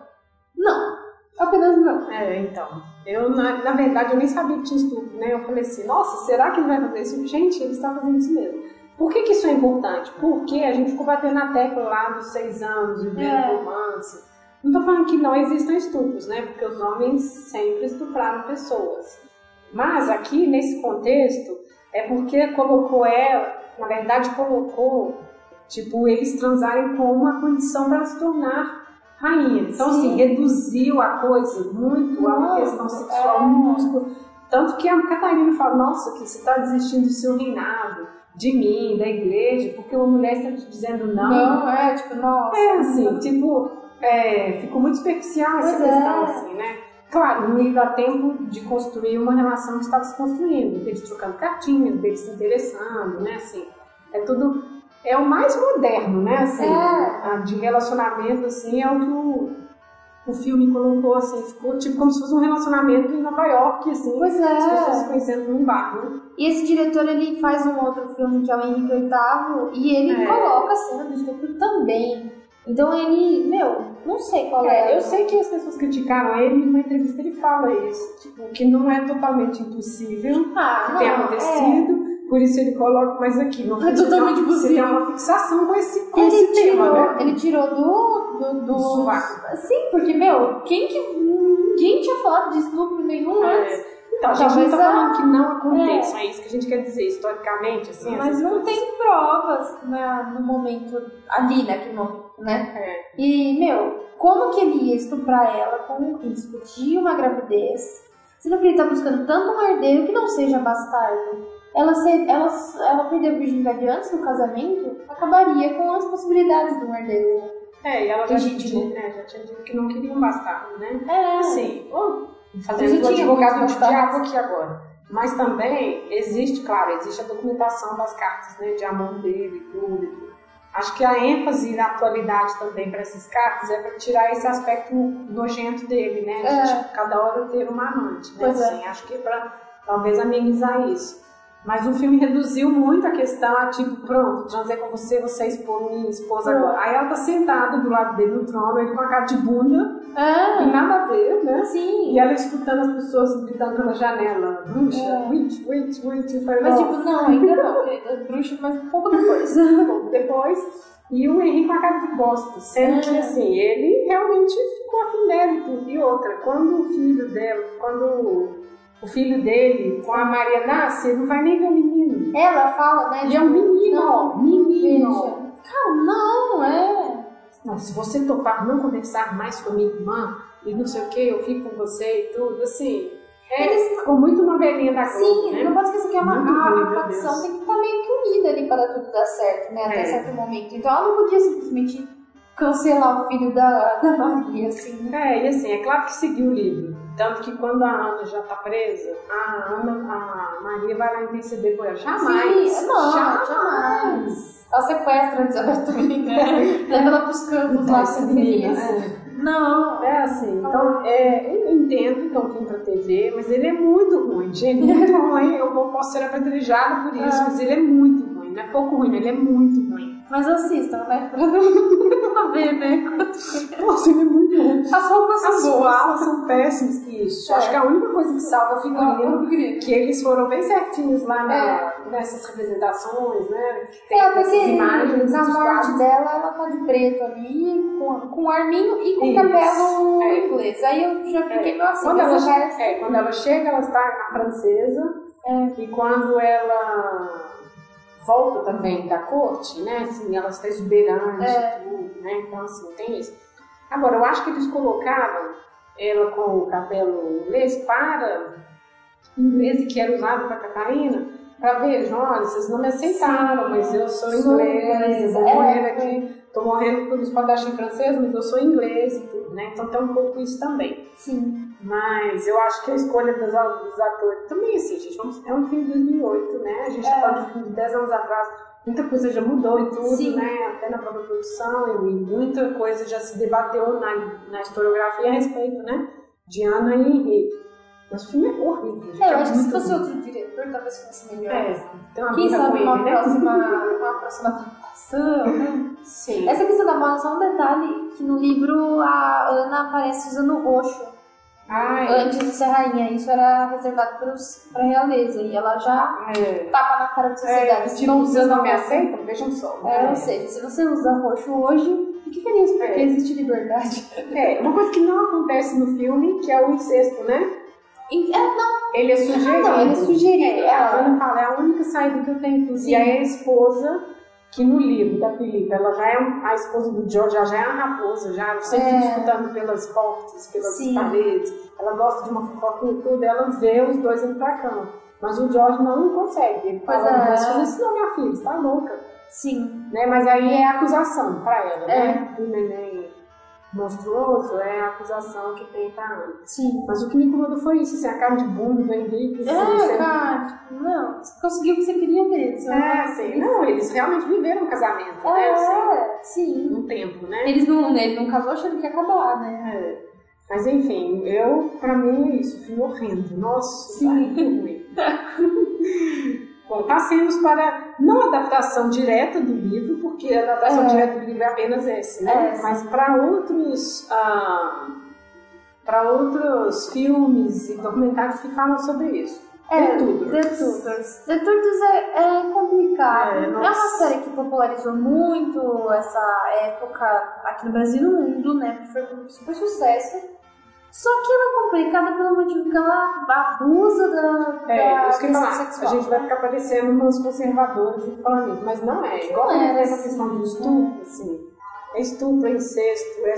Não. Apenas não. É, então. Eu, na, na verdade, eu nem sabia que tinha estupro, né? Eu falei assim, nossa, será que ele vai fazer isso? Gente, ele está fazendo isso mesmo. Por que, que isso é importante? Porque a gente ficou batendo na tecla lá dos seis anos, vivendo É. romance. Não tô falando que não existam estupros, né? Porque os homens sempre estupraram pessoas. Mas aqui, nesse contexto, é porque colocou ela, na verdade, colocou, tipo, eles transarem com uma condição para se tornar rainha. Então, Sim. assim, reduziu a coisa muito a uma questão sexual é. minúscula. Tanto que a Catarina fala, nossa, que você está desistindo do seu reinado, de mim, da igreja, porque uma mulher está te dizendo não. é, tipo, nossa. É assim, tipo, é, ficou muito superficial essa Pois questão, é. assim, né? Claro, não dar tempo de construir uma relação que estava se construindo, deles trocando cartinhas, deles se interessando, né? Assim, é tudo. É o mais moderno, né? Assim, É. de relacionamento, assim, é o que o, o filme colocou, assim, ficou tipo como se fosse um relacionamento em Nova York, assim, Pois as pessoas se é. conhecendo num bar, né? E esse diretor, ele faz um outro filme que é o Henrique VIII e ele É. coloca a cena do estupro também. Então ele, meu, não sei qual é. É, eu sei que as pessoas criticaram ele, numa entrevista ele fala isso, tipo, que não é totalmente impossível Ah, que não, tenha acontecido, por isso ele coloca, mas aqui no É totalmente possível. tem uma fixação com esse, com Ele esse tirou, tema, né? ele tirou do. do, do... Sovaco. Sim, porque, meu, quem que. Ninguém tinha falado de estupro nenhum antes. É. Então, a gente não tá a- falando que não aconteça, é. isso que a gente quer dizer, historicamente, assim, Mas não coisas. tem provas na, no momento, ali naquele momento, né? É. E, meu, como que ele ia estuprar ela com o risco de uma gravidez, sendo que ele tá buscando tanto um herdeiro que não seja bastardo? Ela, ser, ela, ela perder a virgindade antes do casamento acabaria com as possibilidades do herdeiro. É, e ela já, tinha, né, já tinha dito que não queria um bastardo, né? É, Assim, oh, fazendo advogado do diabo aqui agora. Mas também existe, claro, existe a documentação das cartas, né, de amor dele tudo. Acho que a ênfase na atualidade também para essas cartas é para tirar esse aspecto nojento dele, né? É. De cada hora ter uma amante, né? Pois é. Assim, acho que é para talvez amenizar isso. Mas o filme reduziu muito a questão a tipo, pronto, transei com você, você é esposa, minha esposa agora. Aí ela tá sentada do lado dele no trono, ele com a cara de bunda, e é, nada a ver, né? sim. E ela escutando as pessoas gritando pela janela, bruxa, É. witch, witch, witch. Falei, Mas, tipo, não, ainda não. É bruxa, mas um pouco depois. [laughs] um pouco depois. E o Henrique com a cara de bosta, sendo que É. assim, ele realmente ficou afim dela e tudo. E outra, quando o filho dela, quando o filho dele com a Maria nasce, ele não vai nem ver o menino. Ela fala, né? Ele é um menino, Não, menino. Cara, não, é. se você topar não conversar mais com a minha irmã e não sei o que, eu fico com você e tudo, assim. É, Eles ficou muito novelinha da Globo, Sim, né? não pode esquecer que a, Muito a, a facção tem que estar meio que unida ali para tudo dar certo, né? Até É. certo momento. Então ela não podia simplesmente cancelar o filho da, da Maria, assim, né? É, e assim, é claro que seguiu o livro. Tanto que quando a Ana já tá presa, a Ana, a Maria vai lá interceder por ela. Jamais! Sim, não, jamais. Ela sequestra a Elizabeth também, né? Leva ela pros campos lá, Essa menina, né? Não. É assim, então, é, eu entendo que é um filme pra TV, mas ele é muito ruim, gente, muito [laughs] ruim. Eu posso ser apedrejada por isso, Ah. mas ele é muito ruim. Não é pouco ruim, ele é muito ruim. Mas assistam, né? [laughs] Pra ver, né? Nossa, ele é muito ruim. As roupas As são boas. falas são péssimas. Isso. É. Acho que a única coisa que salva a Ah, figurino que eles foram bem certinhos lá na- nessas representações, né? Que tem É, até essas imagens na morte dela, ela tá de preto ali, com, com arminho e com Isso. cabelo É. inglês. Aí eu já fiquei meio assim, Quando ela, já é che- é, quando ela chega, ela está na francesa. É. E quando ela volta também da corte, né? Assim, ela está exuberante É. e tudo, né? Então, assim, tem isso. Agora, eu acho que eles colocaram ela com o cabelo inglês para inglês que era usado para Catarina, para ver, olha, vocês não me aceitaram, mas eu sou inglês, eu vou inglesa. morrer É, aqui, tô morrendo por espadachim francês, mas eu sou inglês e tudo, né? Então tem um pouco isso também. Sim. Mas eu acho que a escolha dos, dos atores também, assim, gente, vamos- é um filme de 2008, né? A gente É. fala de um filme de 10 anos atrás, muita coisa já mudou e tudo, Sim. né? Até na própria produção, e muita coisa já se debateu na, na historiografia a respeito, né? De Ana e Henrique. Mas o filme é horrível, gente. É, eu acho que se fosse ruim. outro diretor, talvez fosse melhor. É, uma Quem sabe uma ele, né? próxima, uma próxima adaptação, né? Sim. Essa questão da moda, só um detalhe, que no livro a Ana aparece usando roxo Ai, antes de ser rainha. Isso era reservado pros, pra realeza. E ela já é. tapa na cara da sociedade. É, Se tipo, não vocês não me aceitam? Vejam só. É, ou seja, se você usa roxo hoje, fique feliz, porque É. existe liberdade. É, uma coisa que não acontece no filme, que é o incesto, né? É, não, Ele é sugerido. não, ele é sugerido. É, a ela- fala, é a única saída que eu tenho. inclusive. Sim. E aí a esposa, que no livro da Filipe, ela já é a esposa do George, já é uma raposa, já sempre É. escutando pelas portas, pelas Sim. paredes. Ela gosta de uma fofoquinha e tudo, ela vê os dois indo pra cama. Mas o George não consegue. Ele Pois fala, é. não vai fazer isso não, minha filha, você tá louca. Sim. Né? Mas aí é a acusação pra ela, É. né? Do neném monstruoso é a acusação que tem pra Ana. Sim. Mas o que me incomodou foi isso, assim, a cara de bunda do Henrique. assim, É, sempre- cara, tipo, não, você conseguiu o que você queria, querido. Você É, assim, não, eles realmente viveram um casamento, né? Assim, É, sim. um tempo, né? Eles não, ele não casou achando que ia acabar, né? É. Mas enfim, eu, pra mim é isso, filme horrendo. Nossa, Sim. muito ruim. [laughs] Bom, passemos para, não adaptação direta do livro, porque a adaptação É. direta do livro é apenas esse, né? É, Mas para outros, ah, para outros filmes e documentários que falam sobre isso. É, The Tudors. The Tudors. The Tudors é, é complicado. É, É, uma série que popularizou muito essa época aqui no Brasil e no mundo, né? Porque foi um super sucesso. Só que ela é complicada pelo motivo que ela abusa da, É, da isso que falar. A sexual. gente vai ficar parecendo umas conservadoras e falando isso, mas não é. Igual Não é, essa questão do estupro, assim. É estupro, é incesto, é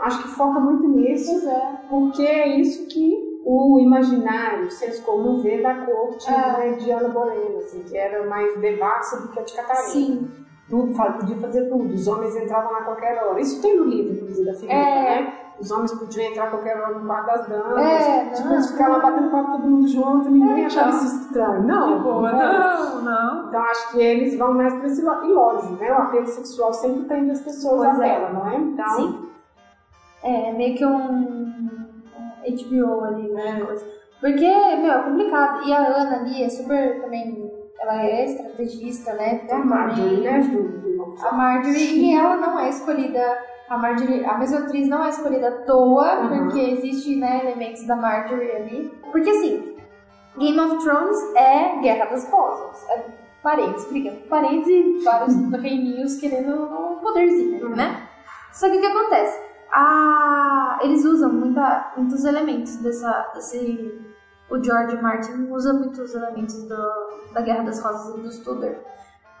acho que foca muito nisso, Pois é. porque é isso que o imaginário, o senso comum vê da corte né, de Ana Bolena, assim, que era mais devassa do que a de Catarina. Sim. Tudo, podia fazer tudo, os homens entravam lá a qualquer hora. Isso tem no livro, inclusive, da Filipe, É. né? Os homens podiam entrar a qualquer hora no quarto das damas. É, tipo, não. eles ficavam batendo papo todo mundo junto, ninguém É, achava não. isso estranho. Não, De boa, não. não, não. Então acho que eles vão mais para esse lado. E lógico, né? O apelo sexual sempre prende as pessoas Pois à é. tela, não é? Então, Sim. É, meio que um HBO ali, né? Coisa. Porque, meu, é complicado. E a Ana ali é super também. Ela é estrategista, né? é a Marjorie, né? A Marjorie, e ela não é escolhida. A Marjorie, a mesma atriz não é escolhida à toa, Uhum. porque existe, né, elementos da Marjorie ali. Porque assim, Game of Thrones é Guerra das Rosas. É parentes brigando com parentes e vários reininhos querendo um poderzinho, Uhum. né? Só que o que acontece? A... Eles usam muita, muitos elementos dessa, desse. O George Martin usa muitos elementos do, da Guerra das Rosas e dos Tudor.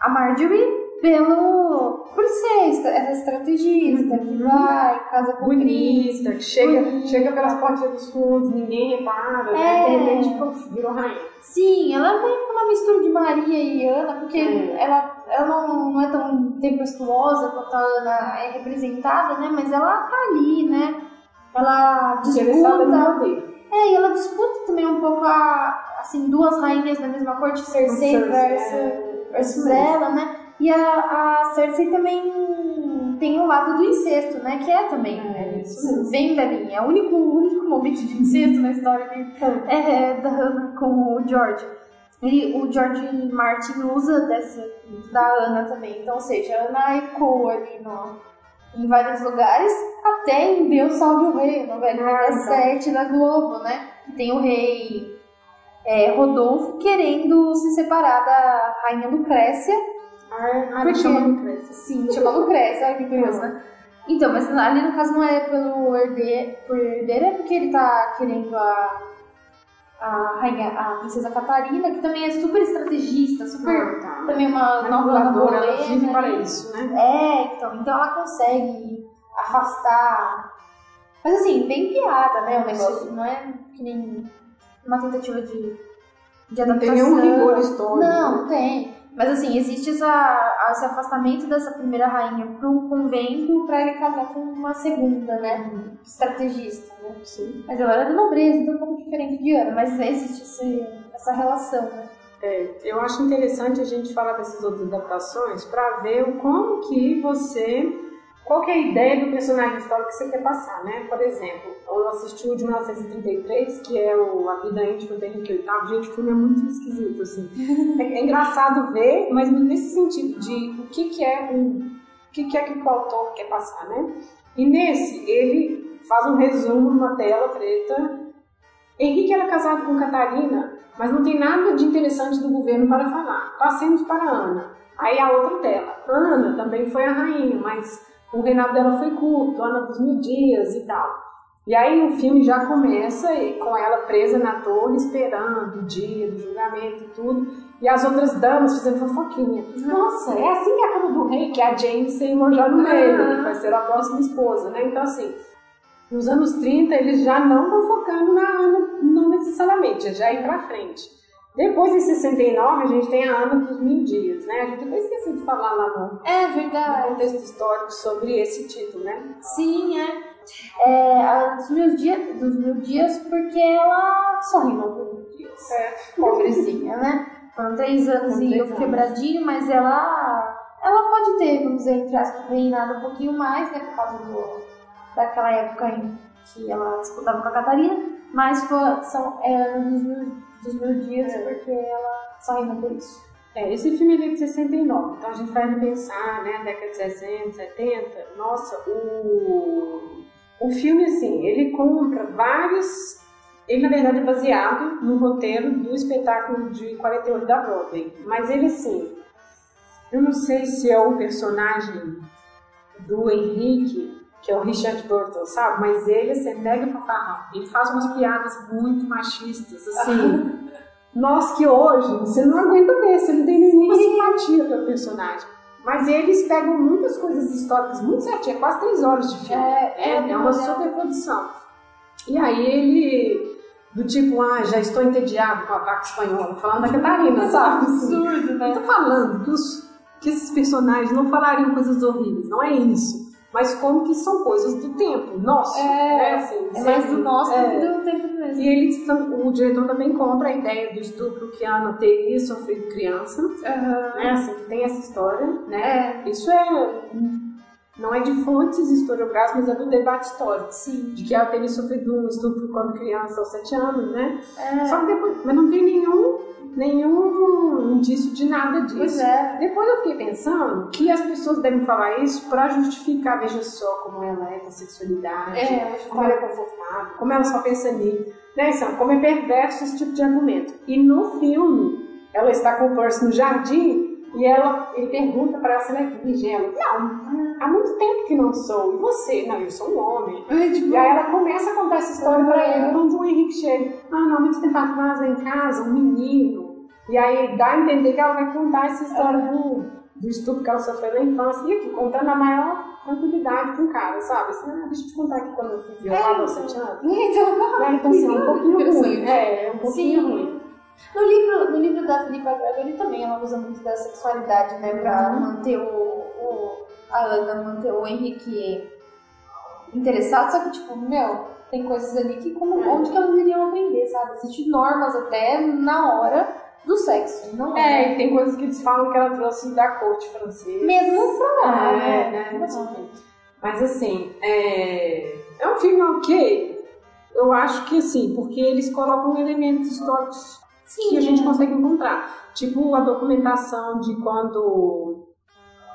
A Marjorie, pelo. por ser essa é estrategista, que vai, casa com bonita, que chega, chega pelas portas dos fundos, ninguém repara, né? É. de repente puf, virou rainha. Sim, ela é meio que uma mistura de Maria e Ana, porque É. ela, ela não, não é tão tempestuosa quanto a Ana é representada, né? Mas ela tá ali, né? Ela disputa. É, e ela disputa também um pouco a, assim, duas rainhas da mesma corte, Cersei Cersei, versus, é. versus ela, né? E a, a Cersei também tem o lado do incesto, né? Que é também. É, isso mesmo. Vem dali. É o único, único momento de incesto na história que é da Hannah com o George. E o George Martin usa dessa, da Ana também. Então, ou seja, a Ana ecoa ali no, em vários lugares, até em Deus Salve o Rei, novela Ah, então. 17 da Globo, né? Tem o rei é, Rodolfo querendo se separar da rainha Lucrécia. Por quê? chama Lucrécia. Sim, chama Lucrécia, olha que curioso, né? Então, mas ali no caso não é pelo herdeiro, por herdeiro, é porque ele tá querendo a, a rainha, a princesa Catarina, que também é super estrategista, super. Ah, tá. Também uma Manipuladora, ela vive para né? isso, né? É, então, então ela consegue afastar. Mas assim, bem piada, né? O negócio não é que nem uma tentativa de, de Não tem adaptação. nenhum rigor histórico. Não, não tem. Mas assim, existe essa, esse afastamento dessa primeira rainha para um convento para ele casar com uma segunda, né? Estrategista, né? Sim. Mas ela era da nobreza, então é um pouco diferente de Ana, mas existe esse, essa relação, né? É, eu acho interessante a gente falar dessas outras adaptações para ver como que você. Qual é a ideia do personagem histórico que você quer passar, né? Por exemplo, eu assisti o de 1933, que é o A Vida Íntima do Henrique VIII. Gente, o filme é muito esquisito, assim. [laughs] É, é engraçado ver, mas nesse sentido de o que, que é o, o que, que é que o autor quer passar, né? E nesse, ele faz um resumo numa tela preta. Henrique era casado com Catarina, mas não tem nada de interessante do governo para falar. Passemos para Ana. Aí a outra tela. Ana também foi a rainha, mas o reinado dela foi curto, Ana dos mil dias e tal. E aí o filme já começa com ela presa na torre, esperando o dia do julgamento e tudo. E as outras damas fazendo fofoquinha. Nossa, é assim que é a cama do rei, que é a Jane Seymour já no meio, que vai ser a próxima esposa, né? Então assim, nos anos 30 eles já não estão focando na Ana, não necessariamente, é já ir pra frente. Depois, em 69, a gente tem a Ana dos Mil Dias, né? A gente até esqueceu de falar lá no, É no verdade. contexto histórico sobre esse título, né? Sim, é. é a dos, meus dias, dos mil dias, porque ela só reinou por mil dias. É. Pobrezinha, né? Foram três anos Foram e eu quebradinho, mas ela. Ela pode ter, vamos dizer, entre aspas, reinado um pouquinho mais, né? Por causa do, daquela época em que ela disputava com a Catarina. Mas foi, são é, anos dos mil dias, porque ela só reinou por isso. É, esse filme ele é de 69, então a gente vai pensar, né, década de 60, 70, nossa, o, o filme, assim, ele compra vários, ele na verdade é baseado no roteiro do espetáculo de 48 da Broadway, mas ele, assim, eu não sei se é o personagem do Henrique, que é o Richard Burton, sabe, mas ele, assim, é mega fanfarrão, ele faz umas piadas muito machistas, assim... [laughs] Nós que hoje, você não aguenta ver, você não tem nenhuma simpatia pelo personagem. Mas eles pegam muitas coisas históricas muito certinho, é quase três horas de filme. É, É, é, é uma super produção. E aí ele, do tipo, ah, já estou entediado com a vaca espanhola, falando da Catarina, [laughs] sabe? Absurdo, né? eu tô falando que, os, que esses personagens não falariam coisas horríveis, não é isso. Mas como que são coisas do tempo, nosso. É, né? assim, É mais do nosso É. do que do tempo mesmo. E tam- o diretor também compra a ideia do estupro que a Ana teria sofrido criança, Aham. né? Assim, que tem essa história, né? É. Isso é. Não é de fontes historiográficas, mas é do debate histórico. Sim. De que ela teria sofrido um estupro quando criança, aos sete anos, né? É. Só que depois. Mas não tem nenhum, nenhum indício de nada disso. Pois é. Depois eu fiquei pensando que as pessoas devem falar isso para justificar, veja só como ela é com a sexualidade, É, como ela é confortável, como ela só pensa nele. Né, Sam? Como é perverso esse tipo de argumento. E no filme, ela está com o Percy no jardim e ela, ele pergunta para ela se ela é virgem. Ela, não, há muito tempo que não sou. E você? Não, eu sou um homem. E aí ela começa a contar essa história pra ele, onde o Henrique chega. Ah, não, muito tempo atrás, lá em casa, um menino. E aí dá a entender que ela vai contar essa história do, do estupro que ela sofreu na infância. E aqui, contando a maior tranquilidade com o cara, sabe? Assim, ah, deixa eu te contar aqui quando eu fui violada aos sete anos. Então, Né? Então, assim, é um pouquinho [laughs] ruim. É, é um pouquinho Sim. ruim. No livro, no livro da Filipa Gregory também ela usa muito da sexualidade, né? Pra Uhum. manter o, o- a Ana, manter o Henrique interessado, só que tipo, meu, tem coisas ali que como, É. onde que elas iriam aprender, sabe? Existem normas até na hora do sexo, não É, e tem coisas que eles falam que ela trouxe da corte francesa. Mesmo pra lá, É, né? né? Mas, enfim. Mas assim, é... é um filme ok. Eu acho que assim, porque eles colocam elementos históricos Sim, que a gente consegue encontrar. Tipo a documentação de quando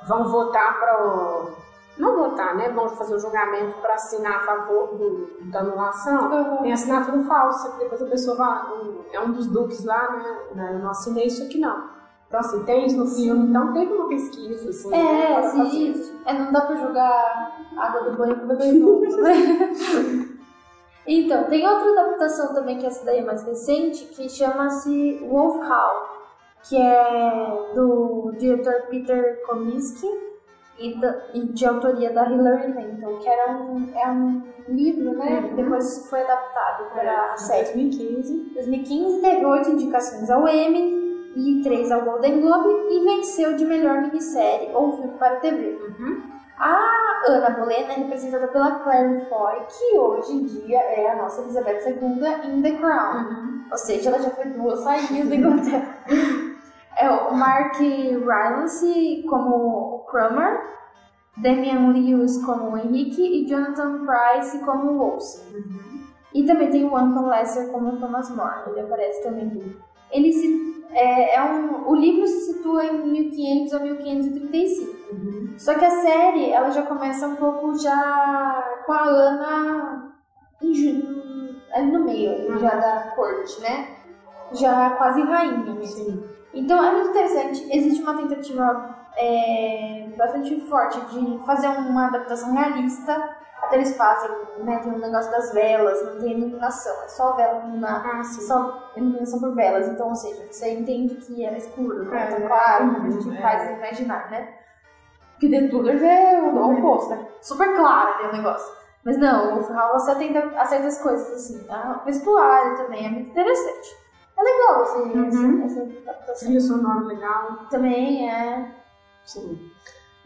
vão votar para o. Não votar, né? Vão fazer o julgamento para assinar a favor do, da anulação. Uhum. Tem assinatura falsa, que depois a pessoa vai. um- é um dos duques lá, né? né, Eu não assinei isso aqui não. Então, assim, tem isso no filme. Então, teve uma pesquisa, assim. É, para fazer. existe. É, não dá pra jogar água do banho com o bebê junto, né? [laughs] Então, tem outra adaptação também, que essa daí é mais recente, que chama-se Wolf Hall, que é do diretor Peter Comiskey e, da- e de autoria da Hilary Mantel, que era um, é um livro, né, que Uhum. depois foi adaptado para a série. 2015. 2015 teve oito indicações ao Emmy e três ao Golden Globe e venceu de melhor minissérie ou filme para TV. A Ana Bolena é representada pela Claire Foy, que hoje em dia é a nossa Elizabeth II em The Crown. Ou seja, ela já foi duas rainhas da Inglaterra. [laughs] é o Mark Rylance como o Cromer, Damian Lewis como o Henrique e Jonathan Price como o Wolsey. E também tem o Anton Lesser como o Thomas More, ele aparece também aqui. Ele se, é, é um, o livro se situa em 1500 a 1535. Só que a série, ela já começa um pouco já com a Ana em ali no meio, Uhum. já da corte, né? Já quase rainha mesmo. Sim. Então é muito interessante. Existe uma tentativa é, bastante forte de fazer uma adaptação realista. Até eles fazem, né? Tem um negócio das velas, não tem iluminação, é só vela iluminar. Ah, sim. Só iluminação por velas, então, ou seja, você entende que era escuro, não é É, tão claro, como a gente é. faz imaginar, né? Porque The Tudors é o o oposto, né? Super claro ali o negócio. Mas não, o Hall você atenta a certas coisas, assim. A vestuário também é muito interessante. É legal esse, Uhum. essa, essa adaptação. Trilha sonora legal. Também é. Sim.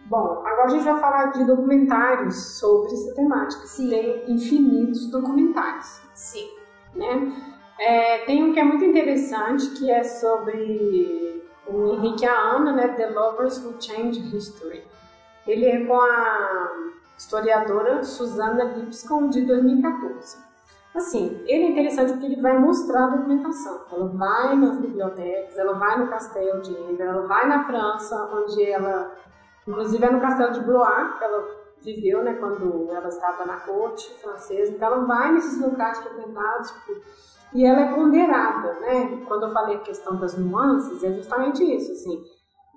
Bom, agora a gente vai falar de documentários sobre essa temática. Sim. Tem infinitos documentários, Sim. né? É, tem um que é muito interessante, que é sobre o Henrique e a Ana, né? The Lovers Who Changed History. Ele é com a historiadora Susana Lipscomb, de 2014. Assim, ele é interessante porque ele vai mostrar a documentação. Ela vai nas bibliotecas, ela vai no castelo de Ender, ela vai na França, onde ela, inclusive é no castelo de Blois, que ela viveu, né, quando ela estava na corte francesa. Então ela vai nesses locais frequentados tipo, e ela é ponderada, né? Quando eu falei a questão das nuances, é justamente isso, assim.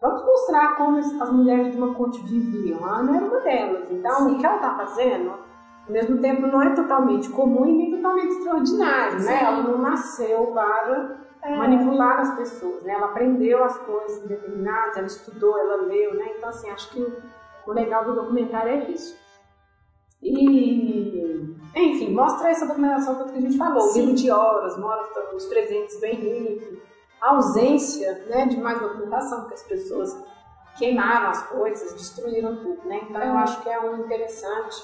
Vamos mostrar como as as mulheres de uma corte viviam. A Ana era uma delas. Então, Sim. o que ela está fazendo, ao mesmo tempo, não é totalmente comum e nem totalmente extraordinário, Sim. né? Ela não nasceu para É. manipular as pessoas, né? Ela aprendeu as coisas determinadas, ela estudou, ela leu, né? Então, assim, acho que o, o legal do documentário é isso. E, enfim, mostra essa documentação toda que a gente falou, o Sim. livro de horas, mostra os presentes do Henrique, a ausência né, de mais documentação, porque as pessoas queimaram as coisas, destruíram tudo, né? Então eu É. acho que é um interessante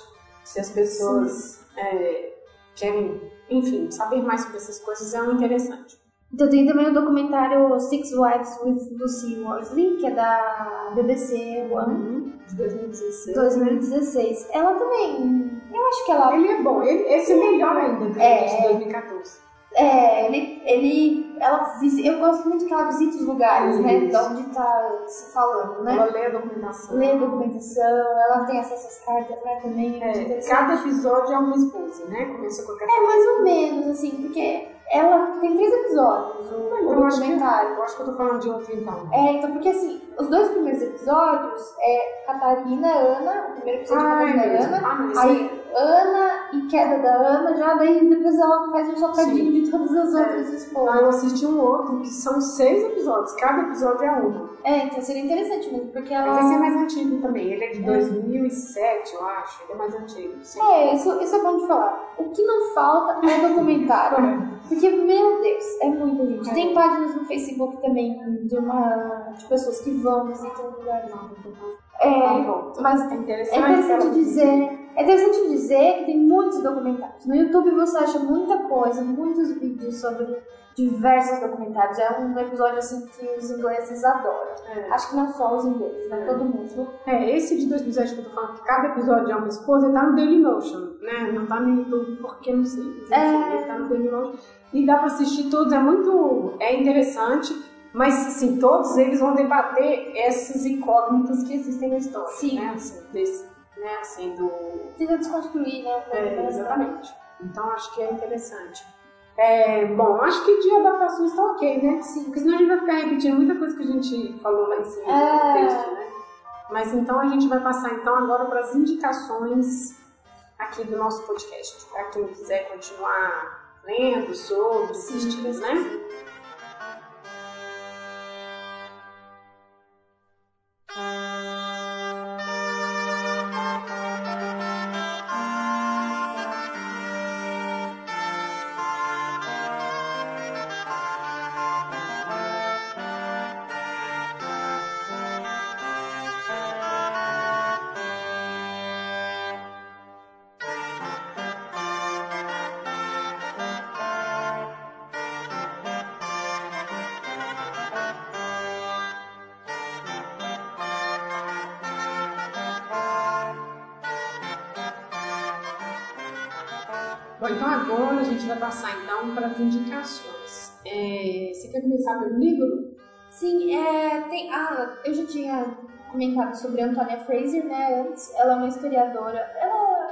se as pessoas é, querem, enfim, saber mais sobre essas coisas, é um interessante. Então tem também o documentário Six Wives with Lucy Worsley, que é da BBC One, De 2016. 2016. Ela também. Eu acho que ela. Ele é bom, ele, esse é melhor ainda do que É. de 2014. É, ele. ele ela, eu gosto muito que ela visita os lugares, né? Isso. De onde tá se falando, né? Ela lê a documentação. Lê a documentação, ela tem acesso às cartas, né? Também é É, cada episódio é uma esposa, né? Começa com a É mais ou menos, assim, porque ela tem três episódios, o, o Eu acho, que, documentário. eu acho que eu tô falando de outro então. É, então, porque assim, os dois primeiros episódios é Catarina, Ana, o primeiro episódio é Ai, Catarina, mesmo. Ana, Ah, isso aí Ana e queda da Ana, já daí depois ela faz um socadinho Sim. de todas as É. outras Ah, esposas. eu assisti um outro que são seis episódios, cada episódio é um. É, então seria interessante mesmo, porque ela. Mas esse é mais antigo também, ele é de 2007, eu acho, ele é mais antigo. Sim. É, isso, isso é bom de falar. O que não falta é documentário. Porque, meu Deus, é muita gente. É. Tem páginas no Facebook também de uma de pessoas que vão, visitam o lugar. É, volta. mas É é interessante. interessante ela- dizer. É interessante dizer que tem muitos documentários. No YouTube você acha muita coisa, muitos vídeos sobre diversos documentários. É um episódio assim que os ingleses adoram. É. Acho que não só os ingleses, né? É. Todo mundo. É, esse de 2007 que eu tô falando, que cada episódio é uma esposa, ele tá no Dailymotion, né? Não tá no YouTube porque não sei. Mas, É. Ele tá no Dailymotion. E dá pra assistir todos, é muito. É interessante, mas assim, todos eles vão debater essas incógnitas que existem na história. Sim. Né? Assim, desse, né? Assim, do. Tenta desconstruir, né? É, exatamente. Então acho que é interessante. É, bom, acho que de adaptações tá ok, né? Sim. Porque senão a gente vai ficar repetindo muita coisa que a gente falou lá em cima É. no texto, né? Mas então a gente vai passar então agora para as indicações aqui do nosso podcast. Para quem quiser continuar lendo sobre, assistindo, né? Sobre a Antonia Fraser, né? Antes. Ela é uma historiadora. Ela,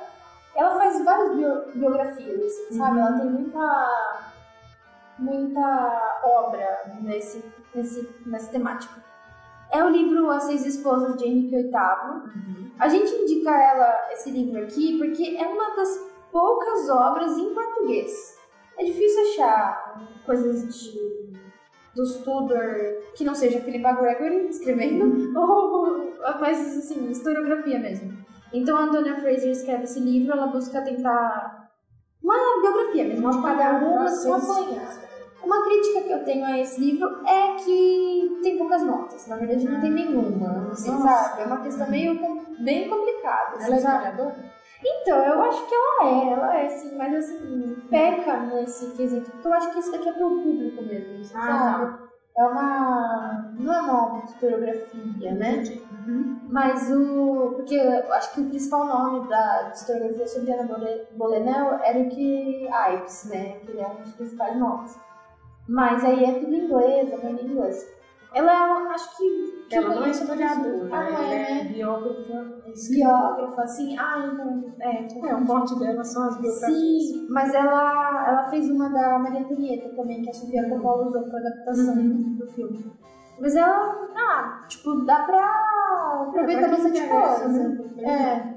ela faz várias bio- biografias, assim, sabe? Ela tem muita. muita obra nesse, nesse, nessa temática. É o livro As Seis Esposas de Henrique VIII. A gente indica ela, esse livro aqui, porque é uma das poucas obras em português. É difícil achar coisas de dos Tudor que não seja Philippa Gregory escrevendo, [laughs] ou mas assim, historiografia mesmo. Então a Antonia Fraser escreve esse livro, ela busca tentar uma biografia mesmo, apagar algumas, uma apanhar. Uma crítica que eu tenho a esse livro é que tem poucas notas. Na verdade, não tem nenhuma. Assim, sabe? É uma questão meio bem complicada. assim, Ela é sabe? Então, eu acho que ela é, ela é sim, mas assim, peca nesse quesito, porque eu acho que isso daqui é pro público mesmo, Ah, sabe? É uma. Não é uma historiografia, né? Uhum. Mas o. Porque eu acho que o principal nome da historiografia sobre Ana Bole- Bolena é Eric Ives, né? Que ele é um dos principais nomes. Mas aí é tudo em inglês, é em inglês. Ela é, acho que. que Ela não é historiadora, Ah, ela é, é né? biógrafa. Biógrafa, assim. Ah, então. É, É, o forte dela são as biografias. Sim, mas ela, ela fez uma da Maria Antonieta também, que a Sofia Coppola usou pra adaptação Uhum. do filme. Mas ela, ah, tipo, dá pra aproveitar pra quem bastante interessa, coisa. né? É,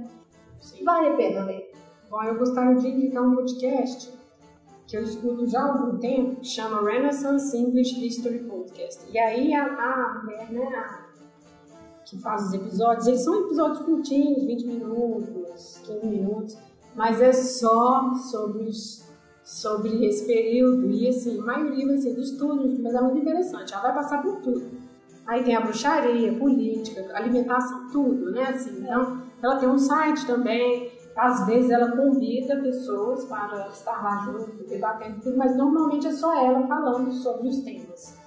Sim. vale a pena ler. Bom, eu gostaria de indicar um podcast que eu escuto já há algum tempo, que chama Renaissance English History Podcast. E aí a, mulher, né, a- que faz os episódios, eles são episódios curtinhos, 20 minutos, 15 minutos, mas é só sobre os sobre esse período e assim, a maioria vai ser dos túneis, mas é muito interessante, ela vai passar por tudo. Aí tem a bruxaria, política, alimentação, tudo, né? Assim, então, ela tem um site também, às vezes ela convida pessoas para estar lá junto, debatendo tudo, mas normalmente é só ela falando sobre os temas.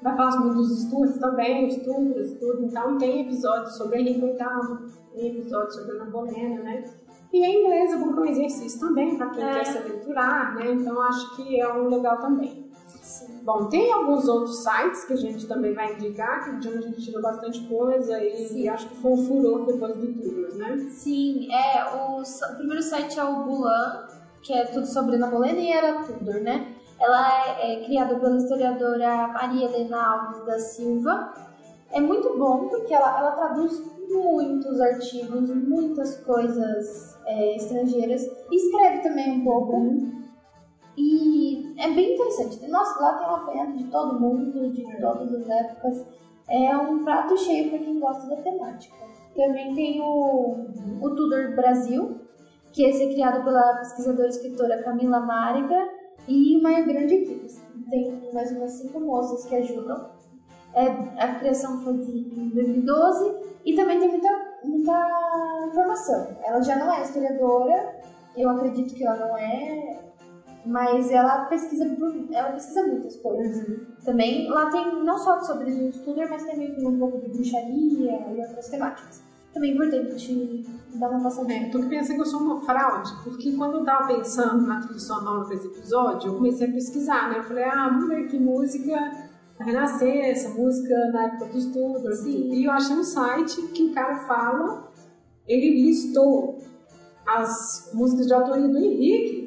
Vai falar muito dos estudos também, os estudos, tudo. Então tem episódios sobre Henrique VIII, tem episódios sobre Ana Bolena, né? E em inglês é bom que é um exercício também, para quem É. quer se aventurar, né? Então acho que é um legal também. Bom, tem alguns outros sites que a gente também vai indicar, que de onde a gente tirou bastante coisa e, Sim. acho que foi um furor depois do Tudor, né? Sim, é, o, o primeiro site é o Bulan, que é tudo sobre Ana Bolena e era Tudor, né? Ela é, é criada pela historiadora Maria Helena Alves da Silva. É muito bom porque ela, ela traduz muitos artigos, muitas coisas é, estrangeiras. Escreve também um pouco. Uhum. E é bem interessante. Nossa, lá tem uma apanhado de todo mundo, de é. todas as épocas. É um prato cheio para quem gosta da temática. Também tem o, o Tudor Brasil, que esse é criado pela pesquisadora e escritora Camila Máriga e uma grande equipe. Tem mais umas cinco moças que ajudam. É, a criação foi de, em 2012 e também tem muita, muita informação. Ela já não é historiadora, eu acredito que ela não é, mas ela pesquisa, ela pesquisa muitas coisas. Uhum. Também lá tem não só sobre o Tudor, mas também um pouco de bruxaria e outras temáticas também é importante dar uma passadinha. É, tu que pensa que eu sou uma fraude, porque quando eu tava pensando na trilha sonora desse episódio, eu comecei a pesquisar, né? Eu falei, ah, vamos ver que música da Renascença, música na época dos Tudors. E eu achei um site que o cara fala, ele listou as músicas de autoria do Henrique.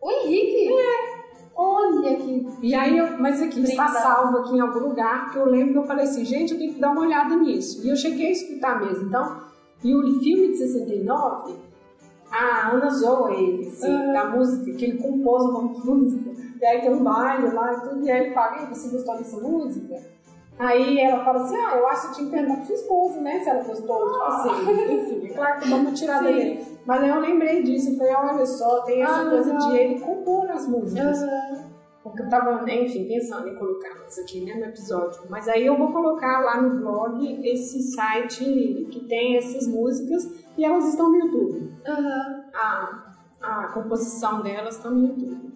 O Henrique? É. Olha que. E aí, eu, mas aqui, está salvo aqui em algum lugar, que eu lembro que eu falei assim, gente, eu tenho que dar uma olhada nisso. E eu cheguei a escutar mesmo. Então, e o filme de 69, a Ana zoa ele, assim, ah. da música, que ele compôs uma música, e aí tem um baile lá e tudo, e aí ele fala, você gostou dessa música? Aí ela fala assim, ah, eu acho que tinha que perguntar pra sua esposa, né, se ela gostou, tipo assim, enfim, é claro que dá uma tirada dele. Mas aí eu lembrei disso, e falei, olha só, tem essa ah, coisa não. de ele compor as músicas. Uhum. Porque eu tava, enfim, pensando em colocar isso aqui né, no episódio. Mas aí eu vou colocar lá no blog esse site que tem essas músicas e elas estão no YouTube. Uhum. A, a composição delas está no YouTube.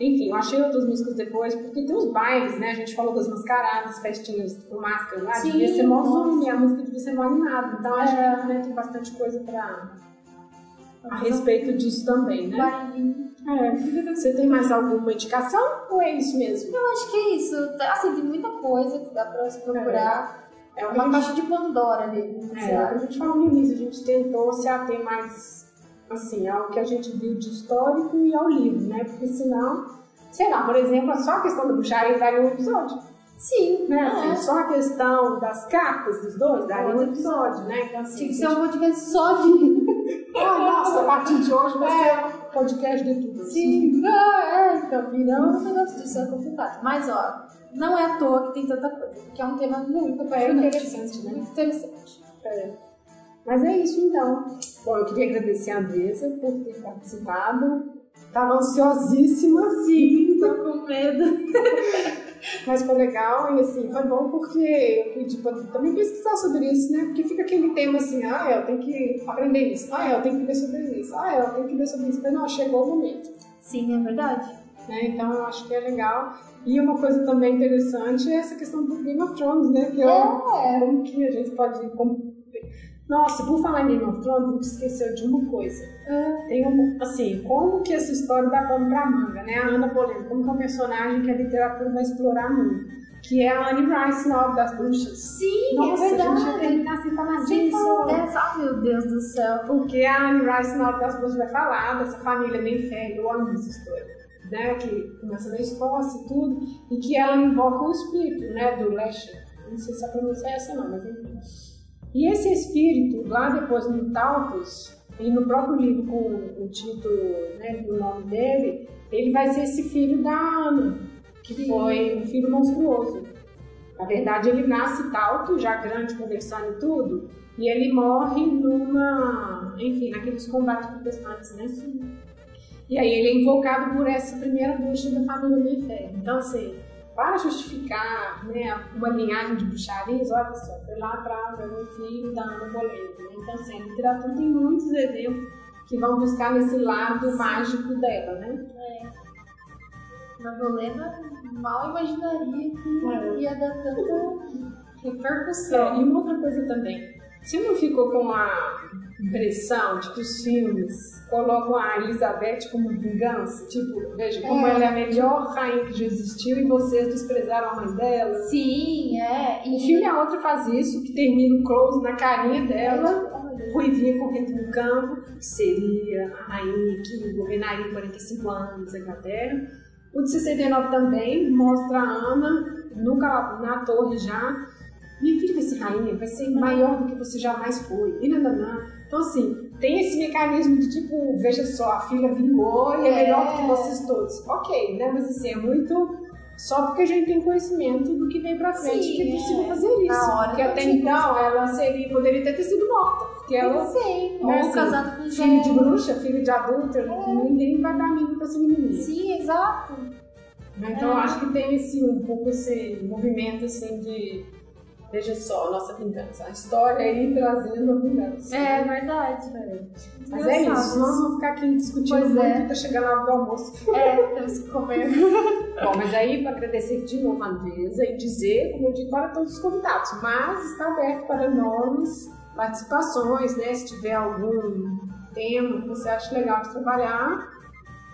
Enfim, eu achei outras músicas depois, porque tem os bailes, né? A gente falou das mascaradas, festinhas com máscara lá. Sim, devia ser mó zoom, a música devia ser mó animada. Então, acho que é. né, tem bastante coisa pra, a respeito disso também, né? É. Você tem mais alguma indicação ou é isso mesmo? Eu acho que é isso. Assim, tem muita coisa que dá pra se procurar. É, é uma gente... caixa de Pandora ali. É, a gente falou no início, a gente tentou se ater mais assim, ao que a gente viu de histórico e ao livro, né? Porque senão, sei lá, por exemplo, só a questão do bruxaria daria um episódio. Sim, né? Assim, é. Só a questão das cartas dos dois daria um episódio, né? Então, assim, Tinha que ser um podcast só de [laughs] ah, nossa, a partir de hoje vai ser um podcast de tudo. Sim, ah, é, então, virando um negócio disso é complicado. Mas, ó, não é à toa que tem tanta coisa, porque é um tema muito é interessante, né? Muito interessante. É. Mas é isso então. Bom, eu queria agradecer a Andressa por ter participado. Tava ansiosíssima, sim, [laughs] tô com medo. [laughs] Mas foi legal e assim, foi bom porque eu pedi pra também pesquisar sobre isso, né? Porque fica aquele tema assim, ah, eu tenho que aprender isso, ah, eu tenho que ver sobre isso, ah, eu tenho que ver sobre isso. Mas não, chegou o momento. Sim, é verdade. Né? Então eu acho que é legal. E uma coisa também interessante é essa questão do Game of Thrones, né? Que é, é. como que a gente pode nossa, por falar em Game of Thrones, a gente esqueceu de uma coisa. Ah, tem um, assim, como que essa história dá pano pra manga, né? A Ana Bolena, como que é um personagem que a literatura vai explorar muito. Que é a Anne Rice na Obra das Bruxas. Sim, Nossa, é verdade. gente ia terminar sem falar disso. Dessa. Oh, meu Deus do céu. Porque a Anne Rice na Obra das Bruxas vai falar dessa família bem feia, eu amo essa história. Né, que começa na Escócia e tudo, e que ela invoca o espírito né, do Lesher. Não sei se a pronúncia é essa não, mas enfim. E esse espírito, lá depois no Talcos, e no próprio livro com o título né, do nome dele, ele vai ser esse filho da Ana, que Sim. foi um filho monstruoso. Na verdade, ele nasce talto, já grande, conversando e tudo, e ele morre numa, enfim, naqueles combates protestantes, né? E aí ele é invocado por essa primeira bruxa da família Mayfair. Então, assim, para justificar né, uma linhagem de bruxarias, olha só, foi lá atrás, um filho da Ana Bolena. Então, assim, a literatura tem muitos exemplos que vão buscar nesse lado Sim. mágico dela, né? É. Na Bolena, mal imaginaria que é. ia dar tanta repercussão. É, e uma outra coisa também, você não ficou com a impressão de que os filmes colocam a Elizabeth como vingança? Tipo, veja, como é. ela é a melhor rainha que já existiu e vocês desprezaram a mãe dela. Sim, é. E... O filme a outra faz isso, que termina o close na carinha dela, é. ruivinha correndo no campo, que seria a rainha que governaria 45 anos a Inglaterra. O de 69 também mostra a Ana no, na torre já, minha filha vai ser rainha, vai ser maior do que você jamais foi. E nananã. Então, assim, tem esse mecanismo de tipo, veja só, a filha vingou e é, é melhor do que vocês todos. Ok, né? Mas assim, é muito só porque a gente tem conhecimento do que vem pra frente Sim, que é possível fazer isso. porque até então ela seria, poderia ter, ter sido morta. Porque ela. Sim, né, ou assim, com Filho de bruxa, filho de adulta, é. ninguém vai dar amigo pra essa menininha. Sim, exato. Então é. eu acho que tem esse, um pouco esse movimento assim de Veja só a nossa vingança. A história aí trazendo a vingança. É verdade, né? Mas é isso, nós vamos ficar aqui discutindo pois muito é. tá chegando a hora do almoço. É, temos que comer. [laughs] Bom, mas aí para agradecer de novo a Andresa e dizer, como eu digo para todos os convidados, mas está aberto para novas participações, né? Se tiver algum tema que você acha legal de trabalhar,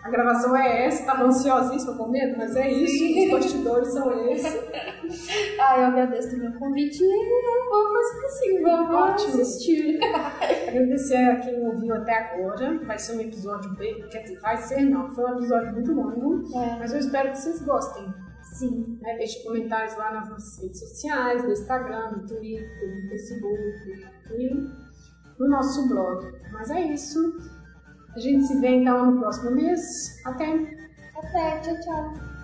a gravação é essa, tava ansiosíssima com medo, mas é isso, os bastidores são esses. [laughs] ah, eu agradeço também o convite e vou fazer assim, vamos Ótimo. assistir. [laughs] Agradecer a quem ouviu até agora, vai ser um episódio bem, quer dizer, vai ser não, foi um episódio muito longo, é. mas eu espero que vocês gostem. Sim. Né, deixe comentários lá nas nossas redes sociais, no Instagram, no Twitter, no Facebook e no nosso blog. Mas é isso. A gente se vê então no próximo mês. Até! Até, tchau, tchau!